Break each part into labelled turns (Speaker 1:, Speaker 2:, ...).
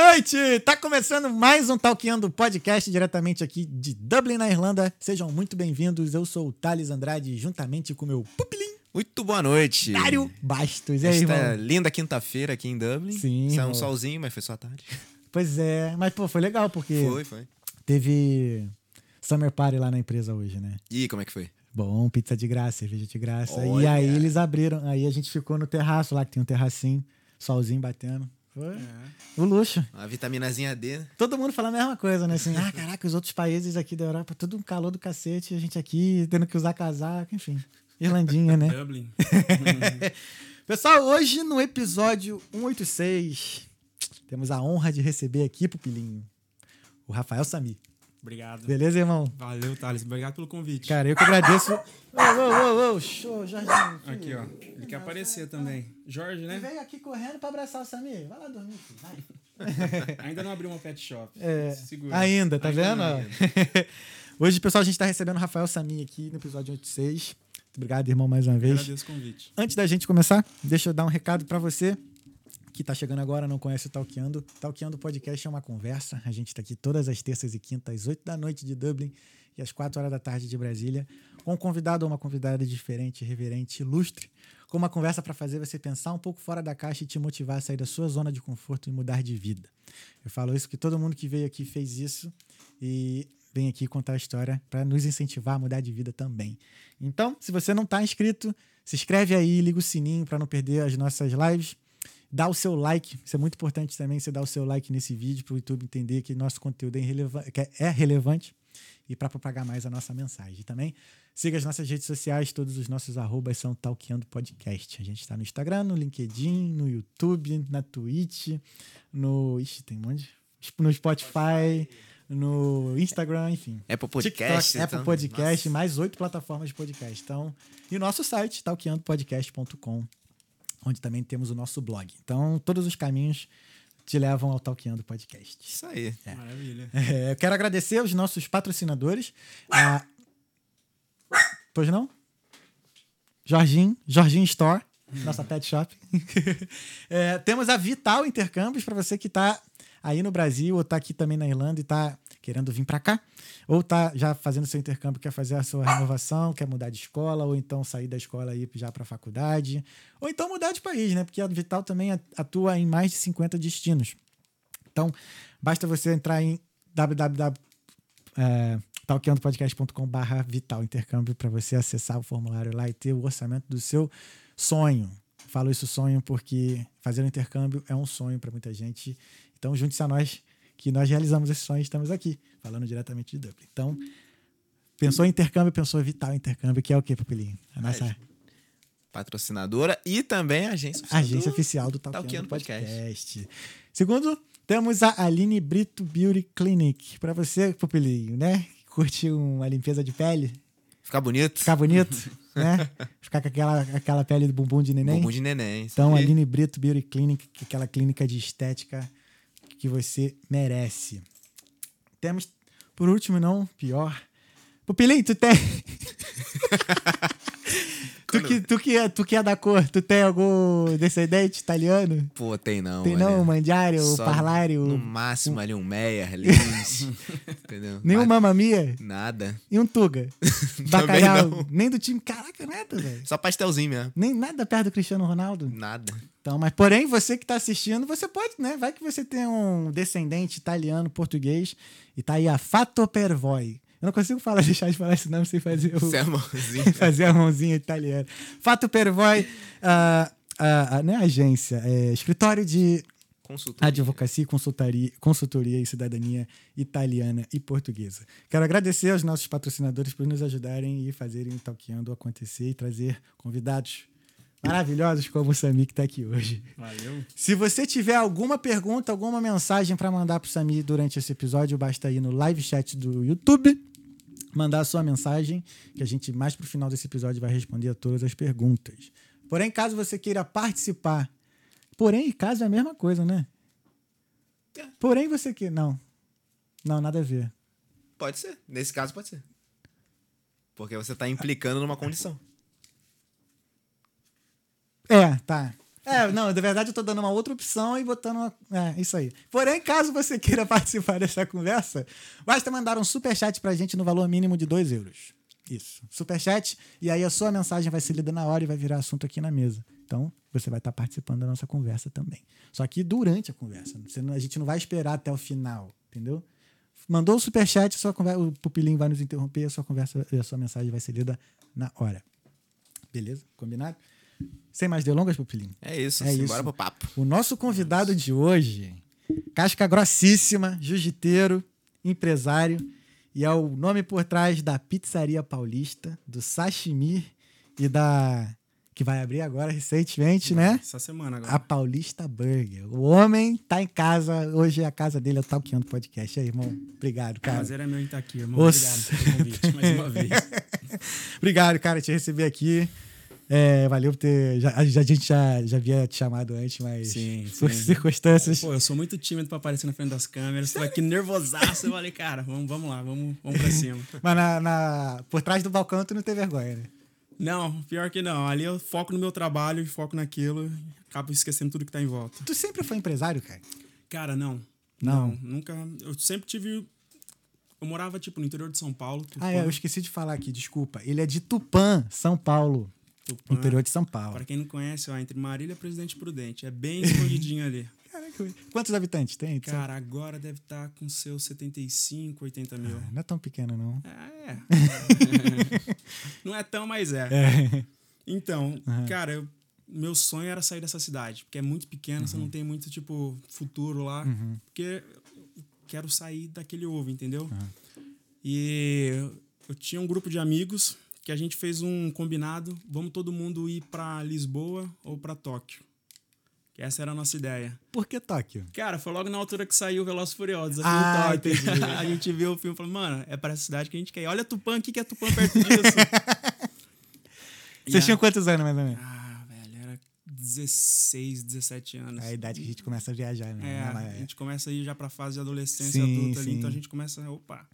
Speaker 1: noite! Tá começando mais um Talkando Podcast diretamente aqui de Dublin, na Irlanda. Sejam muito bem-vindos. Eu sou o Thales Andrade, juntamente com o meu pupilim,
Speaker 2: Muito boa noite.
Speaker 1: Dário Bastos. E aí,
Speaker 2: Esta
Speaker 1: irmão?
Speaker 2: linda quinta-feira aqui em Dublin.
Speaker 1: Sim,
Speaker 2: Saiu um solzinho, mas foi só tarde.
Speaker 1: Pois é, mas pô, foi legal porque
Speaker 2: Foi, foi.
Speaker 1: teve Summer Party lá na empresa hoje, né?
Speaker 2: E como é que foi?
Speaker 1: Bom, pizza de graça, cerveja de graça. E
Speaker 2: Olha.
Speaker 1: aí eles abriram, aí a gente ficou no terraço lá, que tem um terracinho, solzinho batendo. Foi o luxo.
Speaker 2: A vitaminazinha D.
Speaker 1: Todo mundo fala a mesma coisa, né? Assim, ah, caraca, os outros países aqui da Europa, tudo um calor do cacete, a gente aqui tendo que usar casaco, enfim. Irlandinha, né?
Speaker 3: Dublin.
Speaker 1: Pessoal, hoje no episódio 186, temos a honra de receber aqui, Pupilinho, o Rafael Sami.
Speaker 3: Obrigado.
Speaker 1: Beleza, irmão?
Speaker 3: Valeu, Thales. Obrigado pelo convite.
Speaker 1: Cara, eu que agradeço. Ô, ô, ô, ô, show, Jorginho. filho.
Speaker 3: Aqui, ó. Ele quer aparecer também. Jorge,
Speaker 1: Ele
Speaker 3: né?
Speaker 1: veio aqui correndo pra abraçar o Samir. Vai lá dormir, filho. Vai.
Speaker 3: Ainda não abriu uma pet shop.
Speaker 1: É,
Speaker 3: Segura.
Speaker 1: ainda, tá
Speaker 3: Ainda
Speaker 1: vendo? Hoje, pessoal, a gente tá recebendo o Rafael Sami aqui no episódio 86. Obrigado, irmão, mais uma vez.
Speaker 3: Agradeço o convite.
Speaker 1: Antes da gente começar, deixa eu dar um recado pra você que tá chegando agora, não conhece o Talkeando. Talkeando Podcast é uma conversa. A gente tá aqui todas as terças e quintas, às 8 da noite de Dublin e às 4 horas da tarde de Brasília, com um convidado ou uma convidada diferente, reverente, ilustre, com uma conversa para fazer você pensar um pouco fora da caixa e te motivar a sair da sua zona de conforto e mudar de vida. Eu falo isso que todo mundo que veio aqui fez isso e vem aqui contar a história para nos incentivar a mudar de vida também. Então, se você não está inscrito, se inscreve aí, liga o sininho para não perder as nossas lives. Dá o seu like, isso é muito importante também, você dar o seu like nesse vídeo para o YouTube entender que nosso conteúdo é, que é relevante e para propagar mais a nossa mensagem. Também siga as nossas redes sociais, todos os nossos arrobas são Talkeando Podcast. A gente está no Instagram, no LinkedIn, no YouTube, na Twitch, no. Ixi, tem um monte. No Spotify, no Instagram, enfim.
Speaker 2: Apple Podcast.
Speaker 1: TikTok, Apple
Speaker 2: então,
Speaker 1: Podcast,
Speaker 2: nossa.
Speaker 1: mais oito plataformas de podcast. Então, e o nosso site, talqueandopodcast.com, onde também temos o nosso blog. Então, todos os caminhos te levam ao Talqueando Podcast.
Speaker 2: Isso aí.
Speaker 3: Maravilha.
Speaker 1: É, eu quero agradecer aos nossos patrocinadores. A... Pois não? Jorginho, Jorginho Store, nossa pet shop. É, temos a Vital Intercâmbios para você que está aí no Brasil ou está aqui também na Irlanda e está querendo vir para cá, ou está já fazendo seu intercâmbio, quer fazer a sua renovação, quer mudar de escola, ou então sair da escola e ir já para a faculdade, ou então mudar de país, né? Porque a Vital também atua em mais de 50 destinos. Então, basta você entrar em www é, talqueandopodcast.com barra vital intercâmbio para você acessar o formulário lá e ter o orçamento do seu sonho. Falo isso sonho porque fazer um intercâmbio é um sonho para muita gente. Então junte-se a nós que nós realizamos esse sonho e estamos aqui, falando diretamente de Dublin. Então, pensou em intercâmbio, pensou em vital intercâmbio, que é o quê, Papelinho? A nossa
Speaker 2: Patrocinadora e também agência oficial.
Speaker 1: agência
Speaker 2: do-
Speaker 1: oficial do Talkando Podcast.
Speaker 2: Podcast.
Speaker 1: Segundo, temos a Aline Brito Beauty Clinic. Para você, pupilinho, né? Curte uma limpeza de pele,
Speaker 2: Ficar bonito.
Speaker 1: ficar bonito, né? Ficar com aquela, aquela pele do bumbum de neném.
Speaker 2: Bumbum de neném.
Speaker 1: Então,
Speaker 2: aí.
Speaker 1: Aline Brito Beauty Clinic, é aquela clínica de estética que você merece. Temos, por último, não pior. Pupilinho, tu tem. tu, que, tu, que é, tu que é da cor, tu tem algum descendente italiano?
Speaker 2: Pô, tem não.
Speaker 1: Tem não, Mandiário,
Speaker 2: Só
Speaker 1: Parlário,
Speaker 2: No máximo ali um Meyer, Lins. entendeu?
Speaker 1: nenhum
Speaker 2: Mas
Speaker 1: Mamma Mia
Speaker 2: Nada.
Speaker 1: e um Tuga. Bacalhau, nem do time. Caraca, nada, velho.
Speaker 2: Só pastelzinho mesmo.
Speaker 1: Nem nada perto do Cristiano Ronaldo.
Speaker 2: Nada.
Speaker 1: Então, mas porém, você que está assistindo, você pode, né? Vai que você tem um descendente italiano, português, e tá aí a Fato Pervoi. Eu não consigo falar, deixar de falar esse nome sem fazer o,
Speaker 2: Você é mãozinho.
Speaker 1: fazer a mãozinha italiana. Fato Pervoi, ah, ah, ah, não é agência, é escritório de
Speaker 2: Consultor.
Speaker 1: advocacia, e consultaria, consultoria e cidadania italiana e portuguesa. Quero agradecer aos nossos patrocinadores por nos ajudarem e fazerem o Talkeando acontecer e trazer convidados maravilhosos como o Sami que está aqui hoje.
Speaker 3: Valeu.
Speaker 1: Se você tiver alguma pergunta, alguma mensagem para mandar para o Sami durante esse episódio, basta ir no live chat do YouTube, mandar a sua mensagem, que a gente mais pro final desse episódio vai responder a todas as perguntas. Porém, caso você queira participar, porém, caso é a mesma coisa, né? Porém, você que não, não nada a ver.
Speaker 2: Pode ser. Nesse caso, pode ser. Porque você tá implicando numa condição.
Speaker 1: É, tá. É, não, na verdade eu tô dando uma outra opção e botando uma... É, isso aí. Porém, caso você queira participar dessa conversa, basta mandar um superchat pra gente no valor mínimo de 2 euros. Isso, superchat, e aí a sua mensagem vai ser lida na hora e vai virar assunto aqui na mesa. Então, você vai estar participando da nossa conversa também. Só que durante a conversa. A gente não vai esperar até o final, entendeu? Mandou o superchat, sua conversa, o pupilinho vai nos interromper, a sua conversa, a sua mensagem vai ser lida na hora. Beleza? Combinado? Sem mais delongas, pupilinho.
Speaker 2: É isso,
Speaker 1: É
Speaker 2: é
Speaker 1: isso.
Speaker 2: bora pro papo.
Speaker 1: O nosso convidado de hoje, casca grossíssima, jiu-jiteiro, empresário, e é o nome por trás da Pizzaria Paulista, do Sashimi e da. que vai abrir agora recentemente, né?
Speaker 3: Essa semana agora.
Speaker 1: A Paulista Burger. O homem tá em casa, hoje a casa dele é o Talkando Podcast. Aí, irmão, obrigado, cara.
Speaker 3: Prazer é meu em estar aqui, irmão. Obrigado pelo convite mais uma vez.
Speaker 1: Obrigado, cara, te receber aqui. É, valeu por ter. Já, a gente já, já havia te chamado antes, mas
Speaker 3: Sim,
Speaker 1: por
Speaker 3: sim.
Speaker 1: circunstâncias.
Speaker 3: Pô, eu sou muito tímido pra aparecer na frente das câmeras. Tô aqui nervosaço. Eu falei, cara, vamos, vamos lá, vamos, vamos pra cima.
Speaker 1: Mas na, na- por trás do balcão tu não tem vergonha, né?
Speaker 3: Não, pior que não. Ali eu foco no meu trabalho e foco naquilo. Acabo esquecendo tudo que tá em volta.
Speaker 1: Tu sempre foi empresário, cara?
Speaker 3: Cara, não.
Speaker 1: Não.
Speaker 3: nunca. Eu sempre tive. Eu morava, tipo, no interior de São Paulo.
Speaker 1: Ah, é, eu esqueci de falar aqui, desculpa. Ele é de Tupã, São Paulo.
Speaker 3: Tupã.
Speaker 1: Interior de São Paulo.
Speaker 3: Pra quem não conhece, ó, entre Marília e Presidente Prudente. É bem escondidinho ali.
Speaker 1: Caraca, quantos habitantes tem?
Speaker 3: Cara, agora deve estar com seus 75, 80 mil.
Speaker 1: Não é tão pequeno, não.
Speaker 3: É, é. não é tão, mas é.
Speaker 1: É.
Speaker 3: Então, cara, eu- meu sonho era sair dessa cidade, porque é muito pequena, você não tem muito, tipo, futuro lá. Porque eu quero sair daquele ovo, entendeu? E eu tinha um grupo de amigos que a gente fez um combinado, vamos todo mundo ir pra Lisboa ou pra Tóquio. Que essa era a nossa ideia.
Speaker 1: Por que Tóquio?
Speaker 3: Cara, foi logo na altura que saiu Velozes Furiosos.
Speaker 1: Ah,
Speaker 3: Ah, Tóquio. a gente viu o filme e falou, mano, é pra essa cidade que a gente quer. Olha Tupã, o que que é Tupã perto disso?
Speaker 1: Vocês tinham quantos anos, mais ou menos?
Speaker 3: Ah, velho, era 16, 17 anos.
Speaker 1: É a idade que a gente começa a viajar, né?
Speaker 3: É, a gente começa a ir já pra fase de adolescência
Speaker 1: Sim,
Speaker 3: adulta ali,
Speaker 1: sim.
Speaker 3: então a gente começa, opa.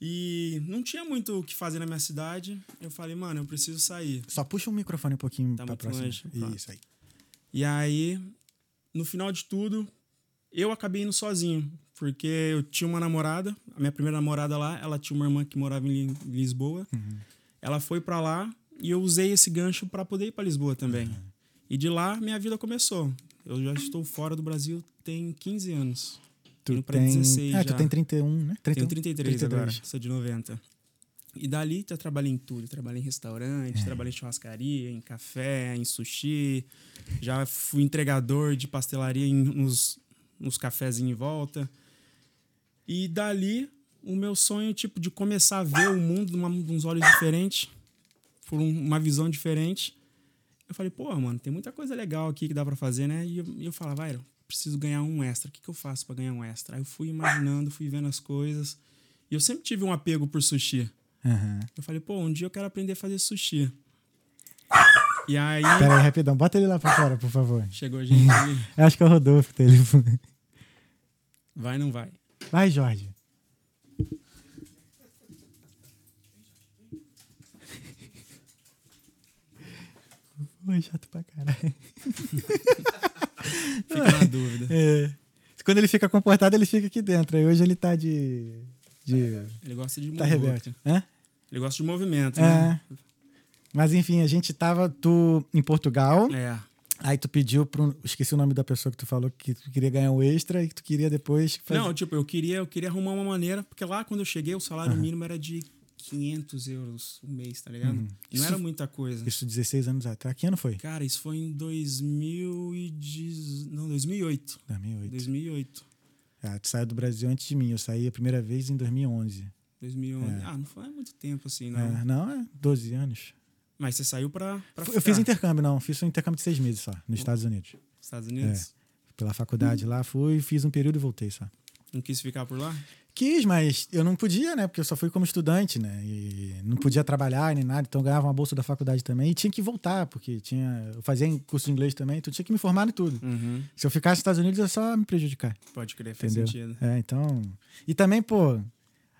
Speaker 3: E não tinha muito o que fazer na minha cidade. Eu falei, mano, eu preciso sair.
Speaker 1: Só puxa o microfone um pouquinho
Speaker 3: Tá
Speaker 1: pra próxima.
Speaker 3: longe.
Speaker 1: Isso aí.
Speaker 3: E aí, no final de tudo, eu acabei indo sozinho, porque eu tinha uma namorada, a minha primeira namorada lá, ela tinha uma irmã que morava em Li- Lisboa. Ela foi pra lá e eu usei esse gancho pra poder ir pra Lisboa também. E de lá minha vida começou. Eu já estou fora do Brasil tem 15 anos.
Speaker 1: Tu
Speaker 3: Indo pra
Speaker 1: tem...
Speaker 3: 16
Speaker 1: ah,
Speaker 3: já.
Speaker 1: tu tem 31, né? 31?
Speaker 3: Tenho 33, agora, sou de 90. E dali eu trabalhei em tudo. Trabalhei em restaurante, trabalhei em churrascaria, em café, em sushi. Já fui entregador de pastelaria em, nos, nos cafezinhos em volta. E dali, o meu sonho, tipo, de começar a ver o mundo numa, uns olhos diferentes, por um- uma visão diferente. Eu falei, pô, mano, tem muita coisa legal aqui que dá pra fazer, né? E eu, eu falava, eu preciso ganhar um extra. O que, que eu faço pra ganhar um extra? Aí eu fui imaginando, fui vendo as coisas. E eu sempre tive um apego por sushi.
Speaker 1: Aham.
Speaker 3: Eu falei, pô, um dia eu quero aprender a fazer sushi. E aí,
Speaker 1: Pera aí, rapidão. Bota ele lá pra fora, por favor.
Speaker 3: chegou gente ali,
Speaker 1: Eu acho que é o Rodolfo dele.
Speaker 3: vai, não vai.
Speaker 1: Vai, Jorge. Oi, chato pra caralho.
Speaker 3: Fica na dúvida.
Speaker 1: É. Quando ele fica comportado, ele fica aqui dentro. Aí hoje ele tá de. de
Speaker 3: Ele gosta de
Speaker 1: tá
Speaker 3: movimento.
Speaker 1: Hã?
Speaker 3: Ele gosta de movimento, né?
Speaker 1: É. Mas enfim, a gente tava tu em Portugal.
Speaker 3: É.
Speaker 1: Aí tu pediu para um, esqueci o nome da pessoa que tu falou que tu queria ganhar um extra e que tu queria depois fazer.
Speaker 3: Não, tipo, eu queria, eu queria arrumar uma maneira, porque lá quando eu cheguei, o salário mínimo era de 500 euros o mês, tá ligado? Não
Speaker 1: Uhum. Isso-
Speaker 3: era muita coisa.
Speaker 1: Isso 16 anos atrás. Que ano foi?
Speaker 3: Cara, isso foi em 2010, não, 2008.
Speaker 1: 2008.
Speaker 3: 2008.
Speaker 1: Ah, tu saiu do Brasil antes de mim. Eu saí a primeira vez em 2011.
Speaker 3: 2011. Ah, não foi muito tempo assim, não.
Speaker 1: É, não, é 12 anos.
Speaker 3: Mas você saiu pra, pra
Speaker 1: eu fiz
Speaker 3: ficar
Speaker 1: intercâmbio, não. Fiz um intercâmbio de seis meses só, nos Estados Unidos.
Speaker 3: Estados Unidos.
Speaker 1: Pela faculdade lá, fui, fiz um período e voltei só.
Speaker 3: Não quis ficar por lá?
Speaker 1: Quis, mas eu não podia, né? Porque eu só fui como estudante, né? E não podia trabalhar nem nada, então eu ganhava uma bolsa da faculdade também. E tinha que voltar, porque tinha, eu fazia curso de inglês também, então eu tinha que me formar em tudo.
Speaker 3: Uhum.
Speaker 1: Se eu ficasse nos Estados Unidos, ia só me prejudicar.
Speaker 3: Pode crer, faz
Speaker 1: Entendeu?
Speaker 3: sentido.
Speaker 1: É, então. E também, pô,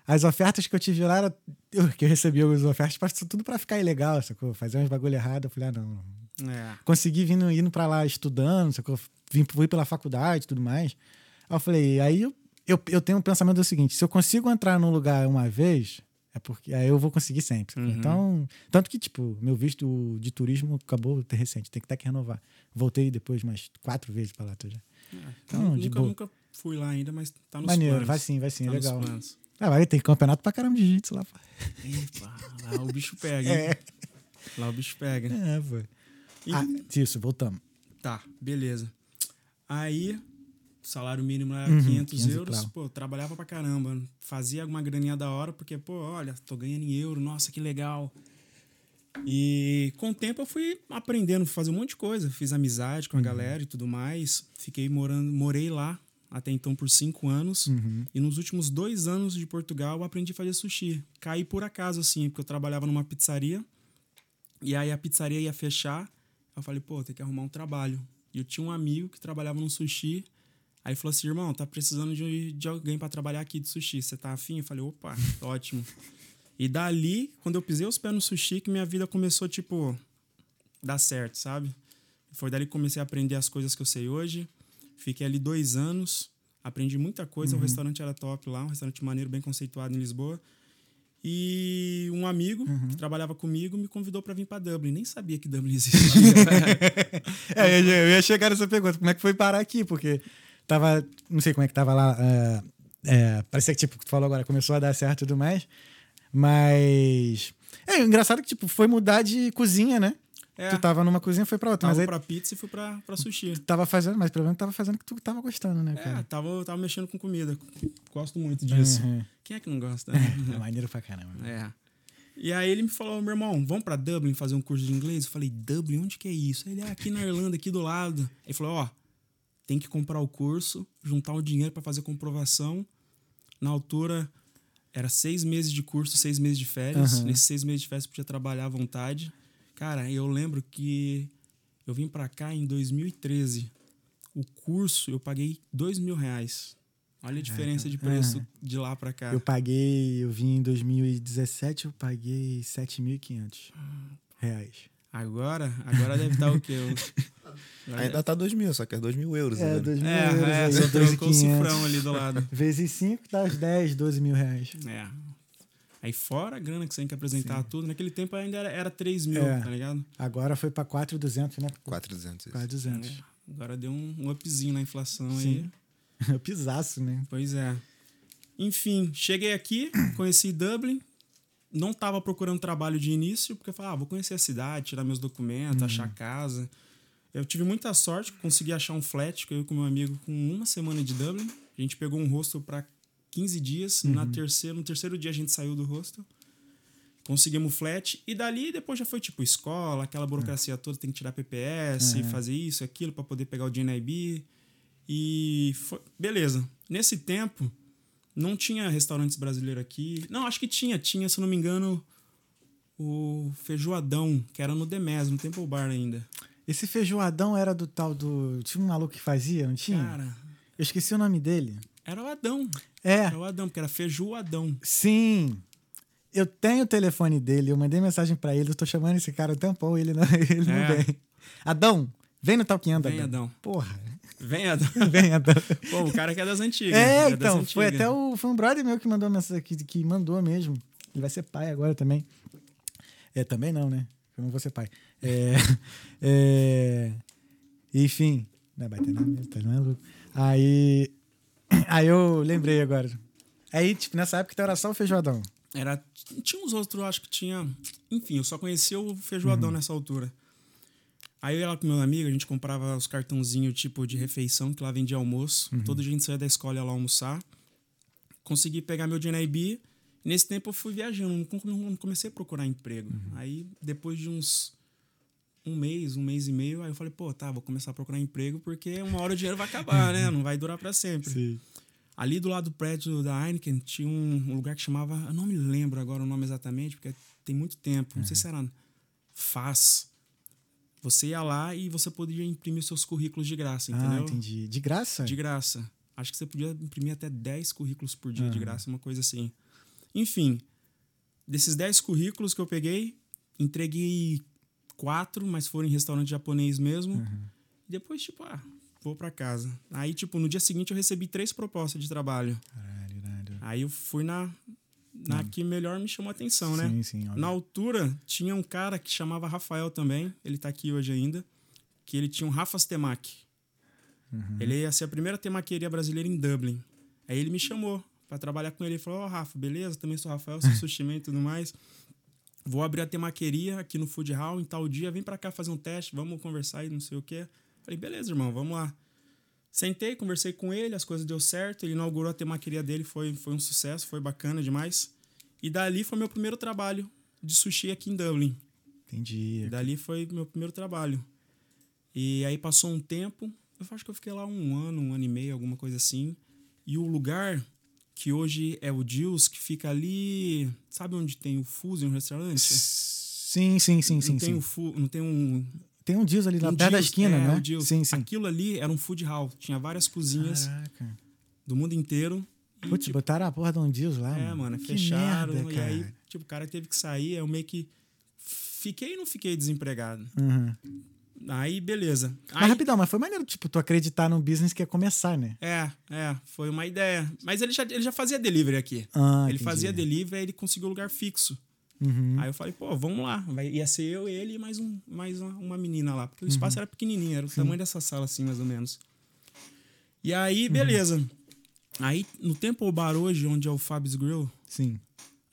Speaker 1: as ofertas que eu tive lá, era, eu, que eu recebi algumas ofertas, parece tudo pra ficar ilegal, sacou? Fazer uns bagulho errado. Eu falei, ah, não.
Speaker 3: É.
Speaker 1: Consegui vindo, indo pra lá estudando, sacou? Vim, fui pela faculdade e tudo mais. Aí eu falei, aí eu, eu, eu tenho um pensamento do seguinte: se eu consigo entrar num lugar uma vez, é porque aí eu vou conseguir sempre.
Speaker 3: Uhum.
Speaker 1: Então, tanto que, tipo, meu visto de turismo acabou ter recente, tem que até que renovar. Voltei depois mais quatro vezes pra lá. Tô já. Então,
Speaker 3: nunca,
Speaker 1: de boa.
Speaker 3: nunca fui lá ainda, mas tá nos
Speaker 1: Maneiro,
Speaker 3: planos.
Speaker 1: vai sim, vai sim,
Speaker 3: Tá
Speaker 1: é legal. Ah, vai ter campeonato pra caramba de jiu-jitsu lá. pô.
Speaker 3: Epa, lá o bicho pega, hein?
Speaker 1: É,
Speaker 3: Lá o bicho pega.
Speaker 1: é, pô.
Speaker 3: E-
Speaker 1: Ah, isso, voltamos.
Speaker 3: Tá, beleza. Aí, salário mínimo era
Speaker 1: Uhum,
Speaker 3: 500
Speaker 1: 500 e
Speaker 3: euros.
Speaker 1: clau.
Speaker 3: Pô, trabalhava pra caramba. Fazia alguma graninha da hora, porque, pô, olha, tô ganhando em euro, nossa, que legal. E com o tempo eu fui aprendendo a fazer um monte de coisa. Fiz amizade com a galera e tudo mais. Fiquei morando, morei lá até então por cinco anos.
Speaker 1: Uhum.
Speaker 3: E nos últimos dois anos de Portugal eu aprendi a fazer sushi. Caí por acaso, assim, porque eu trabalhava numa pizzaria. E aí a pizzaria ia fechar. Eu falei, pô, tem que arrumar um trabalho. E eu tinha um amigo que trabalhava no sushi. Aí falou assim, irmão, tá precisando de, de alguém pra trabalhar aqui de sushi. Você tá afim? Eu falei, opa, ótimo. E dali, quando eu pisei os pés no sushi, que minha vida começou, tipo, dar certo, sabe? Foi dali que comecei a aprender as coisas que eu sei hoje. Fiquei ali dois anos, aprendi muita coisa. O restaurante era top lá, um restaurante maneiro, bem conceituado em Lisboa. E um amigo que trabalhava comigo me convidou para vir para Dublin. Nem sabia que Dublin existia.
Speaker 1: É, eu ia chegar nessa pergunta. Como é que foi parar aqui? Porque tava. Não sei como é que tava lá. é, é, parecia que, tipo, tu falou agora, começou a dar certo e tudo mais. Mas. É engraçado que, tipo, foi mudar de cozinha, né?
Speaker 3: É,
Speaker 1: Tu tava numa cozinha foi pra outra.
Speaker 3: tava
Speaker 1: mas aí
Speaker 3: pra pizza e fui pra, pra sushi.
Speaker 1: tu tava fazendo, mas pelo menos tava fazendo o que tu tava gostando, né,
Speaker 3: É,
Speaker 1: cara?
Speaker 3: tava, tava mexendo com comida. Gosto muito disso.
Speaker 1: Uhum.
Speaker 3: Quem é que não gosta?
Speaker 1: É maneiro pra caramba.
Speaker 3: É. E aí ele me falou, meu irmão, vamos pra Dublin fazer um curso de inglês? Eu falei, Dublin, onde que é isso? Ele é aqui na Irlanda, aqui do lado. Ele falou, ó, tem que comprar o curso, juntar o dinheiro pra fazer comprovação. Na altura, era seis meses de curso, seis meses de férias.
Speaker 1: Aham.
Speaker 3: Nesses seis meses de férias, podia trabalhar à vontade. Cara, eu lembro que eu vim pra cá em 2013. O curso, eu paguei dois mil reais. Olha a diferença de preço de lá pra cá.
Speaker 1: Eu paguei, eu vim em 2017, eu paguei 7.500 reais.
Speaker 3: Agora, agora deve estar o quê?
Speaker 2: Ainda tá 2 mil, só que é 2 mil euros.
Speaker 1: É,
Speaker 2: né?
Speaker 1: 2 mil
Speaker 3: É,
Speaker 1: euros
Speaker 3: é,
Speaker 1: aí,
Speaker 3: você trocou o
Speaker 1: 2.500.
Speaker 3: cifrão ali do lado.
Speaker 1: Vezes 5 dá uns 10, 12 mil reais.
Speaker 3: É. Aí fora a grana que você tem que apresentar tudo. Naquele tempo ainda era, era 3 mil,
Speaker 1: É.
Speaker 3: tá ligado?
Speaker 1: Agora foi pra 4,200, né?
Speaker 2: 4,200. isso.
Speaker 1: 4,200.
Speaker 3: É. Agora deu um, um upzinho na inflação
Speaker 1: Sim.
Speaker 3: aí.
Speaker 1: É pisaço, né?
Speaker 3: Pois é. Enfim, cheguei aqui, conheci Dublin. Não tava procurando trabalho de início, porque eu falei, ah, vou conhecer a cidade, tirar meus documentos, achar casa. Eu tive muita sorte, consegui achar um flat, que eu e com meu amigo, com uma semana de Dublin. A gente pegou um hostel para 15 dias. Na terceira, no terceiro dia a gente saiu do hostel. Conseguimos flat. E dali depois já foi tipo escola, aquela burocracia toda, tem que tirar PPS, fazer isso, aquilo para poder pegar o DNIB. E foi, beleza. Nesse tempo, não tinha restaurantes brasileiros aqui. Não, acho que tinha. Tinha, se não me engano, o Feijoadão, que era no Demes, no Temple Bar ainda.
Speaker 1: Esse feijoadão era do tal do. Tinha um maluco que fazia, não tinha?
Speaker 3: Cara,
Speaker 1: Eu esqueci o nome dele.
Speaker 3: era o Adão.
Speaker 1: É,
Speaker 3: Era o Adão, porque era Feijoadão.
Speaker 1: sim. Eu tenho o telefone dele, eu mandei mensagem pra ele, eu tô chamando esse cara um tempão, ele não, ele não
Speaker 3: É.
Speaker 1: vem. Adão, vem no Talkando,
Speaker 3: Vem, Adão.
Speaker 1: Porra,
Speaker 3: Vem, Adão.
Speaker 1: vem, Adão.
Speaker 3: Pô, o cara que é das antigas.
Speaker 1: É,
Speaker 3: das
Speaker 1: então, foi
Speaker 3: antigas.
Speaker 1: até o. Foi um brother meu que mandou mensagem, que, que mandou mesmo. Ele vai ser pai agora também. É, também não, né? Eu não vou ser pai. É, é, enfim. Não é bater na mesa, tá, não é louco. Aí. Aí eu lembrei agora. Aí, tipo, nessa época então era só o feijoadão.
Speaker 3: Era, tinha uns outros, acho que tinha. Enfim, eu só conhecia o feijoadão
Speaker 1: Uhum.
Speaker 3: nessa altura. Aí eu ia lá com meu amigo, a gente comprava os cartãozinhos tipo de refeição, que lá vendia almoço.
Speaker 1: Uhum.
Speaker 3: Todo dia a gente saía da escola ia lá almoçar. Consegui pegar meu DNIB. Nesse tempo eu fui viajando, não comecei a procurar emprego.
Speaker 1: Uhum.
Speaker 3: Aí depois de uns um mês, um mês e meio, aí eu falei, pô, tá, vou começar a procurar emprego porque uma hora o dinheiro vai acabar, né? Não vai durar pra sempre.
Speaker 1: Sim.
Speaker 3: Ali do lado do prédio da Heineken tinha um, lugar que chamava. Eu não me lembro agora o nome exatamente, porque tem muito tempo. Não sei se era FAS. Você ia lá e você podia imprimir seus currículos de graça,
Speaker 1: Ah,
Speaker 3: entendeu?
Speaker 1: entendi. De graça?
Speaker 3: De graça. Acho que você podia imprimir até 10 currículos por dia de graça, uma coisa assim. Enfim, desses 10 currículos que eu peguei, entreguei quatro, mas foram em restaurante japonês mesmo. E depois, tipo, ah, vou pra casa. Aí, tipo, no dia seguinte eu recebi três propostas de trabalho.
Speaker 1: Caralho, irado.
Speaker 3: Aí eu fui na, na que melhor me chamou a atenção, né?
Speaker 1: Sim, sim.
Speaker 3: Na altura, tinha um cara que chamava Rafael também, ele tá aqui hoje ainda, que ele tinha um Rafas Temaki.
Speaker 1: Uhum.
Speaker 3: Ele ia ser a primeira temaqueria brasileira em Dublin. Aí ele me chamou pra trabalhar com ele. Ele falou: Ó, Rafa, beleza? Também sou Rafael, sou sushi e tudo mais. Vou abrir a temaqueria aqui no Food Hall em tal dia. Vem pra cá fazer um teste, vamos conversar e não sei o quê. Falei: beleza, irmão, vamos lá. Sentei, conversei com ele, as coisas deu certo. Ele inaugurou a temaqueria dele, foi, foi um sucesso, foi bacana demais. E dali foi meu primeiro trabalho de sushi aqui em Dublin.
Speaker 1: Entendi.
Speaker 3: Dali foi meu primeiro trabalho. E aí passou um tempo, eu acho que eu fiquei lá um ano, um ano e meio, alguma coisa assim. E o lugar que hoje é o Dils, que fica ali. Sabe onde tem o Fusion restaurante?
Speaker 1: Sim, sim, sim, sim.
Speaker 3: não, tem
Speaker 1: sim.
Speaker 3: o fu, não tem um.
Speaker 1: Tem um Dias ali
Speaker 3: um
Speaker 1: perto da esquina,
Speaker 3: é,
Speaker 1: né?
Speaker 3: Dils.
Speaker 1: Sim, sim.
Speaker 3: Aquilo ali era um food hall. Tinha várias cozinhas
Speaker 1: Caraca.
Speaker 3: do mundo inteiro.
Speaker 1: Putz,
Speaker 3: tipo,
Speaker 1: botaram a porra de um Dias lá,
Speaker 3: é, mano,
Speaker 1: Que
Speaker 3: fecharam.
Speaker 1: merda,
Speaker 3: e
Speaker 1: cara.
Speaker 3: aí, tipo, o cara teve que sair. Eu meio que. Fiquei e não fiquei desempregado.
Speaker 1: Uhum.
Speaker 3: Aí, beleza.
Speaker 1: Mas
Speaker 3: Aí,
Speaker 1: rapidão, mas foi maneiro, tipo, tu acreditar num business que ia começar, né?
Speaker 3: É, é, foi uma ideia. Mas ele já, ele já fazia delivery aqui.
Speaker 1: Ah,
Speaker 3: ele
Speaker 1: entendi.
Speaker 3: fazia delivery, aí ele conseguiu lugar fixo.
Speaker 1: Uhum.
Speaker 3: Aí eu falei, pô, vamos lá. Vai, ia ser eu, ele e mais, um, mais uma, uma menina lá. Porque o espaço era pequenininho, era o tamanho dessa sala, assim, mais ou menos. E aí, beleza. Aí, no Temple Bar hoje, onde é o Fab's Grill,
Speaker 1: Sim.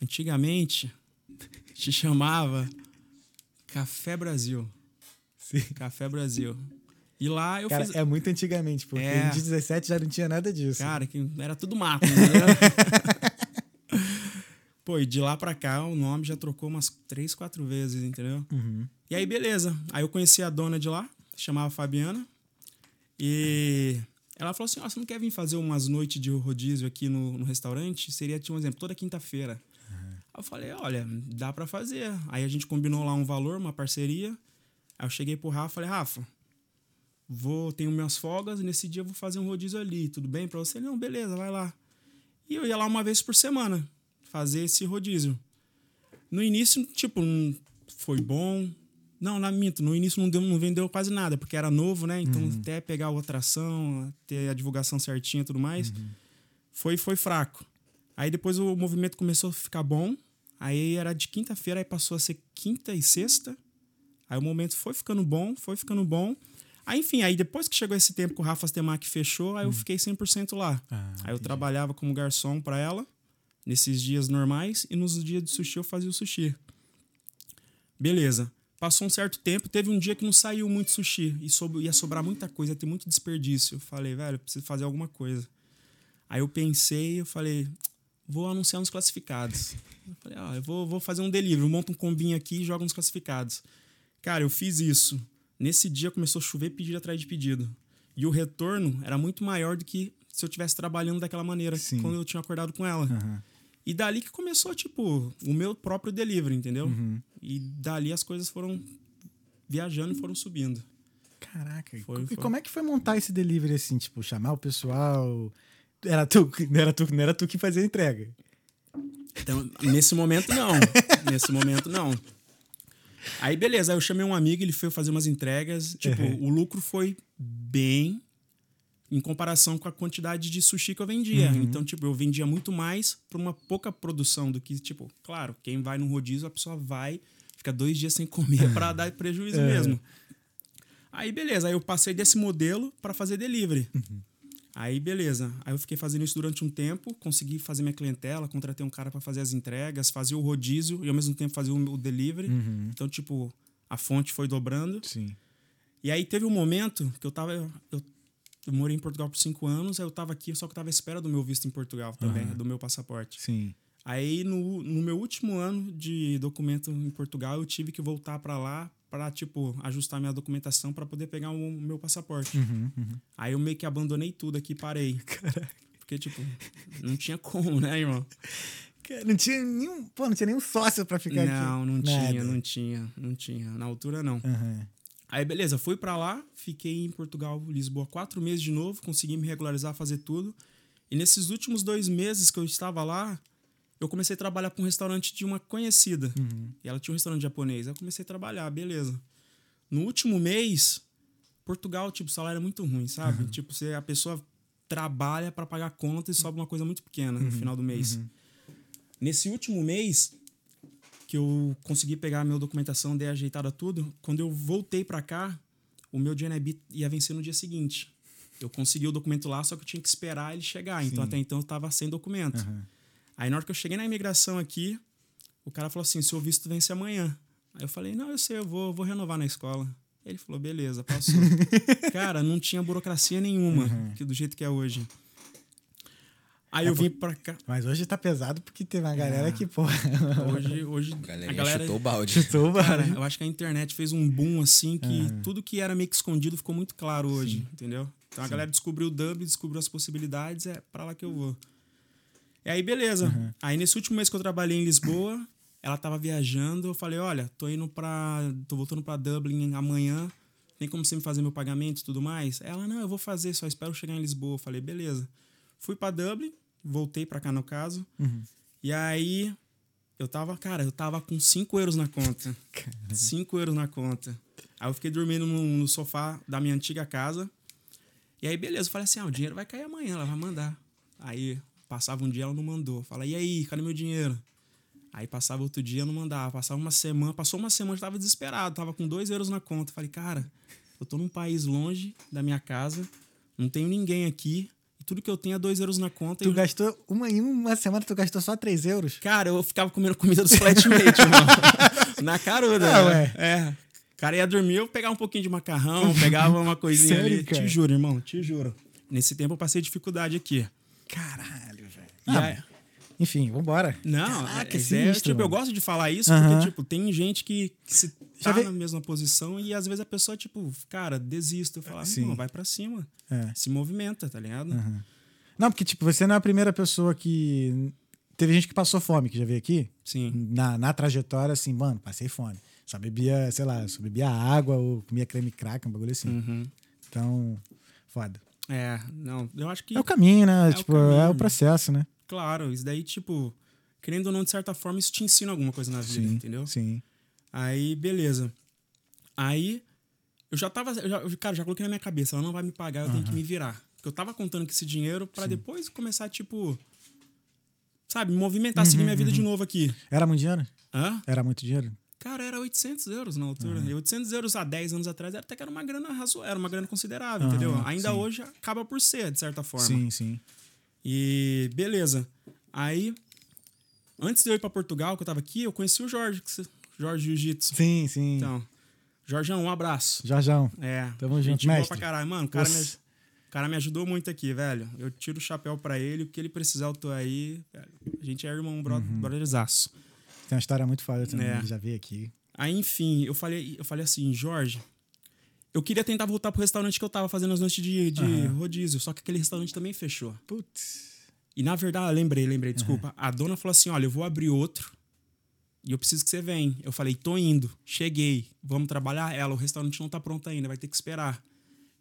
Speaker 3: antigamente, se chamava Café Brasil.
Speaker 1: Sim.
Speaker 3: Café Brasil. E lá eu
Speaker 1: Cara,
Speaker 3: fiz...
Speaker 1: é muito antigamente, porque
Speaker 3: É.
Speaker 1: em 17 já não tinha nada disso.
Speaker 3: Cara, que era tudo mato, entendeu? Pô, e de lá pra cá o nome já trocou umas três, quatro vezes, entendeu?
Speaker 1: Uhum.
Speaker 3: E aí, beleza. Aí eu conheci a dona de lá, chamava Fabiana. E ela falou assim: Ó, você não quer vir fazer umas noites de rodízio aqui no, no restaurante? Seria, tipo, um exemplo, toda quinta-feira. Aí eu falei: olha, dá pra fazer. Aí a gente combinou lá um valor, uma parceria. Aí eu cheguei pro Rafa e falei: Rafa, vou, tenho minhas folgas, e nesse dia eu vou fazer um rodízio ali, tudo bem pra você? Ele, Não, beleza, vai lá. E eu ia lá uma vez por semana fazer esse rodízio. No início, tipo, não foi bom. Não, na minto, no início não, deu, não vendeu quase nada, porque era novo, né? Então, até pegar a atração, ter a divulgação certinha e tudo mais, foi, foi fraco. Aí depois o movimento começou a ficar bom. Aí era de quinta-feira, aí passou a ser quinta e sexta. Aí o momento foi ficando bom, foi ficando bom. Aí, enfim, aí depois que chegou esse tempo que o Rafa Temac fechou, aí eu fiquei 100% lá.
Speaker 1: Ah,
Speaker 3: aí eu trabalhava como garçom para ela, nesses dias normais, e nos dias de sushi eu fazia o sushi. Beleza. Passou um certo tempo, teve um dia que não saiu muito sushi, e sob- ia sobrar muita coisa, ia ter muito desperdício. Eu falei, velho, eu preciso fazer alguma coisa. Aí eu pensei, eu falei, vou anunciar nos classificados. Eu falei, ó, eu vou, vou fazer um delivery, monto um combinho aqui e jogo nos classificados. Cara, eu fiz isso. Nesse dia começou a chover pedido atrás de pedido. E o retorno era muito maior do que se eu estivesse trabalhando daquela maneira,
Speaker 1: Sim.
Speaker 3: quando eu tinha acordado com ela.
Speaker 1: Aham.
Speaker 3: E dali que começou, tipo, o meu próprio delivery, entendeu?
Speaker 1: Uhum.
Speaker 3: E dali as coisas foram viajando e foram subindo.
Speaker 1: Caraca.
Speaker 3: Foi,
Speaker 1: e
Speaker 3: foi.
Speaker 1: como é que foi montar esse delivery assim? Tipo, chamar o pessoal. Era tu, não era tu, não era tu que fazia a entrega.
Speaker 3: Então, nesse momento, não. nesse momento, não. Aí, beleza. Aí eu chamei um amigo, ele foi fazer umas entregas. Tipo,
Speaker 1: Uhum.
Speaker 3: o lucro foi bem em comparação com a quantidade de sushi que eu vendia.
Speaker 1: Uhum.
Speaker 3: Então, tipo, eu vendia muito mais por uma pouca produção do que, tipo, claro, quem vai num rodízio, a pessoa vai, fica dois dias sem comer pra dar prejuízo
Speaker 1: É.
Speaker 3: mesmo. Aí, beleza. Aí eu passei desse modelo para fazer delivery.
Speaker 1: Uhum.
Speaker 3: Aí, beleza. Aí eu fiquei fazendo isso durante um tempo, consegui fazer minha clientela, contratei um cara para fazer as entregas, fazia o rodízio e ao mesmo tempo fazia o delivery.
Speaker 1: Uhum.
Speaker 3: Então, tipo, a fonte foi dobrando.
Speaker 1: Sim.
Speaker 3: E aí teve um momento que eu tava. Eu, eu morei em Portugal por cinco anos, aí eu tava aqui, só que eu tava à espera do meu visto em Portugal também, do meu passaporte.
Speaker 1: Sim.
Speaker 3: Aí no, no meu último ano de documento em Portugal, eu tive que voltar para lá para tipo ajustar minha documentação para poder pegar o meu passaporte.
Speaker 1: Uhum, uhum.
Speaker 3: Aí eu meio que abandonei tudo aqui e parei. Porque tipo, não tinha como, né, irmão?
Speaker 1: Não tinha nenhum. Pô, não tinha nenhum sócio pra ficar aqui.
Speaker 3: Não, não tinha, não tinha, não tinha. Na altura não.
Speaker 1: Aham.
Speaker 3: Aí, beleza, fui pra lá, fiquei em Portugal, Lisboa, quatro meses de novo, consegui me regularizar, fazer tudo. E nesses últimos dois meses que eu estava lá, eu comecei a trabalhar para um restaurante de uma conhecida.
Speaker 1: Uhum.
Speaker 3: E ela tinha um restaurante japonês. Aí eu comecei a trabalhar, beleza. No último mês, Portugal, tipo, o salário é muito ruim, sabe? Tipo, você, a pessoa trabalha para pagar conta e sobra uma coisa muito pequena no final do mês. Nesse último mês, que eu consegui pegar a minha documentação, dei ajeitada tudo, quando eu voltei para cá, o meu DNB ia vencer no dia seguinte. Eu consegui o documento lá, só que eu tinha que esperar ele chegar. Então,
Speaker 1: Sim.
Speaker 3: até então, eu tava sem documento.
Speaker 1: Aham.
Speaker 3: Aí, na hora que eu cheguei na imigração aqui, o cara falou assim: seu visto vence amanhã. Aí eu falei: não, eu sei, eu vou, vou renovar na escola. Ele falou: beleza, passou. cara, não tinha burocracia nenhuma, que do jeito que é hoje. Aí
Speaker 1: É
Speaker 3: eu vim pra cá.
Speaker 1: Mas hoje tá pesado porque tem uma galera
Speaker 3: Ah.
Speaker 1: que, porra,
Speaker 3: Hoje, hoje
Speaker 2: A galerinha
Speaker 3: a galera.
Speaker 2: chutou o balde.
Speaker 1: chutou o
Speaker 3: Cara,
Speaker 1: barulho.
Speaker 3: eu acho que a internet fez um boom assim que tudo que era meio que escondido ficou muito claro hoje, entendeu? Então a galera descobriu o Dub, descobriu as possibilidades, é pra lá que eu vou. E aí, beleza. Aí nesse último mês que eu trabalhei em Lisboa, ela tava viajando, eu falei, olha, tô indo pra. tô voltando pra Dublin amanhã. Tem como você me fazer meu pagamento e tudo mais? Ela, não, eu vou fazer, só espero chegar em Lisboa. Eu falei, beleza. Fui pra Dublin, voltei pra cá no caso. E aí, eu tava, cara, eu tava com 5 euros na conta. 5 euros na conta. Aí eu fiquei dormindo no, no sofá da minha antiga casa. E aí, beleza, eu falei assim: ah, o dinheiro vai cair amanhã, ela vai mandar. Aí passava um dia, ela não mandou. Fala, e aí, cadê meu dinheiro? Aí passava outro dia, não mandava. Passava uma semana, passou uma semana, eu tava desesperado, tava com 2 euros na conta. Falei, cara, eu tô num país longe da minha casa, não tenho ninguém aqui, tudo que eu tenho é 2 euros na conta.
Speaker 1: Tu
Speaker 3: e
Speaker 1: gastou, uma, em uma semana tu gastou só 3 euros?
Speaker 3: Cara, eu ficava comendo comida dos flatmates, irmão. Na caruda.
Speaker 1: Ah,
Speaker 3: né?
Speaker 1: ué.
Speaker 3: É. O cara ia dormir, eu pegava um pouquinho de macarrão, pegava uma coisinha
Speaker 1: Sério,
Speaker 3: ali.
Speaker 1: cara?
Speaker 3: Te juro, irmão, te juro. Nesse tempo eu passei dificuldade aqui.
Speaker 1: Caralho, Ah,
Speaker 3: aí-
Speaker 1: Enfim, vambora.
Speaker 3: não,
Speaker 1: Caraca,
Speaker 3: é, é,
Speaker 1: sinistro,
Speaker 3: tipo, eu gosto de falar isso porque, tipo, tem gente que, que se
Speaker 1: Já
Speaker 3: tá
Speaker 1: vi-
Speaker 3: na mesma posição e às vezes a pessoa, tipo, cara, desiste. Eu falo,
Speaker 1: Sim.
Speaker 3: não, vai pra cima.
Speaker 1: É.
Speaker 3: Se movimenta, tá ligado?
Speaker 1: Não, porque, tipo, você não é a primeira pessoa que. Teve gente que passou fome, que já veio aqui.
Speaker 3: Sim.
Speaker 1: Na, na trajetória, assim, mano, passei fome. Só bebia, sei lá, só bebia água ou comia creme crack, um bagulho assim.
Speaker 3: Uhum.
Speaker 1: Então, foda.
Speaker 3: É, não, eu acho que.
Speaker 1: É o caminho, né?
Speaker 3: o
Speaker 1: tipo,
Speaker 3: caminho.
Speaker 1: é o processo, né?
Speaker 3: Claro, isso daí, tipo, querendo ou não, de certa forma, isso te ensina alguma coisa na vida,
Speaker 1: Sim,
Speaker 3: entendeu?
Speaker 1: Sim.
Speaker 3: Aí, beleza. Aí, eu já tava. Eu já, cara, já coloquei na minha cabeça, ela não vai me pagar, eu tenho que me virar. Porque eu tava contando com esse dinheiro pra depois começar, tipo. Sabe, me movimentar, seguir minha vida de novo aqui.
Speaker 1: Era muito dinheiro?
Speaker 3: Hã?
Speaker 1: Era muito dinheiro?
Speaker 3: Cara, era 800 euros na altura. E 800 euros há 10 anos atrás até que era uma grana razoável, era uma grana considerável, entendeu? Ainda
Speaker 1: sim.
Speaker 3: hoje acaba por ser, de certa forma.
Speaker 1: Sim, sim.
Speaker 3: E beleza. Aí, antes de eu ir pra Portugal, que eu tava aqui, eu conheci o Jorge, que você- Jorge Jiu-Jitsu.
Speaker 1: Sim, sim.
Speaker 3: Então, Jorgeão, um abraço.
Speaker 1: Jorjão.
Speaker 3: É.
Speaker 1: Tamo junto,
Speaker 3: gente boa
Speaker 1: mestre.
Speaker 3: pra caralho. Mano, o cara, me, o cara me ajudou muito aqui, velho. Eu tiro o chapéu pra ele, o que ele precisar, eu tô aí. velho. A gente é irmão, bro,
Speaker 1: Uhum.
Speaker 3: brotherzaço.
Speaker 1: Tem uma história muito foda também,
Speaker 3: É.
Speaker 1: já veio aqui.
Speaker 3: Aí, enfim, eu falei, eu falei assim, Jorge, eu queria tentar voltar pro restaurante que eu tava fazendo as noites de, de rodízio, só que aquele restaurante também fechou.
Speaker 1: Putz.
Speaker 3: E na verdade, lembrei, lembrei, desculpa. A dona falou assim: olha, eu vou abrir outro e eu preciso que você venha. Eu falei, tô indo, cheguei, vamos trabalhar. Ela, o restaurante não tá pronto ainda, vai ter que esperar.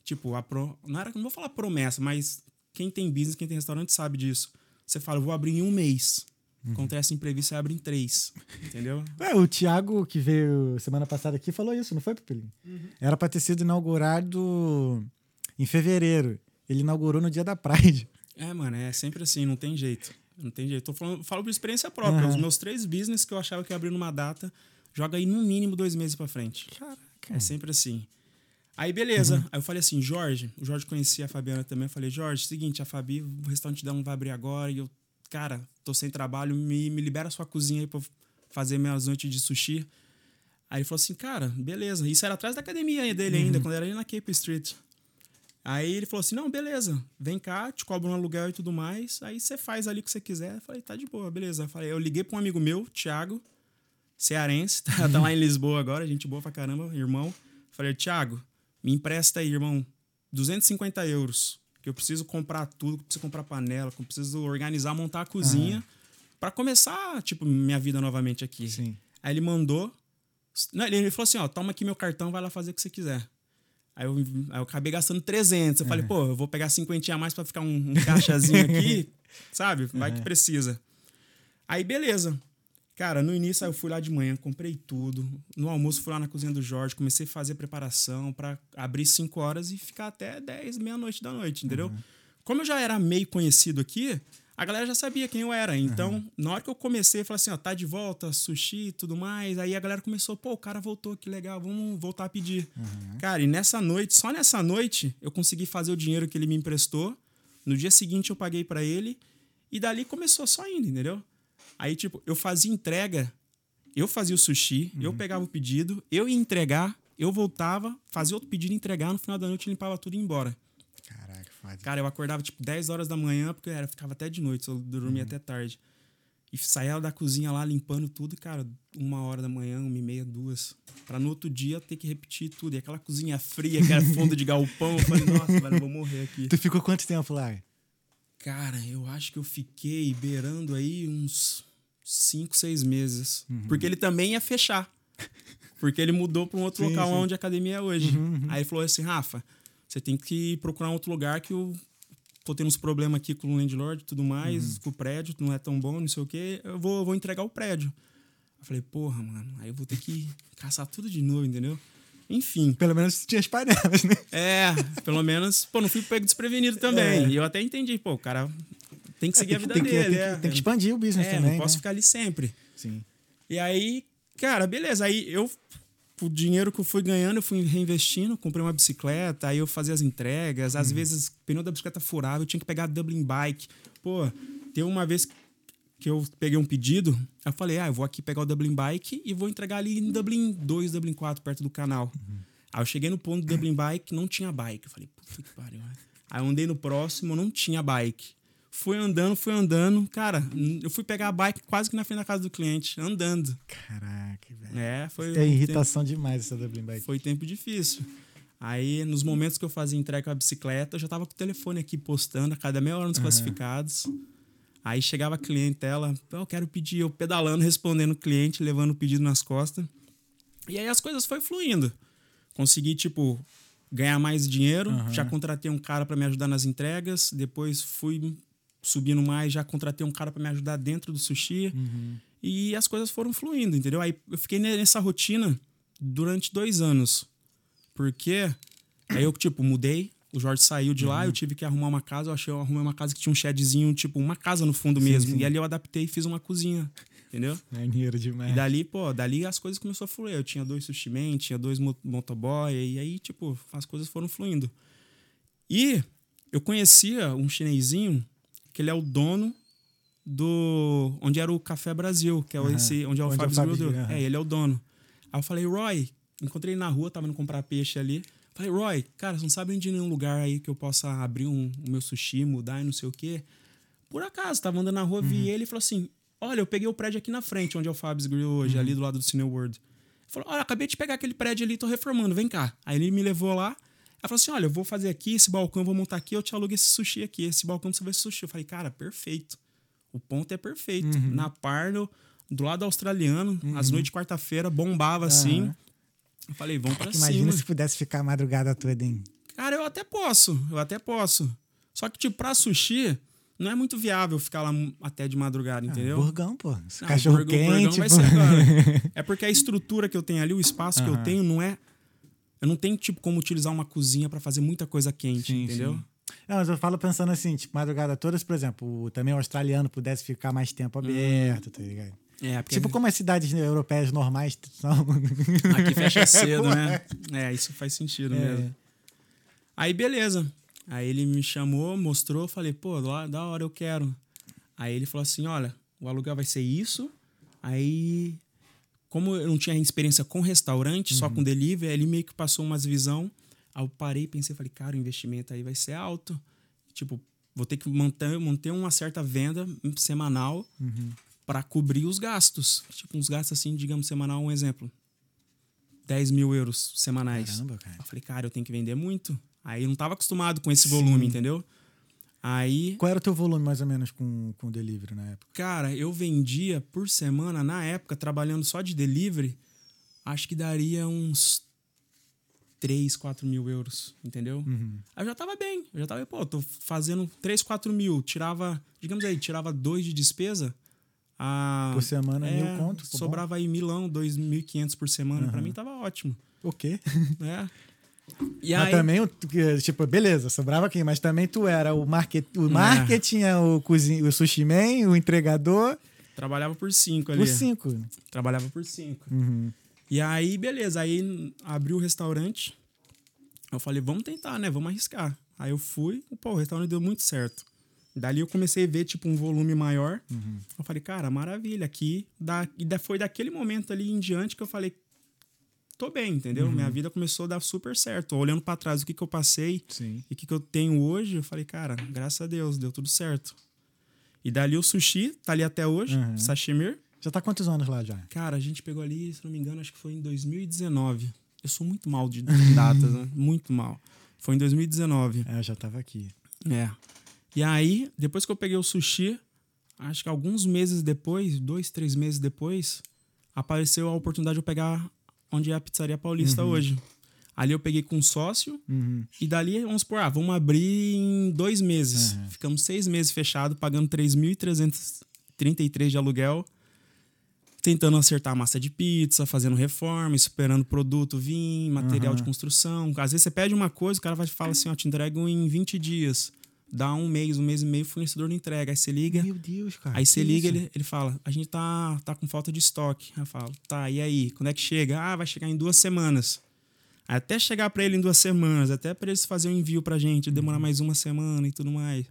Speaker 3: Tipo, a pro... não, era, não vou falar promessa, mas quem tem business, quem tem restaurante sabe disso. Você fala, eu vou abrir em um mês. Acontece imprevisto, você abre em três. Entendeu?
Speaker 1: É, o Thiago, que veio semana passada aqui, falou isso, não foi, Pupilinho? Era pra ter sido inaugurado em fevereiro. Ele inaugurou no dia da Pride.
Speaker 3: É, mano, é sempre assim, não tem jeito. Não tem jeito. Tô falando, falo por experiência própria.
Speaker 1: Aham.
Speaker 3: Os meus três business que eu achava que ia abrir numa data, joga aí no mínimo dois meses pra frente.
Speaker 1: Caraca.
Speaker 3: É sempre assim. Aí, beleza. Aí eu falei assim, Jorge, o Jorge conhecia a Fabiana também. Eu falei, Jorge, seguinte, a Fabi, o restaurante dela não vai abrir agora. E eu, cara, tô sem trabalho, me, me libera sua cozinha aí pra eu fazer minhas noites de sushi. Aí ele falou assim, cara, beleza. Isso era atrás da academia dele ainda, quando era ali na Cape Street. Aí ele falou assim: não, beleza, vem cá, te cobro um aluguel e tudo mais. Aí você faz ali o que você quiser. Eu falei, tá de boa, beleza. Eu, falei, eu liguei pra um amigo meu, Thiago, cearense, tá, tá lá em Lisboa agora, gente boa pra caramba, irmão. Falei, Thiago, me empresta aí, irmão, 250 euros. Que eu preciso comprar tudo, preciso comprar panela, que eu preciso organizar, montar a cozinha pra começar, tipo, minha vida novamente aqui.
Speaker 1: Sim.
Speaker 3: Aí ele mandou. Não, ele falou assim: ó, toma aqui meu cartão, vai lá fazer o que você quiser. Aí eu, aí eu acabei gastando 300. Eu falei, pô, eu vou pegar 50 a mais pra ficar um, um caixazinho aqui, sabe? Vai que precisa. Aí, beleza. Cara, no início eu fui lá de manhã, comprei tudo. No almoço fui lá na cozinha do Jorge, comecei a fazer preparação pra abrir 5 horas e ficar até 10, meia-noite da noite, entendeu? Como eu já era meio conhecido aqui, a galera já sabia quem eu era. Então, na hora que eu comecei, eu falei assim, ó, tá de volta, sushi e tudo mais. Aí a galera começou, pô, o cara voltou, que legal, vamos voltar a pedir. Cara, e nessa noite, só nessa noite, eu consegui fazer o dinheiro que ele me emprestou. No dia seguinte eu paguei pra ele. E dali começou só indo, entendeu? Aí, tipo, eu fazia entrega, eu fazia o sushi, eu pegava o pedido, eu ia entregar, eu voltava, fazia outro pedido, entregar, no final da noite limpava tudo e ia embora.
Speaker 1: Caraca, foda.
Speaker 3: Cara, eu acordava tipo 10 horas da manhã, porque era, ficava até de noite, eu dormia até tarde. E saía da cozinha lá limpando tudo, cara, uma hora da manhã, uma e meia, duas. Pra no outro dia ter que repetir tudo. E aquela cozinha fria, que era fundo de galpão, eu falei, nossa, velho, eu vou morrer aqui.
Speaker 1: Tu ficou quanto tempo lá?
Speaker 3: Cara, eu acho que eu fiquei beirando aí uns 5, 6 meses. Porque ele também ia fechar. Porque ele mudou para um outro
Speaker 1: Sim,
Speaker 3: local
Speaker 1: sim.
Speaker 3: onde a academia é hoje. Aí ele falou assim: Rafa, você tem que procurar um outro lugar que eu tô tendo uns problemas aqui com o landlord e tudo mais, com o prédio, não é tão bom, não sei o quê. Eu vou, vou entregar o prédio. Eu falei, porra, mano, aí eu vou ter que caçar tudo de novo, entendeu? Enfim.
Speaker 1: Pelo menos tinha as panelas, né?
Speaker 3: É, pelo menos, pô, não fui pego desprevenido também.
Speaker 1: É.
Speaker 3: E eu até entendi, pô, o cara tem que seguir a vida
Speaker 1: tem
Speaker 3: dele.
Speaker 1: tem, que,
Speaker 3: é.
Speaker 1: tem que expandir o business
Speaker 3: É,
Speaker 1: também,
Speaker 3: não posso
Speaker 1: né?
Speaker 3: ficar ali sempre.
Speaker 1: Sim.
Speaker 3: E aí, cara, beleza. Aí eu, o dinheiro que eu fui ganhando, eu fui reinvestindo, comprei uma bicicleta, aí eu fazia as entregas. Às vezes, o pneu da bicicleta furava, eu tinha que pegar a Dublin Bike. Pô, teve uma vez que eu peguei um pedido, eu falei, ah, eu vou aqui pegar o Dublin Bike e vou entregar ali em Dublin 2, Dublin 4, perto do canal. Aí eu cheguei no ponto do Dublin Bike, não tinha bike. Eu falei, puta que pariu. né? Aí eu andei no próximo, não tinha bike. Fui andando, fui andando. Cara, eu fui pegar a bike quase que na frente da casa do cliente, andando.
Speaker 1: Caraca, velho.
Speaker 3: É, foi.
Speaker 1: É
Speaker 3: um
Speaker 1: irritação demais essa Dublin
Speaker 3: tempo,
Speaker 1: Bike.
Speaker 3: foi tempo difícil. Aí, nos momentos que eu fazia entrega com a bicicleta, eu já tava com o telefone aqui postando a cada meia hora nos classificados. Aí chegava a clientela, eu quero pedir, eu pedalando, respondendo o cliente, levando o pedido nas costas. E aí as coisas foi fluindo. Consegui, tipo, ganhar mais dinheiro. Já contratei um cara para me ajudar nas entregas. Depois fui subindo mais, já contratei um cara para me ajudar dentro do sushi. E as coisas foram fluindo, entendeu? Aí eu fiquei nessa rotina durante dois anos. Porque aí eu, tipo, mudei. O Jorge saiu de lá, eu tive que arrumar uma casa. Eu achei, eu arrumei uma casa que tinha um shedzinho, tipo, uma casa no fundo mesmo.
Speaker 1: sim.
Speaker 3: E ali eu adaptei e fiz uma cozinha, entendeu?
Speaker 1: Maneiro demais.
Speaker 3: E dali, pô, dali as coisas começaram a fluir. Eu tinha dois sushi men, tinha dois mo- motoboy, e aí, tipo, as coisas foram fluindo. E eu conhecia um chinesinho que ele é o dono do. onde era o Café Brasil, que é
Speaker 1: Aham.
Speaker 3: esse, onde é o
Speaker 1: Onde é
Speaker 3: Fábio. Grill,
Speaker 1: aham.
Speaker 3: É, ele é o dono. Aí eu falei, Roy, encontrei ele na rua, tava indo comprar peixe ali. Falei, Roy, cara, você não sabe de nenhum lugar aí que eu possa abrir um, o meu sushi, mudar e não sei o quê? Por acaso, tava andando na rua,
Speaker 1: Uhum.
Speaker 3: vi ele e falou assim: Olha, eu peguei o prédio aqui na frente, onde é o Fab's Grill hoje,
Speaker 1: Uhum.
Speaker 3: ali do lado do Cine World. Ele falou: Olha, acabei de pegar aquele prédio ali, tô reformando, vem cá. Aí ele me levou lá. Aí falou assim: Olha, eu vou fazer aqui esse balcão, eu vou montar aqui, eu te alugo esse sushi aqui. Esse balcão você esse sushi. Eu falei, cara, perfeito. O ponto é perfeito.
Speaker 1: Uhum.
Speaker 3: Na Parno, do lado australiano, às noites de quarta-feira, bombava assim.
Speaker 1: Aham.
Speaker 3: Eu falei, vamos pra
Speaker 1: Imagina
Speaker 3: cima.
Speaker 1: se pudesse ficar a madrugada toda, hein?
Speaker 3: Cara, eu até posso, eu até posso. Só que, tipo, pra sushi, não é muito viável ficar lá até de madrugada, entendeu?
Speaker 1: Ah, burgão, pô.
Speaker 3: Não,
Speaker 1: Cachorro
Speaker 3: burgão- o burgão
Speaker 1: quente.
Speaker 3: vai ser agora. É porque a estrutura que eu tenho ali, o espaço que eu tenho, não é. Eu não tenho, tipo, como utilizar uma cozinha pra fazer muita coisa quente,
Speaker 1: Sim,
Speaker 3: entendeu?
Speaker 1: sim. Não, mas eu falo pensando assim, tipo, madrugada toda, se, por exemplo, também o australiano pudesse ficar mais tempo aberto, tá ligado?
Speaker 3: É,
Speaker 1: Tipo como as cidades europeias normais são.
Speaker 3: aqui fecha cedo, né? É, isso faz sentido
Speaker 1: É.
Speaker 3: mesmo. Aí, beleza. Aí ele me chamou, mostrou, falei, pô, lá, da hora, eu quero. Aí ele falou assim: olha, o aluguel vai ser isso. Aí, como eu não tinha experiência com restaurante, só com delivery, ele meio que passou umas visão. Aí eu parei e pensei, falei, cara, o investimento aí vai ser alto. Tipo, vou ter que manter, manter uma certa venda semanal para cobrir os gastos. Tipo, uns gastos assim, digamos, semanal, um exemplo. 10 mil euros semanais.
Speaker 1: Caramba, cara.
Speaker 3: Eu falei, cara, eu tenho que vender muito. Aí eu não tava acostumado com esse volume, entendeu? Aí,
Speaker 1: Qual era o teu volume, mais ou menos, com com o delivery na época?
Speaker 3: cara, eu vendia por semana, na época, trabalhando só de delivery, acho que daria uns 3, 4 mil euros, entendeu? Aí eu já tava bem. Eu já tava, pô, tô fazendo 3, 4 mil. Tirava, digamos aí, tirava 2 de despesa. a.
Speaker 1: Por semana,
Speaker 3: é,
Speaker 1: mil conto. pô, bom.
Speaker 3: sobrava aí milão, dois mil e quinhentos por semana. Pra mim tava ótimo.
Speaker 1: O quê?
Speaker 3: É. E
Speaker 1: Mas
Speaker 3: aí,
Speaker 1: também, tipo, beleza, sobrava aqui, mas também tu era o, market, o marketing, o, cozinha, o sushi man, o entregador,
Speaker 3: trabalhava por cinco ali.
Speaker 1: os cinco.
Speaker 3: Trabalhava por cinco.
Speaker 1: Uhum.
Speaker 3: E aí, beleza. Aí abriu o restaurante. Eu falei, vamos tentar, né? Vamos arriscar. Aí eu fui, pô, o restaurante deu muito certo. Dali eu comecei a ver, tipo, um volume maior. Eu falei, cara, maravilha, aqui. Da... E da- foi daquele momento ali em diante que eu falei, tô bem, entendeu? Minha vida começou a dar super certo. Olhando pra trás o que, que eu passei
Speaker 1: Sim.
Speaker 3: e o que, que eu tenho hoje, eu falei, cara, graças a Deus, deu tudo certo. E dali o sushi, tá ali até hoje,
Speaker 1: Uhum.
Speaker 3: sashimir.
Speaker 1: Já tá quantos anos lá já?
Speaker 3: Cara, a gente pegou ali, se não me engano, acho que foi em 2019. Eu sou muito mal de datas, né? Muito mal. Foi em 2019.
Speaker 1: É, eu já tava aqui.
Speaker 3: É. E aí, depois que eu peguei o sushi, acho que alguns meses depois, dois, três meses depois, apareceu a oportunidade de eu pegar onde é a Pizzaria Paulista hoje. Ali eu peguei com um sócio
Speaker 1: Uhum.
Speaker 3: e dali, vamos supor, ah, vamos abrir em dois meses. Ficamos seis meses fechados, pagando 3.333 de aluguel, tentando acertar a massa de pizza, fazendo reforma, esperando produto vir, material de construção. Às vezes você pede uma coisa, o cara vai te falar assim, ó, te entrego em 20 dias. Dá um mês, um mês e meio, o fornecedor não entrega. Aí você liga,
Speaker 1: Meu Deus, cara.
Speaker 3: Aí você liga,
Speaker 1: isso?
Speaker 3: ele, ele fala, a gente tá, tá com falta de estoque. Aí eu falo, tá, e aí? Quando é que chega? Ah, vai chegar em duas semanas. Aí Até chegar pra ele em duas semanas, até pra eles fazerem um envio pra gente, demorar mais uma semana e tudo mais.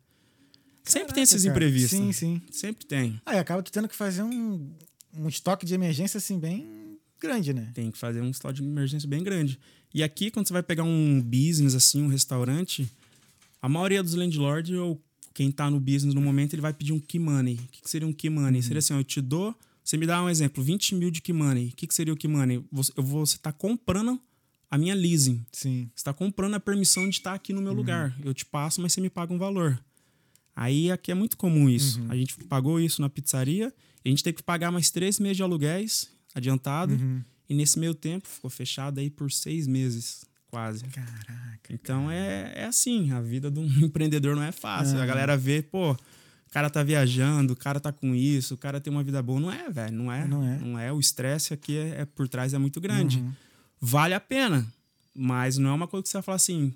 Speaker 3: Sempre tem
Speaker 1: Uhum. Caraca,
Speaker 3: esses
Speaker 1: cara.
Speaker 3: imprevistos.
Speaker 1: Sim, sim.
Speaker 3: Sempre tem.
Speaker 1: Aí acaba tu tendo que fazer um, um estoque de emergência, assim, bem grande, né?
Speaker 3: Tem que fazer um estoque de emergência bem grande. E aqui, quando você vai pegar um business, assim, um restaurante, a maioria dos landlords, ou quem tá no business no momento, ele vai pedir um key money. O que, que seria um key money? Seria assim, ó, eu te dou, você me dá um exemplo, 20 mil de key money. O que, que seria o key money? Você, você tá comprando a minha leasing.
Speaker 1: Sim.
Speaker 3: Você tá comprando a permissão de estar aqui no meu lugar. Eu te passo, mas você me paga um valor. Aí aqui é muito comum isso. A gente pagou isso na pizzaria, a gente teve que pagar mais três meses de aluguéis adiantado. E nesse meio tempo ficou fechado aí por seis meses, quase.
Speaker 1: Caraca.
Speaker 3: Então é, é assim, a vida de um empreendedor não é fácil. A galera vê, pô, o cara tá viajando, o cara tá com isso, o cara tem uma vida boa. Não é, velho, não é.
Speaker 1: Não é.
Speaker 3: Não é. O estresse aqui é, é por trás é muito grande. Vale a pena, mas não é uma coisa que você vai falar assim,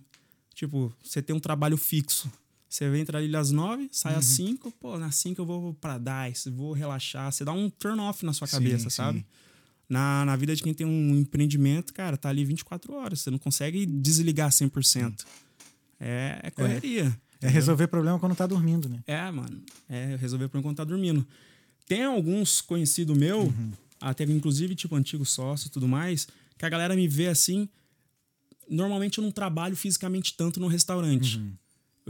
Speaker 3: tipo, você tem um trabalho fixo. Você vem entrar ali às nove, sai às cinco, pô, nas cinco eu vou pra DICE, vou relaxar. Você dá um turn off na sua
Speaker 1: Sim,
Speaker 3: cabeça,
Speaker 1: sim.
Speaker 3: sabe? Na, na vida de quem tem um empreendimento, cara, tá ali 24 horas. Você não consegue desligar 100%. É, é correria.
Speaker 1: É resolver problema quando tá dormindo, né?
Speaker 3: É, mano. É resolver problema quando tá dormindo. Tem alguns conhecidos meu,
Speaker 1: Uhum.
Speaker 3: até inclusive, tipo, antigo sócio e tudo mais, que a galera me vê assim. Normalmente eu não trabalho fisicamente tanto no restaurante.
Speaker 1: Uhum.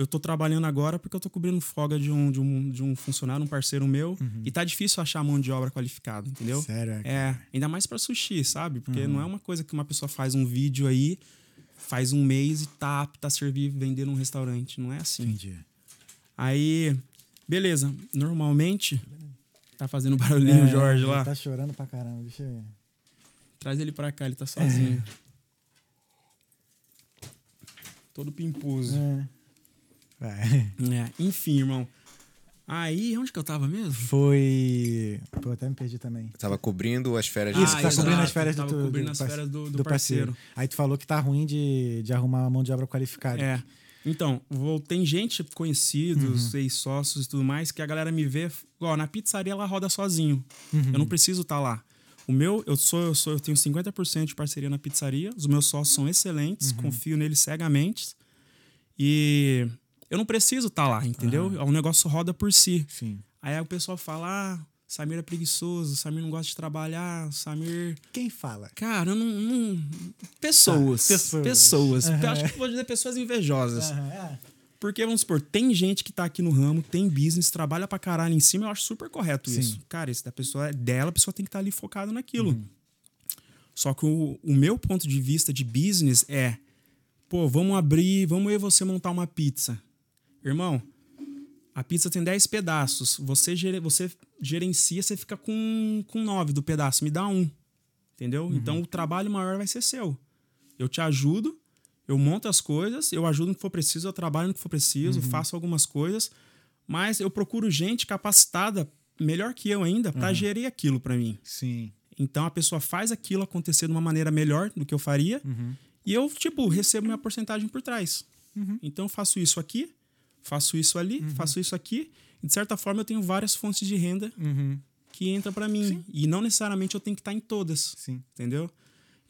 Speaker 3: Eu tô trabalhando agora porque eu tô cobrindo folga de um, de um, de um funcionário, um parceiro meu.
Speaker 1: Uhum.
Speaker 3: E tá difícil achar mão de obra qualificada, entendeu?
Speaker 1: Sério, é.
Speaker 3: É, ainda mais pra sushi, sabe? Porque
Speaker 1: Uhum.
Speaker 3: não é uma coisa que uma pessoa faz um vídeo aí, faz um mês e tá apta a servir, vender num restaurante. Não é assim.
Speaker 1: Entendi.
Speaker 3: Aí, beleza. Normalmente, tá fazendo barulhinho
Speaker 1: É,
Speaker 3: Jorge
Speaker 1: ele
Speaker 3: lá.
Speaker 1: Tá chorando pra caramba, deixa eu ver.
Speaker 3: Traz ele pra cá, ele tá sozinho.
Speaker 1: É.
Speaker 3: Todo pimposo.
Speaker 1: É. Vai.
Speaker 3: É, enfim, irmão. Aí, onde que eu tava mesmo?
Speaker 1: Foi. Pô, até me perdi também.
Speaker 2: Tava cobrindo as férias de
Speaker 1: Isso, tá
Speaker 3: exato.
Speaker 1: cobrindo as férias do,
Speaker 3: cobrindo
Speaker 1: do
Speaker 3: as férias do- do parceiro.
Speaker 1: Aí tu falou que tá ruim de, de arrumar uma mão de obra qualificada.
Speaker 3: É. Então, vou, tem gente, conhecidos,
Speaker 1: Uhum.
Speaker 3: ex-sócios e tudo mais, que a galera me vê. Ó, na pizzaria ela roda sozinho.
Speaker 1: Uhum.
Speaker 3: Eu não preciso estar lá. O meu, eu sou, eu sou, eu tenho 50% de parceria na pizzaria. Os meus sócios são excelentes,
Speaker 1: Uhum.
Speaker 3: confio neles cegamente. E eu não preciso estar lá, entendeu? O negócio roda por si.
Speaker 1: Sim.
Speaker 3: Aí o pessoal fala: ah, Samir é preguiçoso, Samir não gosta de trabalhar, Samir.
Speaker 1: Quem fala?
Speaker 3: Cara, eu não. não... Pessoas.
Speaker 1: Tá, pessoas.
Speaker 3: Pessoas.
Speaker 1: Aham.
Speaker 3: Eu acho que vou dizer pessoas invejosas.
Speaker 1: É.
Speaker 3: Porque, vamos supor, tem gente que tá aqui no ramo, tem business, trabalha pra caralho em cima, eu acho super correto
Speaker 1: Sim.
Speaker 3: isso. Cara, isso da pessoa é dela, a pessoa tem que estar ali focada naquilo. Só que o, o meu ponto de vista de business é, pô, vamos abrir, vamos eu e você montar uma pizza. Irmão, a pizza tem 10 pedaços. Você, gere- você gerencia, você fica com, com 9 do pedaço. Me dá um. Entendeu? Então o trabalho maior vai ser seu. Eu te ajudo, eu monto as coisas, eu ajudo no que for preciso, eu trabalho no que for preciso, faço algumas coisas, mas eu procuro gente capacitada melhor que eu ainda para gerir aquilo para mim.
Speaker 1: Sim.
Speaker 3: Então a pessoa faz aquilo acontecer de uma maneira melhor do que eu faria
Speaker 1: Uhum.
Speaker 3: e eu, tipo, recebo minha porcentagem por trás. Então eu faço isso aqui, faço isso ali,
Speaker 1: Uhum.
Speaker 3: faço isso aqui. E de certa forma eu tenho várias fontes de renda
Speaker 1: Uhum.
Speaker 3: que entram para mim. E não necessariamente eu tenho que estar em todas,
Speaker 1: Sim.
Speaker 3: entendeu?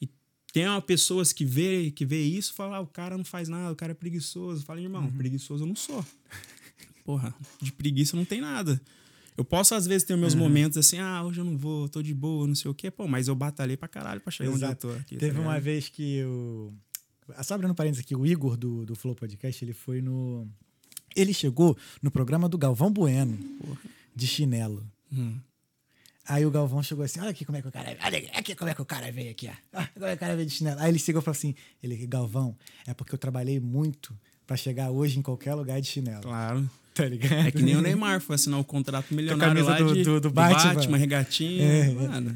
Speaker 3: E tem uma pessoas que vê, que vê isso e falam, ah, o cara não faz nada, o cara é preguiçoso. Fala, irmão,
Speaker 1: Uhum.
Speaker 3: preguiçoso eu não sou. Porra, de preguiça não tem nada. Eu posso, às vezes, ter meus
Speaker 1: Uhum.
Speaker 3: momentos assim, ah, hoje eu não vou, tô de boa, não sei o quê. Pô, mas eu batalhei pra caralho pra chegar onde eu tô aqui. tá
Speaker 1: Teve uma
Speaker 3: ligado?
Speaker 1: vez que o. Só abrindo parênteses aqui, o Igor do, do Flow Podcast, ele foi no. Ele chegou no programa do Galvão Bueno, de chinelo.
Speaker 3: Hum.
Speaker 1: Aí o Galvão chegou assim: olha aqui como é que o cara. Olha aqui como é que o cara veio aqui, ó. Ah, Agora o cara veio de chinelo. Aí ele chegou e falou assim: ele, Galvão, é porque eu trabalhei muito pra chegar hoje em qualquer lugar de chinelo.
Speaker 3: Claro.
Speaker 1: Tá ligado?
Speaker 3: É que nem o Neymar foi assinar o contrato milionário lá
Speaker 1: do-
Speaker 3: de,
Speaker 1: do- do Batman.
Speaker 3: Batman, regatinha.
Speaker 1: É, é.
Speaker 3: Mano,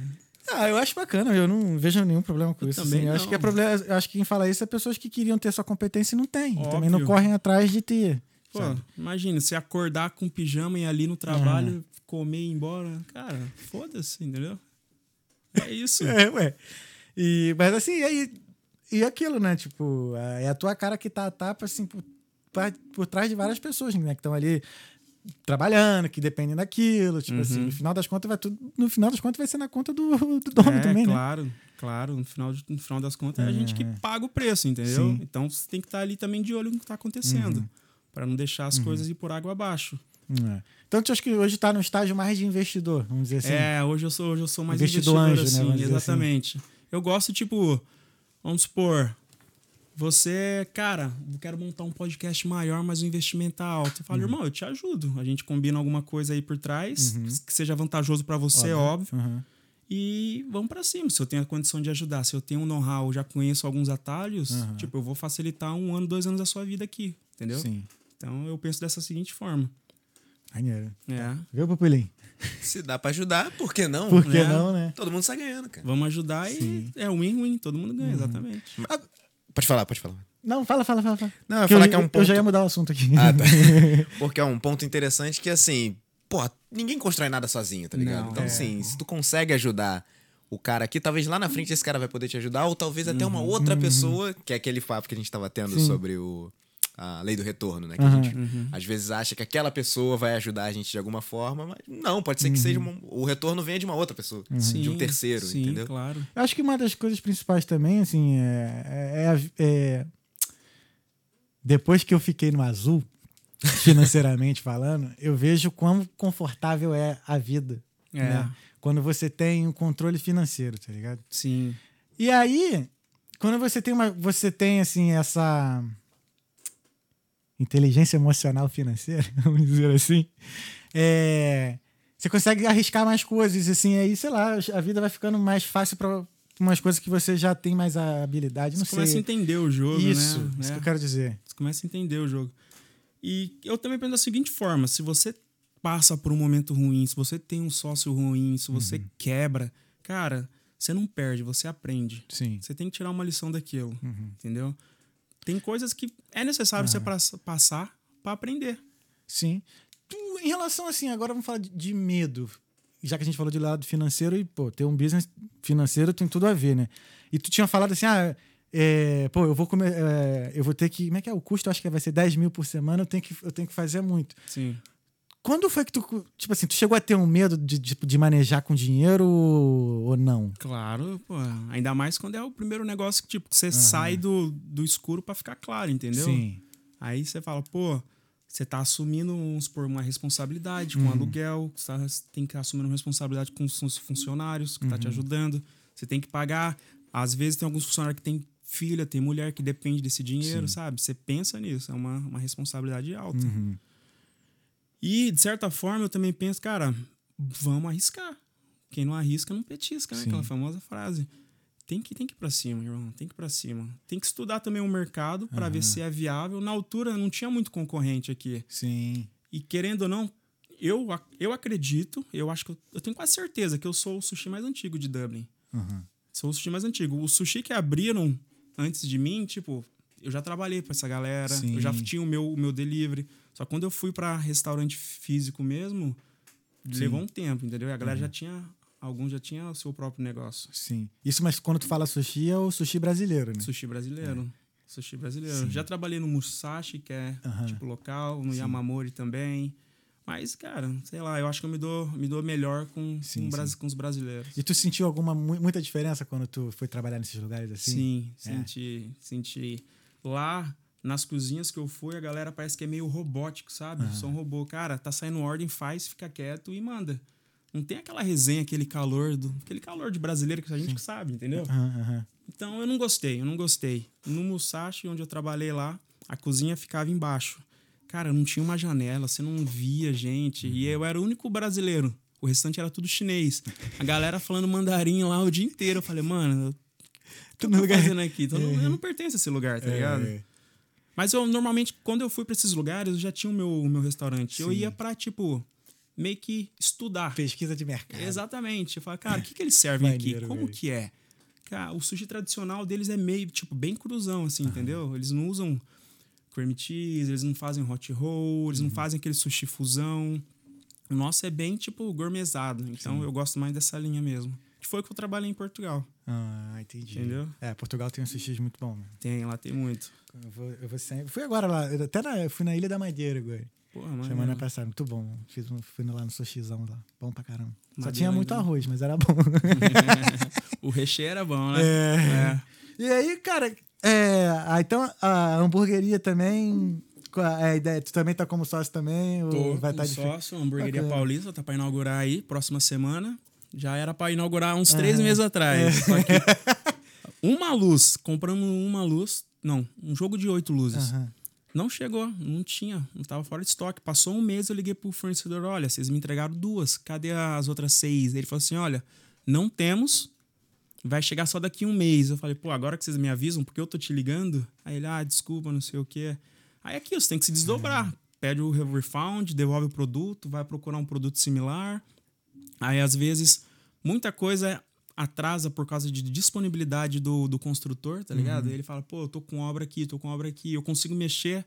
Speaker 1: Ah, eu acho bacana, eu não vejo nenhum problema com
Speaker 3: Eu
Speaker 1: isso.
Speaker 3: também
Speaker 1: assim. Eu acho que é problema, acho que quem fala isso é pessoas que queriam ter sua competência e não tem. E também não correm atrás de ter.
Speaker 3: Pô,
Speaker 1: sabe?
Speaker 3: imagina, você acordar com pijama e ir ali no trabalho, comer e ir embora. Cara, foda-se, entendeu? É isso.
Speaker 1: É, ué. E, mas assim, e, aí- e aquilo, né? Tipo, é a tua cara que tá a tapa, assim, por, por trás de várias pessoas, né? Que estão ali trabalhando, que dependem daquilo. Tipo assim,
Speaker 3: Uhum.
Speaker 1: no final das contas, vai tudo. No final das contas, vai ser na conta do, do dono
Speaker 3: é,
Speaker 1: também, né?
Speaker 3: claro, claro. No final, de- no final das contas, é a gente que paga o preço, entendeu?
Speaker 1: Sim. Uhum.
Speaker 3: Então você tem que estar ali também de olho no que tá acontecendo. Pra não deixar as coisas ir por água abaixo.
Speaker 1: É. Então, tu acha que hoje tá no estágio mais de investidor, vamos dizer assim.
Speaker 3: É, hoje eu sou, hoje eu sou mais
Speaker 1: Investidor
Speaker 3: investidor,
Speaker 1: anjo, né,
Speaker 3: assim,
Speaker 1: vamos dizer assim.
Speaker 3: exatamente. Eu gosto, tipo, vamos supor, você, cara, eu quero montar um podcast maior, mas o investimento tá alto. Eu falo,
Speaker 1: Uhum.
Speaker 3: irmão, eu te ajudo. A gente combina alguma coisa aí por trás, que seja vantajoso pra você, óbvio.
Speaker 1: Uhum.
Speaker 3: E vamos pra cima. Se eu tenho a condição de ajudar, se eu tenho um know-how, já conheço alguns atalhos,
Speaker 1: Uhum.
Speaker 3: tipo, eu vou facilitar um ano, dois anos da sua vida aqui, entendeu?
Speaker 1: Sim.
Speaker 3: Então eu penso dessa seguinte forma.
Speaker 1: Maneiro.
Speaker 3: É.
Speaker 1: Viu, Pupilim?
Speaker 2: Se dá pra ajudar, por que não?
Speaker 1: Por que
Speaker 3: É.
Speaker 1: não, né?
Speaker 2: Todo mundo sai ganhando, cara.
Speaker 3: Vamos ajudar e é win-win, todo mundo
Speaker 1: Uhum.
Speaker 3: ganha, exatamente.
Speaker 2: Pode falar, pode falar.
Speaker 1: Não, fala, fala, fala. fala.
Speaker 2: Não, eu falar
Speaker 1: eu,
Speaker 2: que é um
Speaker 1: eu
Speaker 2: ponto-
Speaker 1: já ia mudar o assunto aqui.
Speaker 2: Ah, tá. Porque é um ponto interessante que, assim, pô, ninguém constrói nada sozinho, tá ligado?
Speaker 3: Não,
Speaker 2: então,
Speaker 3: é.
Speaker 2: assim, se tu consegue ajudar o cara aqui, talvez lá na frente esse cara vai poder te ajudar, ou talvez até
Speaker 3: Uhum.
Speaker 2: uma outra pessoa, que é aquele papo que a gente tava tendo
Speaker 1: Sim.
Speaker 2: sobre o. A lei do retorno, né? Que a
Speaker 1: Aham.
Speaker 2: gente
Speaker 3: Uhum.
Speaker 2: às vezes acha que aquela pessoa vai ajudar a gente de alguma forma, mas não, pode ser que seja uma- o retorno venha de uma outra pessoa, de um
Speaker 3: Sim,
Speaker 2: terceiro,
Speaker 3: sim,
Speaker 2: entendeu?
Speaker 3: claro.
Speaker 1: Eu acho que uma das coisas principais também, assim, é, é- é a- é- Depois que eu fiquei no azul, financeiramente falando, eu vejo quão confortável é a vida.
Speaker 3: É.
Speaker 1: né? Quando você tem um controle financeiro, tá ligado?
Speaker 3: Sim.
Speaker 1: E aí, quando você tem uma. Você tem, assim, essa. Inteligência emocional financeira, vamos dizer assim. É, você consegue arriscar mais coisas, assim, aí, sei lá, a vida vai ficando mais fácil para umas coisas que você já tem mais a habilidade. Não
Speaker 3: Você começa a
Speaker 1: sei.
Speaker 3: entender o jogo,
Speaker 1: Isso,
Speaker 3: né?
Speaker 1: isso
Speaker 3: É.
Speaker 1: que eu quero dizer.
Speaker 3: Você começa a entender o jogo. E eu também penso da seguinte forma: se você passa por um momento ruim, se você tem um sócio ruim, se você
Speaker 1: Uhum.
Speaker 3: quebra, cara, você não perde, você aprende.
Speaker 1: Sim.
Speaker 3: Você tem que tirar uma lição daquilo,
Speaker 1: Uhum.
Speaker 3: entendeu? Tem coisas que é necessário você pra- passar pra aprender.
Speaker 1: Sim. Em relação assim, agora vamos falar de, de medo. Já que a gente falou de lado financeiro e, pô, ter um business financeiro tem tudo a ver, né? E tu tinha falado assim, ah, é, pô, eu vou comer, é, eu vou ter que, como é que é o custo? Eu acho que vai ser 10 mil por semana, eu tenho que, eu tenho que fazer muito.
Speaker 3: Sim.
Speaker 1: Quando foi que tu, tipo assim, tu chegou a ter um medo de, de, de manejar com dinheiro ou não?
Speaker 3: Claro, pô. Ainda mais quando é o primeiro negócio que, tipo, você sai do, do escuro pra ficar claro, entendeu?
Speaker 1: Sim.
Speaker 3: Aí você fala, pô, você tá assumindo, vamos supor, uma responsabilidade
Speaker 1: Uhum.
Speaker 3: com aluguel, você tá- tem que assumir uma responsabilidade com os funcionários que tá
Speaker 1: Uhum.
Speaker 3: te ajudando. Você tem que pagar. Às vezes tem alguns funcionários que tem filha, tem mulher que depende desse dinheiro, sabe? Você pensa nisso, é uma, uma responsabilidade alta.
Speaker 1: Uhum.
Speaker 3: E, de certa forma, eu também penso, cara, vamos arriscar. Quem não arrisca não petisca, né?
Speaker 1: Sim.
Speaker 3: Aquela famosa frase. Tem que, tem que ir pra cima, irmão. Tem que ir pra cima. Tem que estudar também o mercado pra ver se é viável. Na altura não tinha muito concorrente aqui.
Speaker 1: Sim.
Speaker 3: E querendo ou não, eu, eu acredito, eu acho que eu, eu tenho quase certeza que eu sou o sushi mais antigo de Dublin.
Speaker 1: Uhum.
Speaker 3: Sou o sushi mais antigo. O sushi que abriram antes de mim, tipo, eu já trabalhei pra essa galera,
Speaker 1: Sim.
Speaker 3: eu já tinha o meu, o meu delivery. Só que quando eu fui pra restaurante físico mesmo, levou um tempo, entendeu? E a galera já tinha. Alguns já tinha o seu próprio negócio.
Speaker 1: Sim. Isso, mas quando tu fala sushi, é o sushi brasileiro, né?
Speaker 3: Sushi brasileiro. Sushi brasileiro. Já trabalhei no Musashi, que é
Speaker 1: Aham.
Speaker 3: tipo local, no Yamamori também. Mas, cara, sei lá, eu acho que eu me dou, me dou melhor com,
Speaker 1: Sim,
Speaker 3: com,
Speaker 1: sim.
Speaker 3: com os brasileiros.
Speaker 1: E tu sentiu alguma mu- muita diferença quando tu foi trabalhar nesses lugares assim?
Speaker 3: Sim, senti, senti. Lá, nas cozinhas que eu fui, a galera parece que é meio robótico, sabe? São robô. Cara, tá saindo ordem, faz, fica quieto e manda. Não tem aquela resenha, aquele calor, do, aquele calor de brasileiro que a gente que sabe, entendeu?
Speaker 1: Aham.
Speaker 3: Então eu não gostei, eu não gostei. No Musashi, onde eu trabalhei lá, a cozinha ficava embaixo. Cara, não tinha uma janela, você não via gente. E eu era o único brasileiro. O restante era tudo chinês. A galera falando mandarim lá o dia inteiro. Eu falei, mano, o que eu tô fazendo aqui? Então, eu não- eu não pertenço a esse lugar, tá ligado?
Speaker 1: É.
Speaker 3: Mas eu normalmente, quando eu fui pra esses lugares, eu já tinha o meu, o meu restaurante. Eu
Speaker 1: Sim.
Speaker 3: ia pra, tipo, meio que estudar.
Speaker 1: Pesquisa de mercado.
Speaker 3: Exatamente. Eu falo, cara, o que, que eles servem aqui?
Speaker 1: Maneiro,
Speaker 3: Como
Speaker 1: velho.
Speaker 3: que é? Cara, o sushi tradicional deles é meio, tipo, bem cruzão, assim, entendeu? Eles não usam cream cheese, eles não fazem hot roll, eles não fazem aquele sushi fusão. O nosso é bem, tipo, gourmetizado. Então eu gosto mais dessa linha mesmo. Que foi que eu trabalhei em Portugal.
Speaker 1: Ah, entendi.
Speaker 3: Entendeu?
Speaker 1: É, Portugal tem um sushi muito bom. né?
Speaker 3: Tem, lá tem muito.
Speaker 1: Eu vou, eu vou sempre. Fui agora lá, até na, eu fui na Ilha da Madeira agora.
Speaker 3: Porra, mano.
Speaker 1: Semana passada, muito bom. Fiz um, fui lá no sushizão lá. Bom pra caramba. Só
Speaker 3: Madeira
Speaker 1: tinha muito
Speaker 3: ainda.
Speaker 1: arroz, mas era bom.
Speaker 3: o recheio era bom, né?
Speaker 1: É. E aí, cara, é, ah, então a hamburgueria também. é A ideia, tu também tá como sócio também?
Speaker 3: Tô
Speaker 1: vai estar diferente?
Speaker 3: sócio, hamburgueria
Speaker 1: Bacana.
Speaker 3: paulista, tá pra inaugurar aí, próxima semana. Já era pra inaugurar uns
Speaker 1: É.
Speaker 3: três meses atrás. Só que uma luz, compramos uma luz, não, um jogo de oito luzes.
Speaker 1: Aham.
Speaker 3: Não chegou, não tinha, não tava fora de estoque. Passou um mês, eu liguei pro fornecedor, olha, vocês me entregaram duas, cadê as outras seis? Ele falou assim, olha, não temos, vai chegar só daqui um mês. Eu falei, pô, agora que vocês me avisam, porque eu tô te ligando? Aí ele, ah, desculpa, não sei o quê. Aí aqui, você tem que se desdobrar. Pede o refund, devolve o produto, vai procurar um produto similar. Aí, às vezes, muita coisa atrasa por causa de disponibilidade do, do construtor, tá ligado? Ele fala, pô, eu tô com obra aqui, tô com obra aqui, eu consigo mexer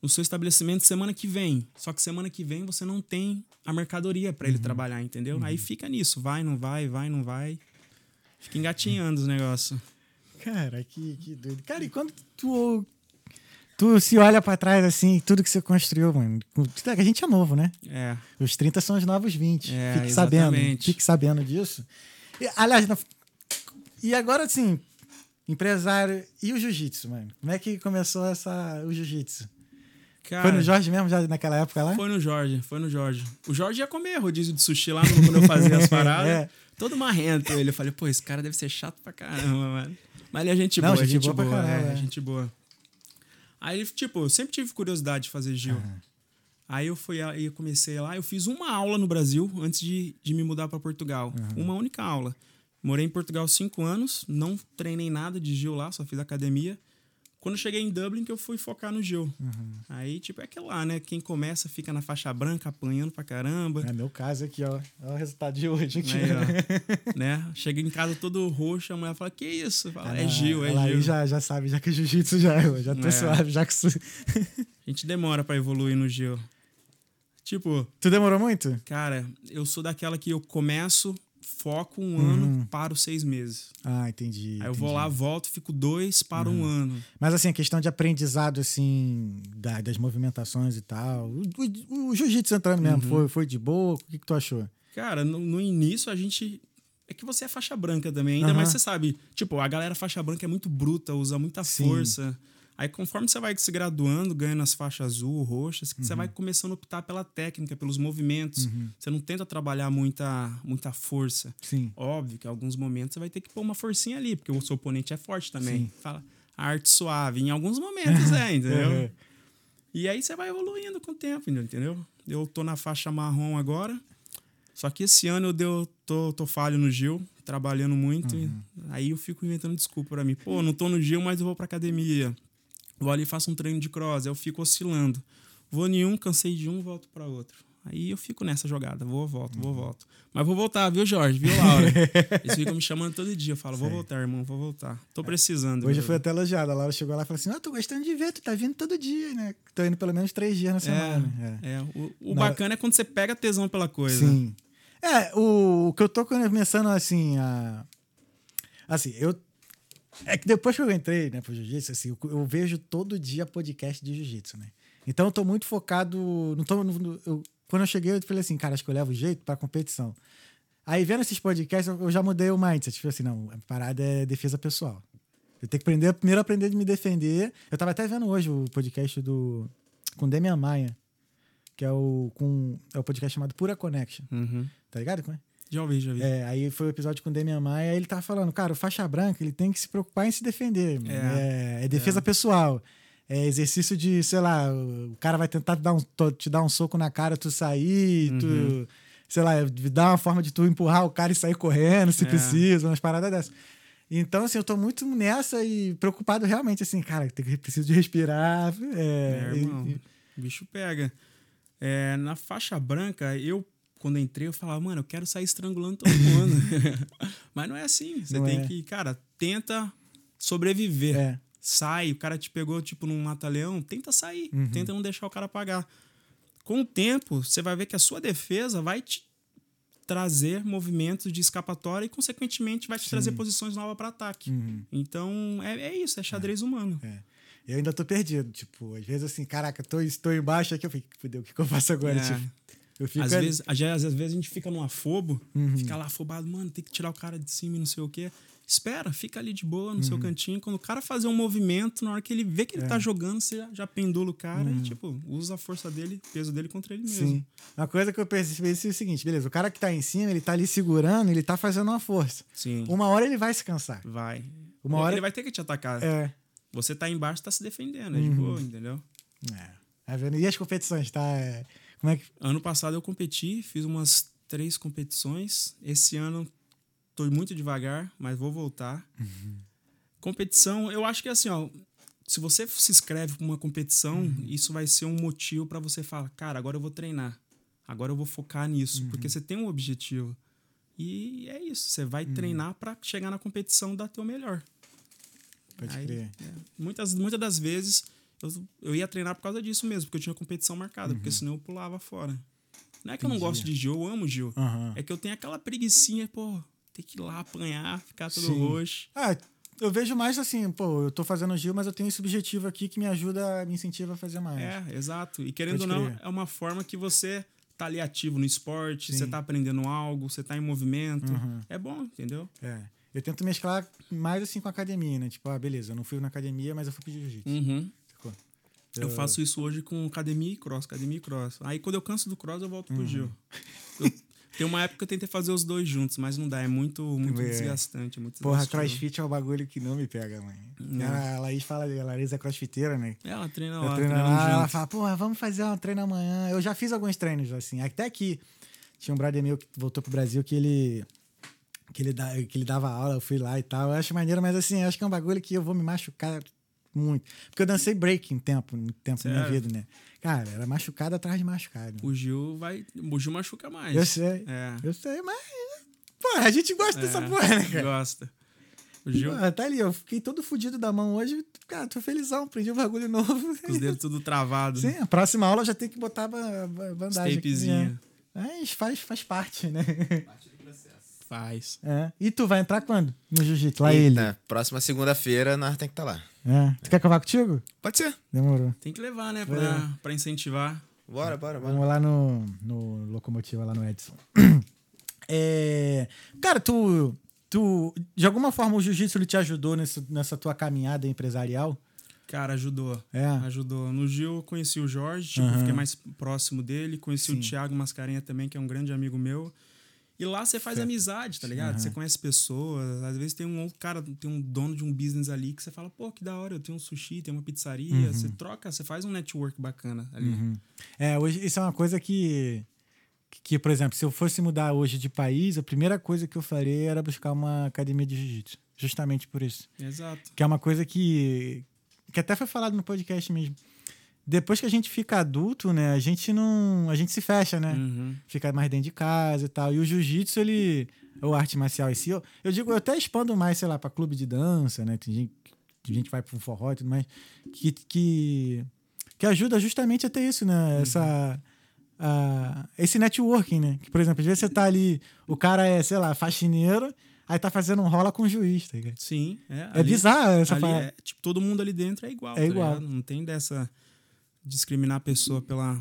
Speaker 3: no seu estabelecimento semana que vem. Só que semana que vem você não tem a mercadoria para ele trabalhar, entendeu? Aí fica nisso, vai, não vai, vai, não vai. Fica engatinhando os negócios.
Speaker 1: Cara, que, que doido. Cara, e quando tu, tu se olha pra trás assim, tudo que você construiu, mano. A gente é novo, né?
Speaker 3: É.
Speaker 1: Os 30 são os novos 20.
Speaker 3: É,
Speaker 1: Fique sabendo.
Speaker 3: exatamente.
Speaker 1: Fique sabendo disso. E, aliás, na- e agora assim, empresário e o jiu-jitsu, mano? Como é que começou essa, o jiu-jitsu?
Speaker 3: Cara,
Speaker 1: Foi no Jorge mesmo, já naquela época lá?
Speaker 3: Foi no Jorge, foi no Jorge. O Jorge ia comer rodízio de sushi lá no- quando eu fazia as paradas.
Speaker 1: É.
Speaker 3: Todo marrento ele. Eu falei, pô, esse cara deve ser chato pra caramba, mano. Mas ele é gente
Speaker 1: Não,
Speaker 3: boa,
Speaker 1: gente
Speaker 3: gente,
Speaker 1: boa
Speaker 3: boa, é,
Speaker 1: é.
Speaker 3: gente boa. Aí, tipo, eu sempre tive curiosidade de fazer Gil. Aí eu fui aí eu comecei lá, eu fiz uma aula no Brasil antes de, de me mudar pra Portugal. Uma única aula. Morei em Portugal cinco anos, não treinei nada de Gil lá, só fiz academia. Quando eu cheguei em Dublin, que eu fui focar no Gil. Aí, tipo, é aquilo lá, né? Quem começa fica na faixa branca, apanhando pra caramba.
Speaker 1: É meu caso aqui, ó. Olha o resultado de hoje aqui.
Speaker 3: Aí, ó, né? Chega em casa todo roxo, a mulher fala, que isso? Fala, é
Speaker 1: Ah,
Speaker 3: Gil, é Gil.
Speaker 1: já, já sabe, já que é jiu-jitsu já, eu já tô
Speaker 3: É.
Speaker 1: suave, já que.
Speaker 3: A gente demora pra evoluir no Gil. Tipo,
Speaker 1: Tu demorou muito?
Speaker 3: cara, eu sou daquela que eu começo, foco um ano, paro seis meses.
Speaker 1: Ah, entendi.
Speaker 3: Aí eu vou
Speaker 1: entendi.
Speaker 3: lá, volto, fico dois, paro um ano.
Speaker 1: Mas assim, a questão de aprendizado, assim, da- das movimentações e tal. O, o- o jiu-jitsu entrando mesmo,
Speaker 3: Uhum.
Speaker 1: foi, foi de boa? O que, que tu achou?
Speaker 3: Cara, no, no início a gente. É que você é faixa branca também, ainda
Speaker 1: Aham.
Speaker 3: mais você sabe. Tipo, a galera faixa branca é muito bruta, usa muita
Speaker 1: Sim.
Speaker 3: força. Aí, conforme você vai se graduando, ganhando as faixas azul, roxas, você
Speaker 1: Uhum.
Speaker 3: vai começando a optar pela técnica, pelos movimentos. Você não tenta trabalhar muita, muita força.
Speaker 1: Sim.
Speaker 3: Óbvio que em alguns momentos você vai ter que pôr uma forcinha ali, porque o seu oponente é forte também.
Speaker 1: Sim.
Speaker 3: Fala, arte suave. Em alguns momentos é, entendeu?
Speaker 1: Uhum.
Speaker 3: E aí você vai evoluindo com o tempo, entendeu? Eu tô na faixa marrom agora. Só que esse ano eu deu, tô, tô falho no Gil, trabalhando muito. e aí eu fico inventando desculpa pra mim. Pô, não tô no Gil, mas eu vou pra academia. Vou ali e faço um treino de cross. Eu fico oscilando. Vou em um, cansei de um, volto pra outro. Aí eu fico nessa jogada, vou, volto, vou, volto. Mas vou voltar, viu, Jorge? Viu, Laura? Eles ficam me chamando todo dia. Eu falo, vou voltar, irmão, vou voltar. Tô precisando.
Speaker 1: Hoje eu fui até elogiada. A Laura chegou lá e falou assim: Ah, tô gostando de ver, tu tá vindo todo dia, né? Tô indo pelo menos três dias na semana. É.
Speaker 3: É, o, o
Speaker 1: Na
Speaker 3: bacana é quando você pega tesão pela coisa.
Speaker 1: Sim. É, o, o que eu tô começando assim a. Assim, eu. É que depois que eu entrei né, pro jiu-jitsu, assim, eu, eu vejo todo dia podcast de jiu-jitsu, né? Então eu tô muito focado. Não tô, no- eu- quando eu cheguei, eu falei assim, cara, acho que eu levo jeito pra competição. Aí vendo esses podcasts, eu eu já mudei o mindset. Tipo assim, não, a parada é defesa pessoal. Eu tenho que aprender, primeiro aprender de me defender. Eu tava até vendo hoje o podcast do. com Demian Maia, que é o, com, é o podcast chamado Pura Connection.
Speaker 3: Uhum.
Speaker 1: Tá ligado? Como é?
Speaker 3: Já ouvi, já vi.
Speaker 1: É, aí foi o episódio com o Demian Maia, aí ele tava falando, cara, o faixa branca, ele tem que se preocupar em se defender. mano. É, é defesa pessoal. É exercício de, sei lá, o cara vai tentar te dar um, te dar um soco na cara, tu sair,
Speaker 3: Uhum.
Speaker 1: tu, sei lá, dar uma forma de tu empurrar o cara e sair correndo, se
Speaker 3: É.
Speaker 1: precisa, umas paradas dessas. Então, assim, eu tô muito nessa e preocupado realmente, assim, cara, preciso de respirar. É,
Speaker 3: É,
Speaker 1: e-
Speaker 3: irmão,
Speaker 1: e-
Speaker 3: o bicho pega. É, na faixa branca, eu, quando entrei, eu falava, mano, eu quero sair estrangulando todo mundo. Mas não é assim. Você
Speaker 1: Não
Speaker 3: tem
Speaker 1: é.
Speaker 3: que, cara, tenta sobreviver.
Speaker 1: É.
Speaker 3: Sai, o cara te pegou, tipo, num mata-leão, tenta sair.
Speaker 1: Uhum.
Speaker 3: Tenta não deixar o cara pagar. Com o tempo, você vai ver que a sua defesa vai te trazer movimentos de escapatória e, consequentemente, vai te trazer posições novas para ataque.
Speaker 1: Uhum.
Speaker 3: Então, é, é isso, é xadrez humano.
Speaker 1: É. Eu ainda tô perdido. Tipo, às vezes assim, caraca, tô, estou embaixo aqui, eu fico, fudeu, o que, que eu faço agora?
Speaker 3: É.
Speaker 1: Tipo, eu fico
Speaker 3: Às vezes, às, vezes- às vezes a gente fica num afobo,
Speaker 1: Uhum.
Speaker 3: fica lá afobado, mano, tem que tirar o cara de cima e não sei o quê. Espera, fica ali de boa no
Speaker 1: Uhum.
Speaker 3: seu cantinho. Quando o cara fazer um movimento, na hora que ele vê que ele
Speaker 1: É.
Speaker 3: tá jogando, você já, pendula o cara e, tipo, usa a força dele, peso dele contra ele mesmo.
Speaker 1: Uhum. Sim. Uma coisa que eu percebi é o seguinte, beleza, o cara que tá em cima, ele tá ali segurando, ele tá fazendo uma força.
Speaker 3: Sim.
Speaker 1: Uma hora ele vai se cansar.
Speaker 3: Vai.
Speaker 1: Uma hora-
Speaker 3: Ele vai ter que te atacar.
Speaker 1: É.
Speaker 3: Você tá embaixo, tá se defendendo, é de
Speaker 1: Uhum.
Speaker 3: boa, entendeu?
Speaker 1: é. Tá vendo? E as competições, tá? É, Como é que.
Speaker 3: Ano passado eu competi, fiz umas três competições. Esse ano tô muito devagar, mas vou voltar. Competição, eu acho que é assim, ó. Se você se inscreve para uma competição, isso vai ser um motivo para você falar, cara, agora eu vou treinar. Agora eu vou focar nisso, porque você tem um objetivo. E é isso, você vai treinar para chegar na competição dar teu melhor.
Speaker 1: Pode
Speaker 3: Aí,
Speaker 1: crer.
Speaker 3: é, muitas, muitas das vezes eu, eu ia treinar por causa disso mesmo, porque eu tinha competição marcada, porque senão eu pulava fora. Não é que eu não
Speaker 1: Uhum.
Speaker 3: Gosto de Gil, eu amo Gil.
Speaker 1: Aham.
Speaker 3: É que eu tenho aquela preguicinha, pô, ter que ir lá apanhar, ficar todo
Speaker 1: Sim.
Speaker 3: roxo.
Speaker 1: Ah, eu vejo mais assim, pô, eu tô fazendo Gil, mas eu tenho esse objetivo aqui que me ajuda, me incentiva a fazer mais.
Speaker 3: É, exato. E querendo ou não, é uma forma que você tá ali ativo no esporte,
Speaker 1: Sim.
Speaker 3: você tá aprendendo algo, você tá em movimento.
Speaker 1: Uhum.
Speaker 3: É bom, entendeu?
Speaker 1: É. Eu tento mesclar mais assim com a academia, né? Tipo, ah, beleza, eu não fui na academia, mas eu fui pro jiu-jitsu.
Speaker 3: Uhum. Eu faço isso hoje com academia e cross, academia e cross. Aí quando eu canso do cross, eu volto
Speaker 1: Uhum.
Speaker 3: pro Gil. Eu- tem uma época que eu tentei fazer os dois juntos, mas não dá, é muito, muito
Speaker 1: É.
Speaker 3: desgastante. É muito
Speaker 1: Porra, crossfit é um bagulho que não me pega, mãe.
Speaker 3: Não.
Speaker 1: A Laís fala, a Laís é crossfiteira, né?
Speaker 3: Ela treina lá,
Speaker 1: treino lá, ela fala, porra, vamos fazer um treino amanhã. Eu já fiz alguns treinos, assim. Até aqui, tinha um brother meu que voltou pro Brasil que ele. Que ele, dá, que ele dava aula, eu fui lá e tal. Eu acho maneiro, mas assim, acho que é um bagulho que eu vou me machucar muito. Porque eu dancei break em tempo, tempo na minha
Speaker 3: Sério?
Speaker 1: vida, né? Cara, era machucado atrás de machucado.
Speaker 3: O Gil vai. O Gil machuca mais.
Speaker 1: Eu sei.
Speaker 3: É.
Speaker 1: Eu sei, mas. Porra, a gente gosta dessa
Speaker 3: É,
Speaker 1: porra, né, cara?
Speaker 3: Gosta. O Gil,
Speaker 1: Porra, tá ali, eu fiquei todo fudido da mão hoje. Cara, tô felizão, aprendi um bagulho novo.
Speaker 3: com os dedos tudo travado.
Speaker 1: Sim, a próxima aula eu já tem que botar ba- ba- bandagem. aqui,
Speaker 3: Tapezinho.
Speaker 1: né? Mas faz, faz parte, né?
Speaker 3: Faz.
Speaker 1: É. E tu vai entrar quando? No jiu-jitsu? Lá ele.
Speaker 2: Eita, próxima segunda-feira nós tem que estar lá.
Speaker 1: É. Tu quer que eu vá contigo?
Speaker 2: Pode ser.
Speaker 1: Demorou.
Speaker 3: Tem que levar, né? Pra, pra incentivar.
Speaker 2: Bora, bora, bora.
Speaker 1: Vamos lá no, no Locomotiva, lá no Edson. É, cara, tu, tu. De alguma forma o jiu-jitsu te ajudou nessa, nessa tua caminhada empresarial?
Speaker 3: Cara, ajudou.
Speaker 1: É.
Speaker 3: Ajudou. No Gil eu conheci o Jorge, tipo,
Speaker 1: Aham.
Speaker 3: fiquei mais próximo dele. Conheci
Speaker 1: Sim.
Speaker 3: o Thiago Mascarenha também, que é um grande amigo meu. E lá você faz amizade, tá ligado?
Speaker 1: Aham.
Speaker 3: Você conhece pessoas. Às vezes tem um outro cara, tem um dono de um business ali que você fala, pô, que da hora, eu tenho um sushi, tem uma pizzaria. Você troca, você faz um network bacana ali.
Speaker 1: Uhum. É, hoje isso é uma coisa que, que, que, por exemplo, se eu fosse mudar hoje de país, a primeira coisa que eu faria era buscar uma academia de jiu-jitsu. Justamente por isso.
Speaker 3: Exato.
Speaker 1: Que é uma coisa que, que até foi falado no podcast mesmo. Depois que a gente fica adulto, né, a gente não. A gente se fecha, né?
Speaker 3: Uhum.
Speaker 1: Fica mais dentro de casa e tal. E o jiu-jitsu, ele. Ou arte marcial em si, eu, eu digo, eu até expando mais, sei lá, pra clube de dança, né? Tem gente, tem gente que vai pra um forró e tudo mais. Que, que, que ajuda justamente a ter isso, né? Essa. a- esse networking, né? Que, por exemplo, às vezes você tá ali, o cara é, sei lá, faxineiro, aí tá fazendo um rola com um juiz, tá ligado?
Speaker 3: Sim, é.
Speaker 1: É bizarro essa
Speaker 3: ali é, tipo, todo mundo ali dentro é igual.
Speaker 1: É
Speaker 3: tá
Speaker 1: igual.
Speaker 3: ligado? Não tem dessa discriminar a pessoa pela,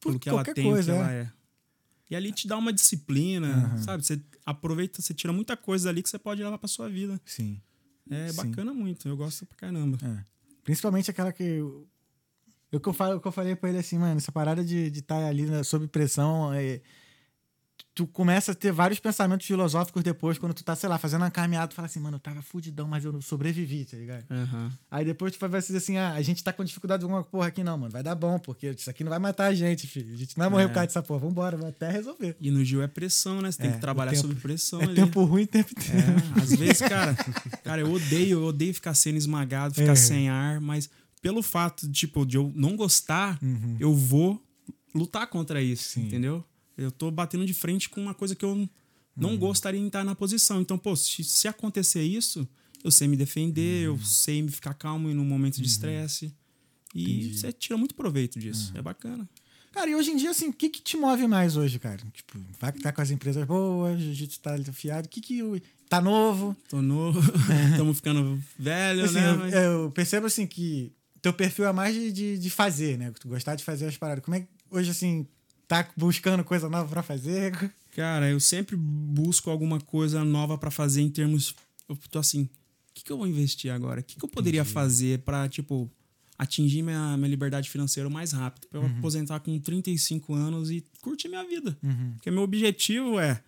Speaker 1: Por
Speaker 3: pelo que ela tem,
Speaker 1: coisa,
Speaker 3: que
Speaker 1: é.
Speaker 3: ela é. E ali te dá uma disciplina,
Speaker 1: Aham.
Speaker 3: sabe? Você aproveita, você tira muita coisa ali que você pode levar pra sua vida.
Speaker 1: Sim.
Speaker 3: É
Speaker 1: Sim.
Speaker 3: bacana muito, eu gosto pra caramba.
Speaker 1: É. Principalmente aquela que. Eu, eu, que eu, falo, que eu falei pra ele assim, mano, essa parada de estar de tá ali né, sob pressão. é, tu começa a ter vários pensamentos filosóficos depois, quando tu tá, sei lá, fazendo uma caminhada, tu fala assim, mano, eu tava fudidão, mas eu sobrevivi, tá ligado?
Speaker 3: Aham.
Speaker 1: Aí depois tu vai dizer assim, ah, a gente tá com dificuldade de alguma porra aqui, não, mano. Vai dar bom, porque isso aqui não vai matar a gente, filho. A gente não vai morrer
Speaker 3: É.
Speaker 1: por causa dessa porra. Vambora, vai até resolver.
Speaker 3: E no Gil é pressão, né? Você tem
Speaker 1: É,
Speaker 3: que trabalhar sob pressão
Speaker 1: É
Speaker 3: ali.
Speaker 1: tempo ruim, tempo inteiro.
Speaker 3: É, às vezes, cara, cara, eu odeio, eu odeio ficar sendo esmagado, ficar
Speaker 1: É.
Speaker 3: sem ar, mas pelo fato, tipo, de eu não gostar,
Speaker 1: Uhum.
Speaker 3: eu vou lutar contra isso,
Speaker 1: Sim.
Speaker 3: entendeu? Eu tô batendo de frente com uma coisa que eu
Speaker 1: Uhum.
Speaker 3: não gostaria de estar na posição. Então, pô, se, se acontecer isso, eu sei me defender,
Speaker 1: Uhum.
Speaker 3: eu sei me ficar calmo em um momento de estresse. E
Speaker 1: Entendi. Uhum.
Speaker 3: você tira muito proveito disso. É bacana.
Speaker 1: Cara, e hoje em dia, assim, o que que te move mais hoje, cara? Tipo, vai que tá com as empresas boas, jiu-jitsu tá afiado, o que que... o- Tá novo?
Speaker 3: Tô novo, estamos ficando velho,
Speaker 1: Assim,
Speaker 3: né?
Speaker 1: eu,
Speaker 3: Mas-
Speaker 1: eu percebo, assim, que teu perfil é mais de, de, de fazer, né? Tu gostar de fazer as paradas. Como é que hoje, assim, tá buscando coisa nova pra fazer?
Speaker 3: Cara, eu sempre busco alguma coisa nova pra fazer em termos. Eu tô assim, o que, que eu vou investir agora? O que, que eu poderia fazer pra, tipo, atingir minha, minha liberdade financeira mais rápido? Pra eu aposentar com 35 anos e curtir minha vida.
Speaker 1: Uhum.
Speaker 3: Porque meu objetivo é.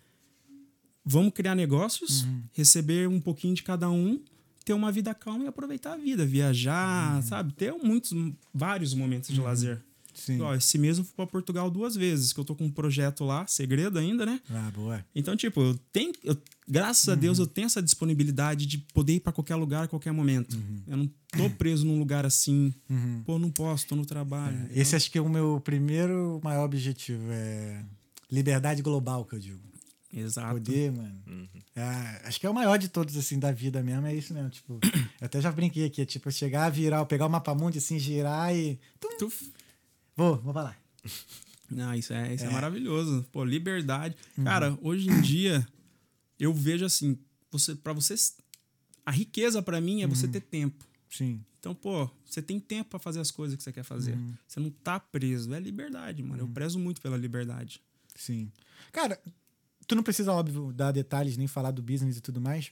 Speaker 3: Vamos criar negócios, receber um pouquinho de cada um, ter uma vida calma e aproveitar a vida, viajar, sabe? Ter muitos, vários momentos de lazer.
Speaker 1: Sim.
Speaker 3: Ó, esse mês eu fui pra Portugal duas vezes, que eu tô com um projeto lá, segredo ainda, né?
Speaker 1: Ah, boa.
Speaker 3: Então, tipo, eu tenho. eu- graças a Deus eu tenho essa disponibilidade de poder ir pra qualquer lugar a qualquer momento. Eu não tô preso num lugar assim.
Speaker 1: Uhum.
Speaker 3: Pô, não posso, tô no trabalho.
Speaker 1: Esse acho que é o meu primeiro maior objetivo. É liberdade global, que eu digo.
Speaker 3: Exato.
Speaker 1: Poder, mano. É, acho que é o maior de todos, assim, da vida mesmo. É isso mesmo. Tipo, eu até já brinquei aqui. é Tipo, chegar, virar, pegar o mapa mundi, assim, girar e. Tum,
Speaker 3: Tuf.
Speaker 1: Vou, vou lá.
Speaker 3: Não, isso é, isso é.
Speaker 1: É. Uhum.
Speaker 3: maravilhoso. Pô, liberdade. Cara, hoje em dia, eu vejo assim, você, para vocês. A riqueza pra mim é
Speaker 1: Uhum.
Speaker 3: você ter tempo.
Speaker 1: Sim.
Speaker 3: Então, pô, você tem tempo pra fazer as coisas que você quer fazer.
Speaker 1: Uhum.
Speaker 3: Você não tá preso. É liberdade, mano. Eu prezo muito pela liberdade.
Speaker 1: Sim. Cara, tu não precisa, óbvio, dar detalhes nem falar do business e tudo mais.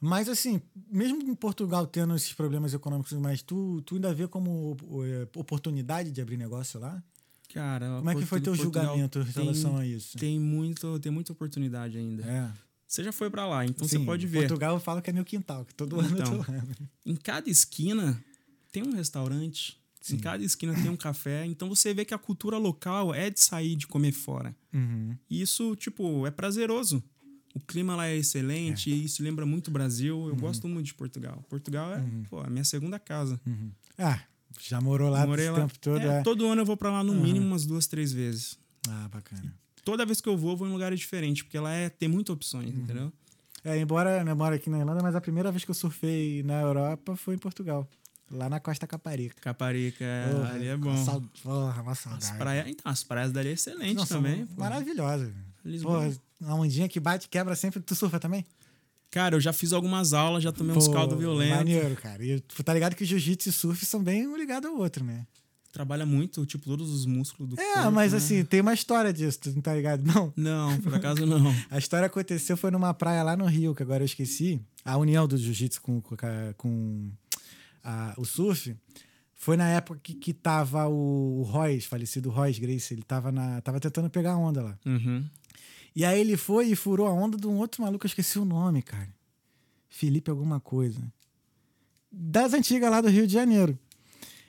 Speaker 1: Mas, assim, mesmo em Portugal tendo esses problemas econômicos, mas tu, tu ainda vê como eh, oportunidade de abrir negócio lá?
Speaker 3: Cara,
Speaker 1: Como é que foi teu
Speaker 3: Portugal
Speaker 1: julgamento em relação a isso?
Speaker 3: Tem, muito, tem muita oportunidade ainda.
Speaker 1: É.
Speaker 3: Você já foi pra lá, então
Speaker 1: Sim,
Speaker 3: você pode ver.
Speaker 1: Portugal eu falo que é meu quintal, que todo ano
Speaker 3: Então.
Speaker 1: eu tô lá.
Speaker 3: Em cada esquina tem um restaurante.
Speaker 1: Sim.
Speaker 3: Em cada esquina tem um café. Então você vê que a cultura local é de sair de comer fora.
Speaker 1: Uhum.
Speaker 3: E isso, tipo, é prazeroso. O clima lá é excelente, e isso lembra muito o Brasil.
Speaker 1: Uhum.
Speaker 3: Eu gosto muito de Portugal. Portugal é, pô, a minha segunda casa.
Speaker 1: Uhum. Ah, já morou lá
Speaker 3: Morei lá.
Speaker 1: tempo todo?
Speaker 3: É,
Speaker 1: é?
Speaker 3: Todo ano eu vou pra lá no
Speaker 1: Aham.
Speaker 3: mínimo umas duas, três vezes.
Speaker 1: Ah, bacana.
Speaker 3: Toda vez que eu vou, eu vou em lugares diferentes, porque lá é, tem muitas opções,
Speaker 1: Uhum.
Speaker 3: entendeu?
Speaker 1: É, embora eu moro aqui na Irlanda, mas a primeira vez que eu surfei na Europa foi em Portugal. Lá na Costa Caparica.
Speaker 3: Caparica, é,
Speaker 1: Porra,
Speaker 3: ali é bom.
Speaker 1: sau- Porra, uma
Speaker 3: As
Speaker 1: saudade.
Speaker 3: praias, então, as praias dali é excelente
Speaker 1: Nossa,
Speaker 3: também.
Speaker 1: Maravilhosa.
Speaker 3: Lisboa.
Speaker 1: Porra, uma ondinha que bate, quebra sempre. Tu surfa também?
Speaker 3: Cara, eu já fiz algumas aulas, já tomei uns
Speaker 1: Pô,
Speaker 3: caldos violentos.
Speaker 1: Maneiro, cara. E tu tá ligado que jiu-jitsu e surf são bem um ligado ao outro, né?
Speaker 3: Trabalha muito, tipo, todos os músculos do
Speaker 1: É,
Speaker 3: corpo.
Speaker 1: mas
Speaker 3: né?
Speaker 1: assim, tem uma história disso, tu não tá ligado? Não.
Speaker 3: Não, por acaso não.
Speaker 1: A história aconteceu foi numa praia lá no Rio, que agora eu esqueci. A união do jiu-jitsu com, com, com a- o surf foi na época que, que tava o, o Royce, falecido Royce Grace. Ele tava, na, tava tentando pegar a onda lá.
Speaker 3: Uhum.
Speaker 1: E aí ele foi e furou a onda de um outro maluco, eu esqueci o nome, cara. Felipe alguma coisa. Das antigas lá do Rio de Janeiro.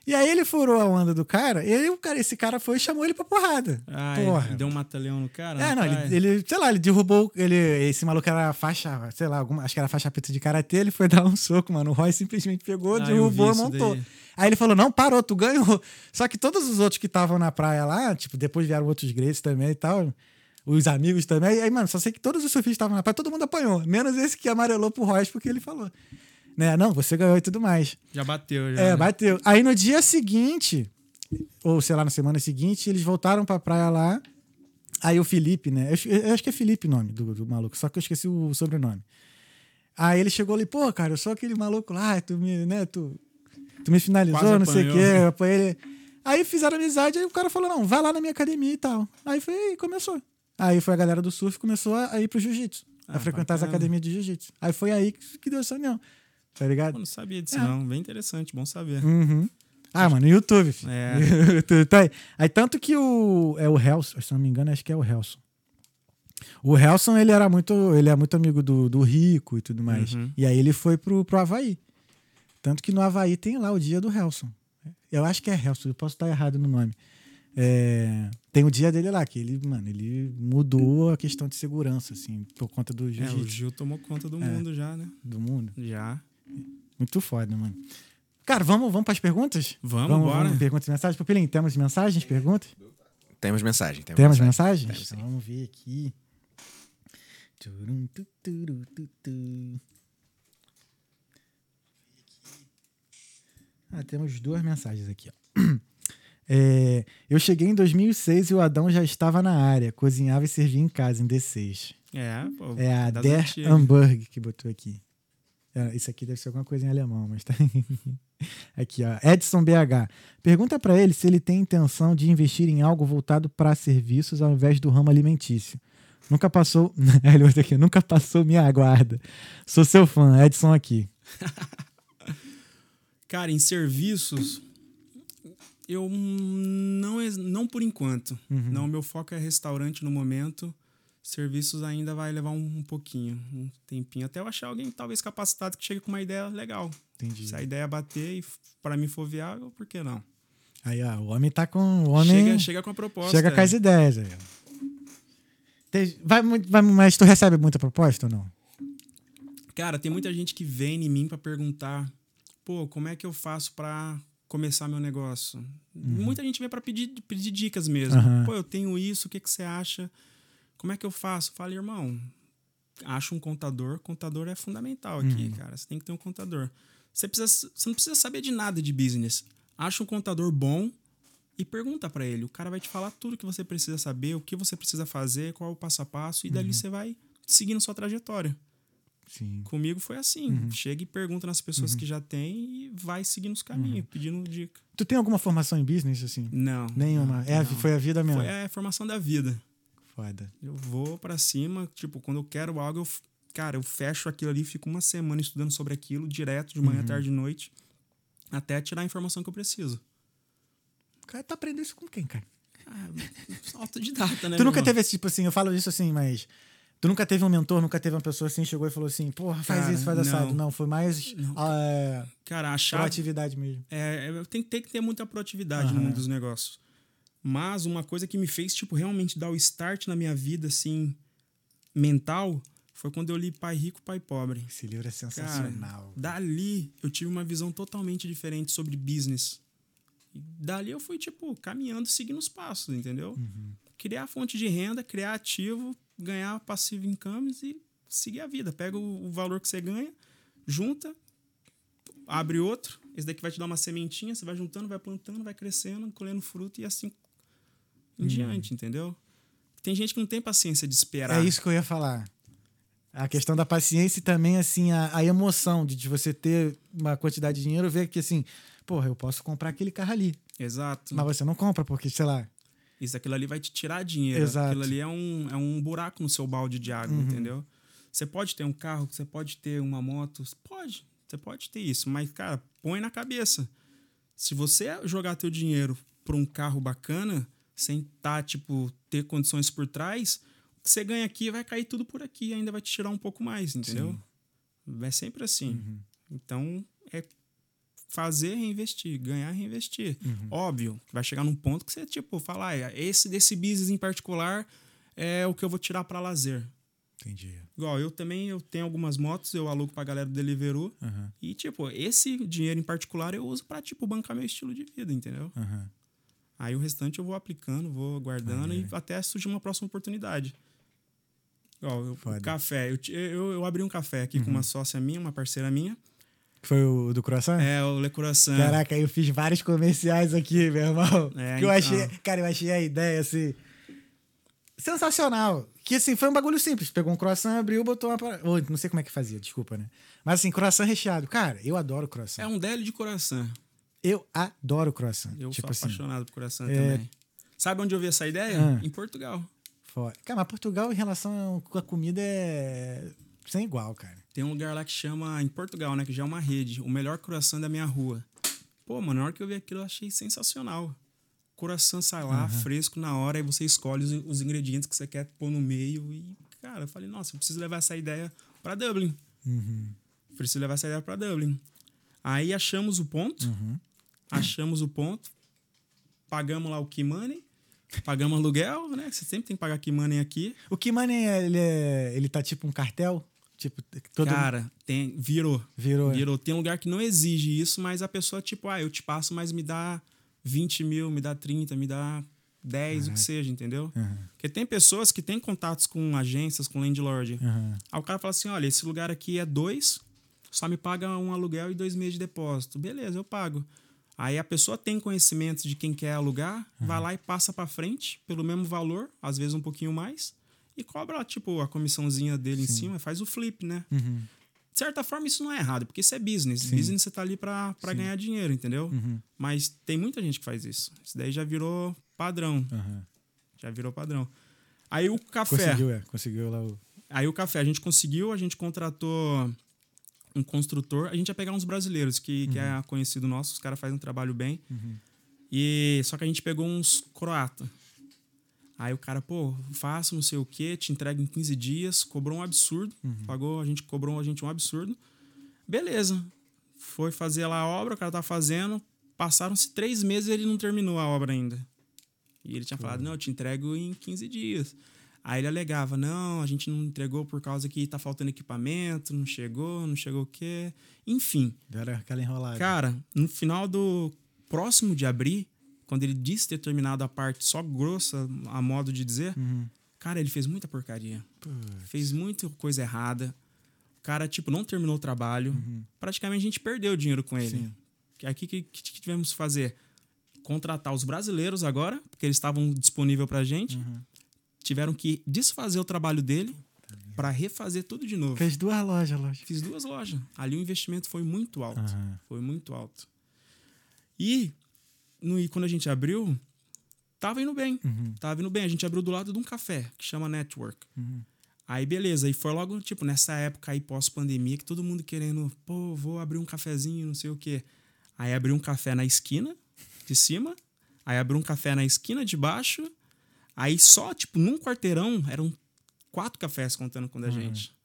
Speaker 1: E aí ele furou a onda do cara, e aí o cara, esse cara foi e chamou ele pra porrada.
Speaker 3: Ah,
Speaker 1: Porra.
Speaker 3: deu um mata-leão no cara?
Speaker 1: É, não, ele, ele, sei lá, ele derrubou. Ele, esse maluco era faixa, sei lá, alguma, acho que era faixa preta de karatê. Ele foi dar um soco, mano. O Roy simplesmente pegou,
Speaker 3: Ah,
Speaker 1: derrubou montou.
Speaker 3: daí.
Speaker 1: Aí ele falou: não, parou, tu ganhou. Só que todos os outros que estavam na praia lá, tipo, depois vieram outros gretes também e tal. Os amigos também. Aí, mano, só sei que todos os surfistas estavam na praia, todo mundo apanhou. Menos esse que amarelou pro Royce porque ele falou. Né? Não, você ganhou e tudo mais.
Speaker 3: Já bateu, já.
Speaker 1: É,
Speaker 3: né?
Speaker 1: bateu. Aí no dia seguinte, ou sei lá, na semana seguinte, eles voltaram pra praia lá. Aí o Felipe, né? Eu, eu acho que é Felipe o nome do, do maluco, só que eu esqueci o sobrenome. Aí ele chegou ali, pô, cara, eu sou aquele maluco lá, tu me, né, tu, tu me finalizou,
Speaker 3: Quase
Speaker 1: não sei o quê. Apanhei ele. Aí fizeram amizade, aí o cara falou, não, vai lá na minha academia e tal. Aí foi, começou. Aí foi a galera do surf começou a, a ir pro jiu-jitsu, a
Speaker 3: Ah,
Speaker 1: frequentar as
Speaker 3: bacana.
Speaker 1: academias de jiu-jitsu. Aí foi aí que, deu essa união, tá ligado?
Speaker 3: Eu não sabia disso,
Speaker 1: É.
Speaker 3: não. Bem interessante, bom saber.
Speaker 1: Uhum. Ah, mano, no YouTube, filho.
Speaker 3: É.
Speaker 1: YouTube, tá aí. aí tanto que o. É o Helson, se não me engano, acho que é o Helson. O Helson, ele era muito. Ele é muito amigo do, do Rico e tudo mais.
Speaker 3: Uhum.
Speaker 1: E aí ele foi pro, pro Havaí. Tanto que no Havaí tem lá o dia do Helson. Eu acho que é Helson, eu posso estar errado no nome. É, tem o dia dele lá, que ele, mano, ele mudou a questão de segurança, assim, por conta do
Speaker 3: É, o Gil tomou conta do
Speaker 1: É.
Speaker 3: mundo já, né?
Speaker 1: do mundo.
Speaker 3: Já.
Speaker 1: Muito foda, mano. Cara, vamos, vamos para as perguntas?
Speaker 3: Vamos,
Speaker 1: vamos,
Speaker 3: bora.
Speaker 1: vamos perguntas e mensagens. Pupilinho, temos mensagens, perguntas?
Speaker 2: Temos mensagem. Temos,
Speaker 1: Temos
Speaker 2: mensagem.
Speaker 1: mensagens?
Speaker 2: Temos,
Speaker 1: Então, vamos ver aqui. Turum, tu, turu, tu, tu. Ah, temos duas mensagens aqui. Ó. É, eu cheguei em 2006 e o Adão já estava na área, cozinhava e servia em casa, em D6.
Speaker 3: É, pô,
Speaker 1: É a Der
Speaker 3: antigas.
Speaker 1: Hamburg que botou aqui. É, Isso aqui deve ser alguma coisa em alemão, mas tá. Aqui, ó. Edson BH. Pergunta pra ele se ele tem intenção de investir em algo voltado para serviços ao invés do ramo alimentício. Nunca passou. Ele botou aqui, nunca passou minha aguarda. Sou seu fã, Edson aqui.
Speaker 3: Cara, em serviços, eu não, não por enquanto.
Speaker 1: Uhum.
Speaker 3: Não, meu foco é restaurante no momento. Serviços ainda vai levar um, um pouquinho, um tempinho. Até eu achar alguém talvez capacitado que chegue com uma ideia legal.
Speaker 1: Entendi.
Speaker 3: Se a ideia bater e pra mim for viável, por que não?
Speaker 1: Aí, ó, o homem tá com. O homem
Speaker 3: Chega, chega com a proposta.
Speaker 1: chega com as ideias aí. vai, vai, mas tu recebe muita proposta ou não?
Speaker 3: Cara, tem muita gente que vem em mim pra perguntar, pô, como é que eu faço pra começar meu negócio? Muita gente vem pra pedir, pedir dicas mesmo.
Speaker 1: Aham.
Speaker 3: Pô, eu tenho isso, o que, que você acha? Como é que eu faço? Fala, irmão, acha um contador. Contador é fundamental aqui, cara. Você tem que ter um contador. Você, precisa, você não precisa saber de nada de business. Acha um contador bom e pergunta pra ele. O cara vai te falar tudo que você precisa saber, o que você precisa fazer, qual é o passo a passo, e dali você vai seguindo sua trajetória.
Speaker 1: Sim.
Speaker 3: Comigo foi assim. Chega e pergunta nas pessoas que já tem e vai seguindo os caminhos, pedindo dica.
Speaker 1: Tu tem alguma formação em business, assim?
Speaker 3: Não.
Speaker 1: Nenhuma.
Speaker 3: não,
Speaker 1: é,
Speaker 3: não.
Speaker 1: foi a vida mesmo.
Speaker 3: Foi a formação da vida.
Speaker 1: Foda.
Speaker 3: Eu vou pra cima, tipo, quando eu quero algo, eu, cara, eu fecho aquilo ali, fico uma semana estudando sobre aquilo, direto, de
Speaker 1: Uhum.
Speaker 3: manhã, tarde e noite, até tirar a informação que eu preciso.
Speaker 1: Cara, tu aprendeu isso com quem, cara?
Speaker 3: Ah, autodidata, né?
Speaker 1: tu nunca
Speaker 3: meu
Speaker 1: teve esse tipo assim, eu falo isso assim, mas. Tu nunca teve um mentor, nunca teve uma pessoa assim, chegou e falou assim, porra, faz
Speaker 3: Cara,
Speaker 1: isso, faz
Speaker 3: não.
Speaker 1: assado. Não, foi mais ah,
Speaker 3: Cara, a chave,
Speaker 1: proatividade mesmo.
Speaker 3: É, é, tem, tem que ter muita proatividade no mundo dos negócios. Mas uma coisa que me fez, tipo, realmente dar o start na minha vida, assim, mental, foi quando eu li Pai Rico, Pai Pobre.
Speaker 1: Esse livro é
Speaker 3: Cara,
Speaker 1: sensacional.
Speaker 3: dali eu tive uma visão totalmente diferente sobre business. E dali eu fui, tipo, caminhando, seguindo os passos, entendeu?
Speaker 1: Uhum.
Speaker 3: Criar fonte de renda, criar ativo, ganhar passivo income e seguir a vida. Pega o, o valor que você ganha, junta, abre outro. Esse daqui vai te dar uma sementinha, você vai juntando, vai plantando, vai crescendo, colhendo fruto e assim em
Speaker 1: Uhum.
Speaker 3: diante, entendeu? Tem gente que não tem paciência de esperar.
Speaker 1: É isso que eu ia falar. A questão da paciência e também, assim, a, a emoção de, de você ter uma quantidade de dinheiro, ver que, assim, porra, eu posso comprar aquele carro ali.
Speaker 3: Exato.
Speaker 1: Mas você não compra, porque, sei lá.
Speaker 3: Isso, aquilo ali vai te tirar dinheiro.
Speaker 1: Exato.
Speaker 3: Aquilo ali é um, é um buraco no seu balde de água,
Speaker 1: Uhum.
Speaker 3: entendeu? Você pode ter um carro, você pode ter uma moto, pode. Você pode ter isso, mas, cara, põe na cabeça. Se você jogar teu dinheiro para um carro bacana, sem tá, tipo, ter condições por trás, o que você ganha aqui vai cair tudo por aqui, ainda vai te tirar um pouco mais, entendeu? É sempre assim.
Speaker 1: Uhum.
Speaker 3: Então, é fazer, reinvestir, ganhar, reinvestir.
Speaker 1: Uhum.
Speaker 3: Óbvio, vai chegar num ponto que você, tipo, fala, ah, esse desse business em particular é o que eu vou tirar para lazer.
Speaker 1: Entendi.
Speaker 3: Igual, eu também eu tenho algumas motos, eu alugo pra galera do Deliveroo.
Speaker 1: Uhum.
Speaker 3: E, tipo, esse dinheiro em particular eu uso pra, tipo, bancar meu estilo de vida, entendeu?
Speaker 1: Uhum.
Speaker 3: Aí o restante eu vou aplicando, vou guardando e até surgir uma próxima oportunidade. Igual, eu, o café. Eu, eu, eu abri um café aqui com uma sócia minha, uma parceira minha.
Speaker 1: Foi o do croissant?
Speaker 3: É, o Le Coração.
Speaker 1: Caraca, eu fiz vários comerciais aqui, meu irmão.
Speaker 3: É,
Speaker 1: que eu
Speaker 3: então.
Speaker 1: achei, cara, eu achei a ideia assim sensacional. Que assim, foi um bagulho simples. Pegou um croissant, abriu, botou uma. Ô, Não sei como é que fazia, desculpa, né? Mas assim, croissant recheado. Cara, eu adoro croissant.
Speaker 3: É um deli de coração.
Speaker 1: Eu adoro croissant.
Speaker 3: Eu
Speaker 1: tipo
Speaker 3: sou
Speaker 1: assim,
Speaker 3: apaixonado por coração
Speaker 1: é-
Speaker 3: também. Sabe onde eu vi essa ideia?
Speaker 1: Ah.
Speaker 3: Em Portugal.
Speaker 1: foda. Cara, mas Portugal em relação à comida é sem igual, cara.
Speaker 3: Tem um lugar lá que chama, em Portugal, né? Que já é uma rede. O melhor coração da minha rua. Pô, mano, na hora que eu vi aquilo, eu achei sensacional. Coração sai lá, fresco na hora, e você escolhe os, os ingredientes que você quer pôr no meio. E, cara, eu falei, nossa, eu preciso levar essa ideia pra Dublin.
Speaker 1: Uhum.
Speaker 3: Preciso levar essa ideia pra Dublin. Aí achamos o ponto.
Speaker 1: Uhum.
Speaker 3: Achamos o ponto. Pagamos lá o key money. Pagamos aluguel, né? Você sempre tem que pagar key money aqui.
Speaker 1: O Kimani, ele, é, ele tá tipo um cartel? Tipo, todo
Speaker 3: Cara, tem, virou.
Speaker 1: virou.
Speaker 3: Virou. Tem lugar que não exige isso, mas a pessoa, tipo, ah, eu te passo, mas me dá 20 mil, me dá 30, me dá 10, o que seja, entendeu?
Speaker 1: Uhum.
Speaker 3: Porque tem pessoas que têm contatos com agências, com landlord.
Speaker 1: Uhum.
Speaker 3: Aí o cara fala assim: olha, esse lugar aqui é dois, só me paga um aluguel e dois meses de depósito. Beleza, eu pago. Aí a pessoa tem conhecimento de quem quer alugar, vai lá e passa pra frente pelo mesmo valor, às vezes um pouquinho mais, e cobra, tipo, a comissãozinha dele em cima, faz o flip, né?
Speaker 1: Uhum.
Speaker 3: De certa forma, isso não é errado, porque isso é business. Business você tá ali pra, pra ganhar dinheiro, entendeu?
Speaker 1: Uhum.
Speaker 3: Mas tem muita gente que faz isso. Isso daí já virou padrão.
Speaker 1: Uhum.
Speaker 3: Já virou padrão. Aí o café.
Speaker 1: Conseguiu, é. Conseguiu lá o.
Speaker 3: Aí o café, a gente conseguiu, a gente contratou um construtor. A gente ia pegar uns brasileiros, que, que é conhecido nosso, os caras fazem um trabalho bem. E Só que a gente pegou uns croata. Aí o cara, pô, faço não sei o quê, te entrega em 15 dias, cobrou um absurdo. Pagou, a gente cobrou a gente um absurdo. Beleza. Foi fazer lá a obra, o cara tá fazendo. Passaram-se três meses e ele não terminou a obra ainda. E ele tinha falado, não, eu te entrego em 15 dias. Aí ele alegava, não, a gente não entregou por causa que tá faltando equipamento, não chegou, não chegou o quê. Enfim,
Speaker 1: Era aquela enrolada.
Speaker 3: cara, no final do próximo de abrir, quando ele disse ter terminado a parte só grossa, a modo de dizer,
Speaker 1: Uhum.
Speaker 3: cara, ele fez muita porcaria. Fez muita coisa errada. O cara, tipo, não terminou o trabalho. Praticamente a gente perdeu dinheiro com ele.
Speaker 1: Sim.
Speaker 3: Aí o que, que, que tivemos que fazer? Contratar os brasileiros agora, porque eles estavam disponíveis pra gente. Tiveram que desfazer o trabalho dele para refazer tudo de novo.
Speaker 1: Fez duas lojas, lógico.
Speaker 3: Fiz duas lojas. Ali o investimento foi muito alto. Foi muito alto. E, no, e quando a gente abriu, tava indo bem.
Speaker 1: Uhum.
Speaker 3: Tava indo bem. A gente abriu do lado de um café, que chama Network.
Speaker 1: Uhum.
Speaker 3: Aí, beleza. E foi logo, tipo, nessa época aí, pós-pandemia, que todo mundo querendo, pô, vou abrir um cafezinho, não sei o quê. Aí abriu um café na esquina de cima. Aí abriu um café na esquina de baixo. Aí só, tipo, num quarteirão, eram quatro cafés contando com a da gente.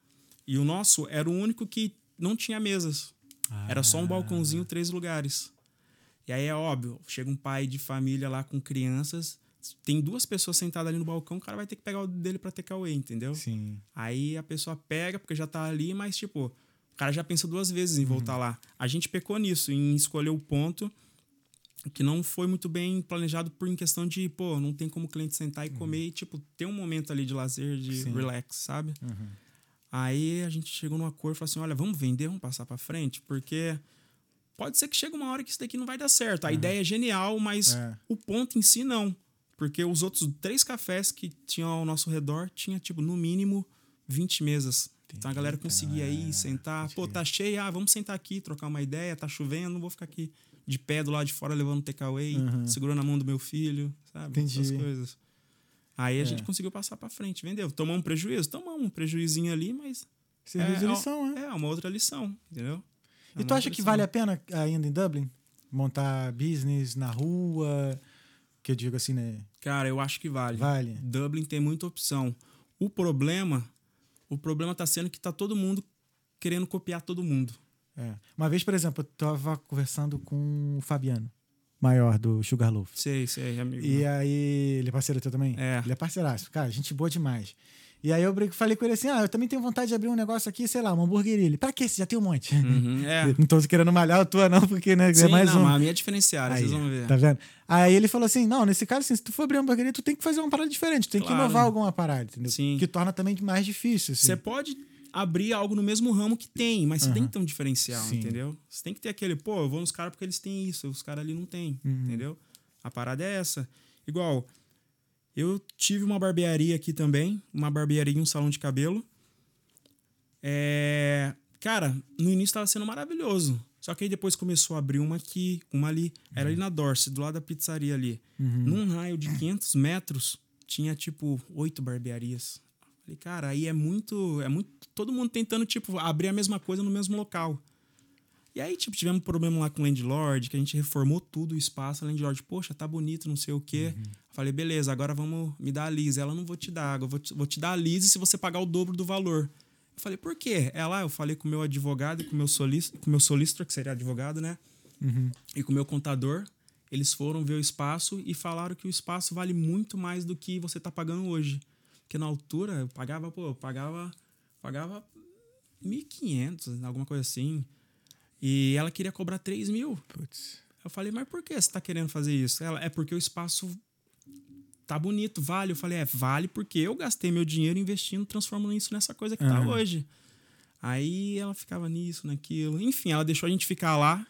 Speaker 3: E o nosso era o único que não tinha mesas. Era só um balcãozinho, três lugares. E aí é óbvio, chega um pai de família lá com crianças, tem duas pessoas sentadas ali no balcão, o cara vai ter que pegar o dele pra take away, entendeu?
Speaker 1: Sim.
Speaker 3: Aí a pessoa pega, porque já tá ali, mas tipo, o cara já pensa duas vezes em voltar lá. A gente pecou nisso, em escolher o ponto que não foi muito bem planejado por em questão de, pô, não tem como o cliente sentar e comer e, tipo, ter um momento ali de lazer, de
Speaker 1: Sim.
Speaker 3: relax, sabe?
Speaker 1: Uhum.
Speaker 3: Aí a gente chegou num acordo e falou assim: olha, vamos vender, vamos passar pra frente, porque pode ser que chegue uma hora que isso daqui não vai dar certo. A ideia é genial, mas
Speaker 1: É.
Speaker 3: o ponto em si não. Porque os outros três cafés que tinham ao nosso redor tinha, tipo, no mínimo 20 mesas. então a galera conseguia ir, sentar. Pô, tá cheio, ah, vamos sentar aqui, trocar uma ideia, tá chovendo, não vou ficar aqui de pé do lado de fora levando takeaway, segurando a mão do meu filho, sabe?
Speaker 1: Entendi.
Speaker 3: Essas coisas. Aí a gente conseguiu passar pra frente, vendeu. Tomou um prejuízo? Tomamos um prejuizinho ali, mas
Speaker 1: Serviço de
Speaker 3: é,
Speaker 1: lição, né?
Speaker 3: É, uma outra lição, entendeu?
Speaker 1: E tu acha que vale a pena ainda em Dublin? Montar business na rua? Que eu digo assim, né?
Speaker 3: Cara, eu acho que vale.
Speaker 1: Vale.
Speaker 3: Dublin tem muita opção. O problema, o problema tá sendo que tá todo mundo querendo copiar todo mundo.
Speaker 1: É. Uma vez, por exemplo, eu tava conversando com o Fabiano, maior do Sugarloaf.
Speaker 3: Sei, sei, amigo.
Speaker 1: E aí, ele é parceiro teu também?
Speaker 3: É.
Speaker 1: Ele é parceiraço. Cara, gente boa demais. E aí eu falei com ele assim: ah, eu também tenho vontade de abrir um negócio aqui, sei lá, uma hamburgueria. Ele, pra quê? Você já tem um monte.
Speaker 3: Uhum, é.
Speaker 1: Não tô querendo malhar a tua, não, porque né,
Speaker 3: Sim,
Speaker 1: é mais
Speaker 3: não,
Speaker 1: um.
Speaker 3: mas a minha é diferenciada,
Speaker 1: Aí,
Speaker 3: vocês vão ver.
Speaker 1: Tá vendo? Aí ele falou assim: não, nesse caso, assim, se tu for abrir uma hamburgueria, tu tem que fazer uma parada diferente, tu tem que
Speaker 3: Claro.
Speaker 1: inovar alguma parada, entendeu?
Speaker 3: Sim.
Speaker 1: Que torna também mais difícil. Assim.
Speaker 3: Você pode abrir algo no mesmo ramo que tem, mas você tem que ter um diferencial,
Speaker 1: Sim.
Speaker 3: entendeu? Você tem que ter aquele, pô, eu vou nos caras porque eles têm isso, os caras ali não têm,
Speaker 1: Uhum.
Speaker 3: entendeu? A parada é essa. Igual, eu tive uma barbearia aqui também, uma barbearia e um salão de cabelo. É, Cara, no início tava sendo maravilhoso. Só que aí depois começou a abrir uma aqui, uma ali. Era ali na Dorce, do lado da pizzaria ali. Num raio de 500 metros, tinha tipo oito barbearias. Falei, cara, aí é muito, é muito. Todo mundo tentando, tipo, abrir a mesma coisa no mesmo local. E aí, tipo, tivemos um problema lá com o Landlord, que a gente reformou tudo o espaço. A Landlord, poxa, tá bonito, não sei o quê. Falei, beleza, agora vamos me dar a Lise. Ela não vou te dar, eu vou te, vou te dar a Lise se você pagar o dobro do valor. Eu falei, por quê? Ela, eu falei com o meu advogado e com o meu solicitor, com meu solicitor, que seria advogado, né? E com o meu contador. Eles foram ver o espaço e falaram que o espaço vale muito mais do que você tá pagando hoje. Porque na altura eu pagava, pô, eu pagava, pagava 1.500, alguma coisa assim. E ela queria cobrar 3 mil.
Speaker 1: Putz.
Speaker 3: Eu falei, mas por que você tá querendo fazer isso? Ela, é porque o espaço tá bonito, vale. Eu falei, é, vale porque eu gastei meu dinheiro investindo, transformando isso nessa coisa que tá
Speaker 1: Aham.
Speaker 3: hoje. Aí ela ficava nisso, naquilo. Enfim, ela deixou a gente ficar lá,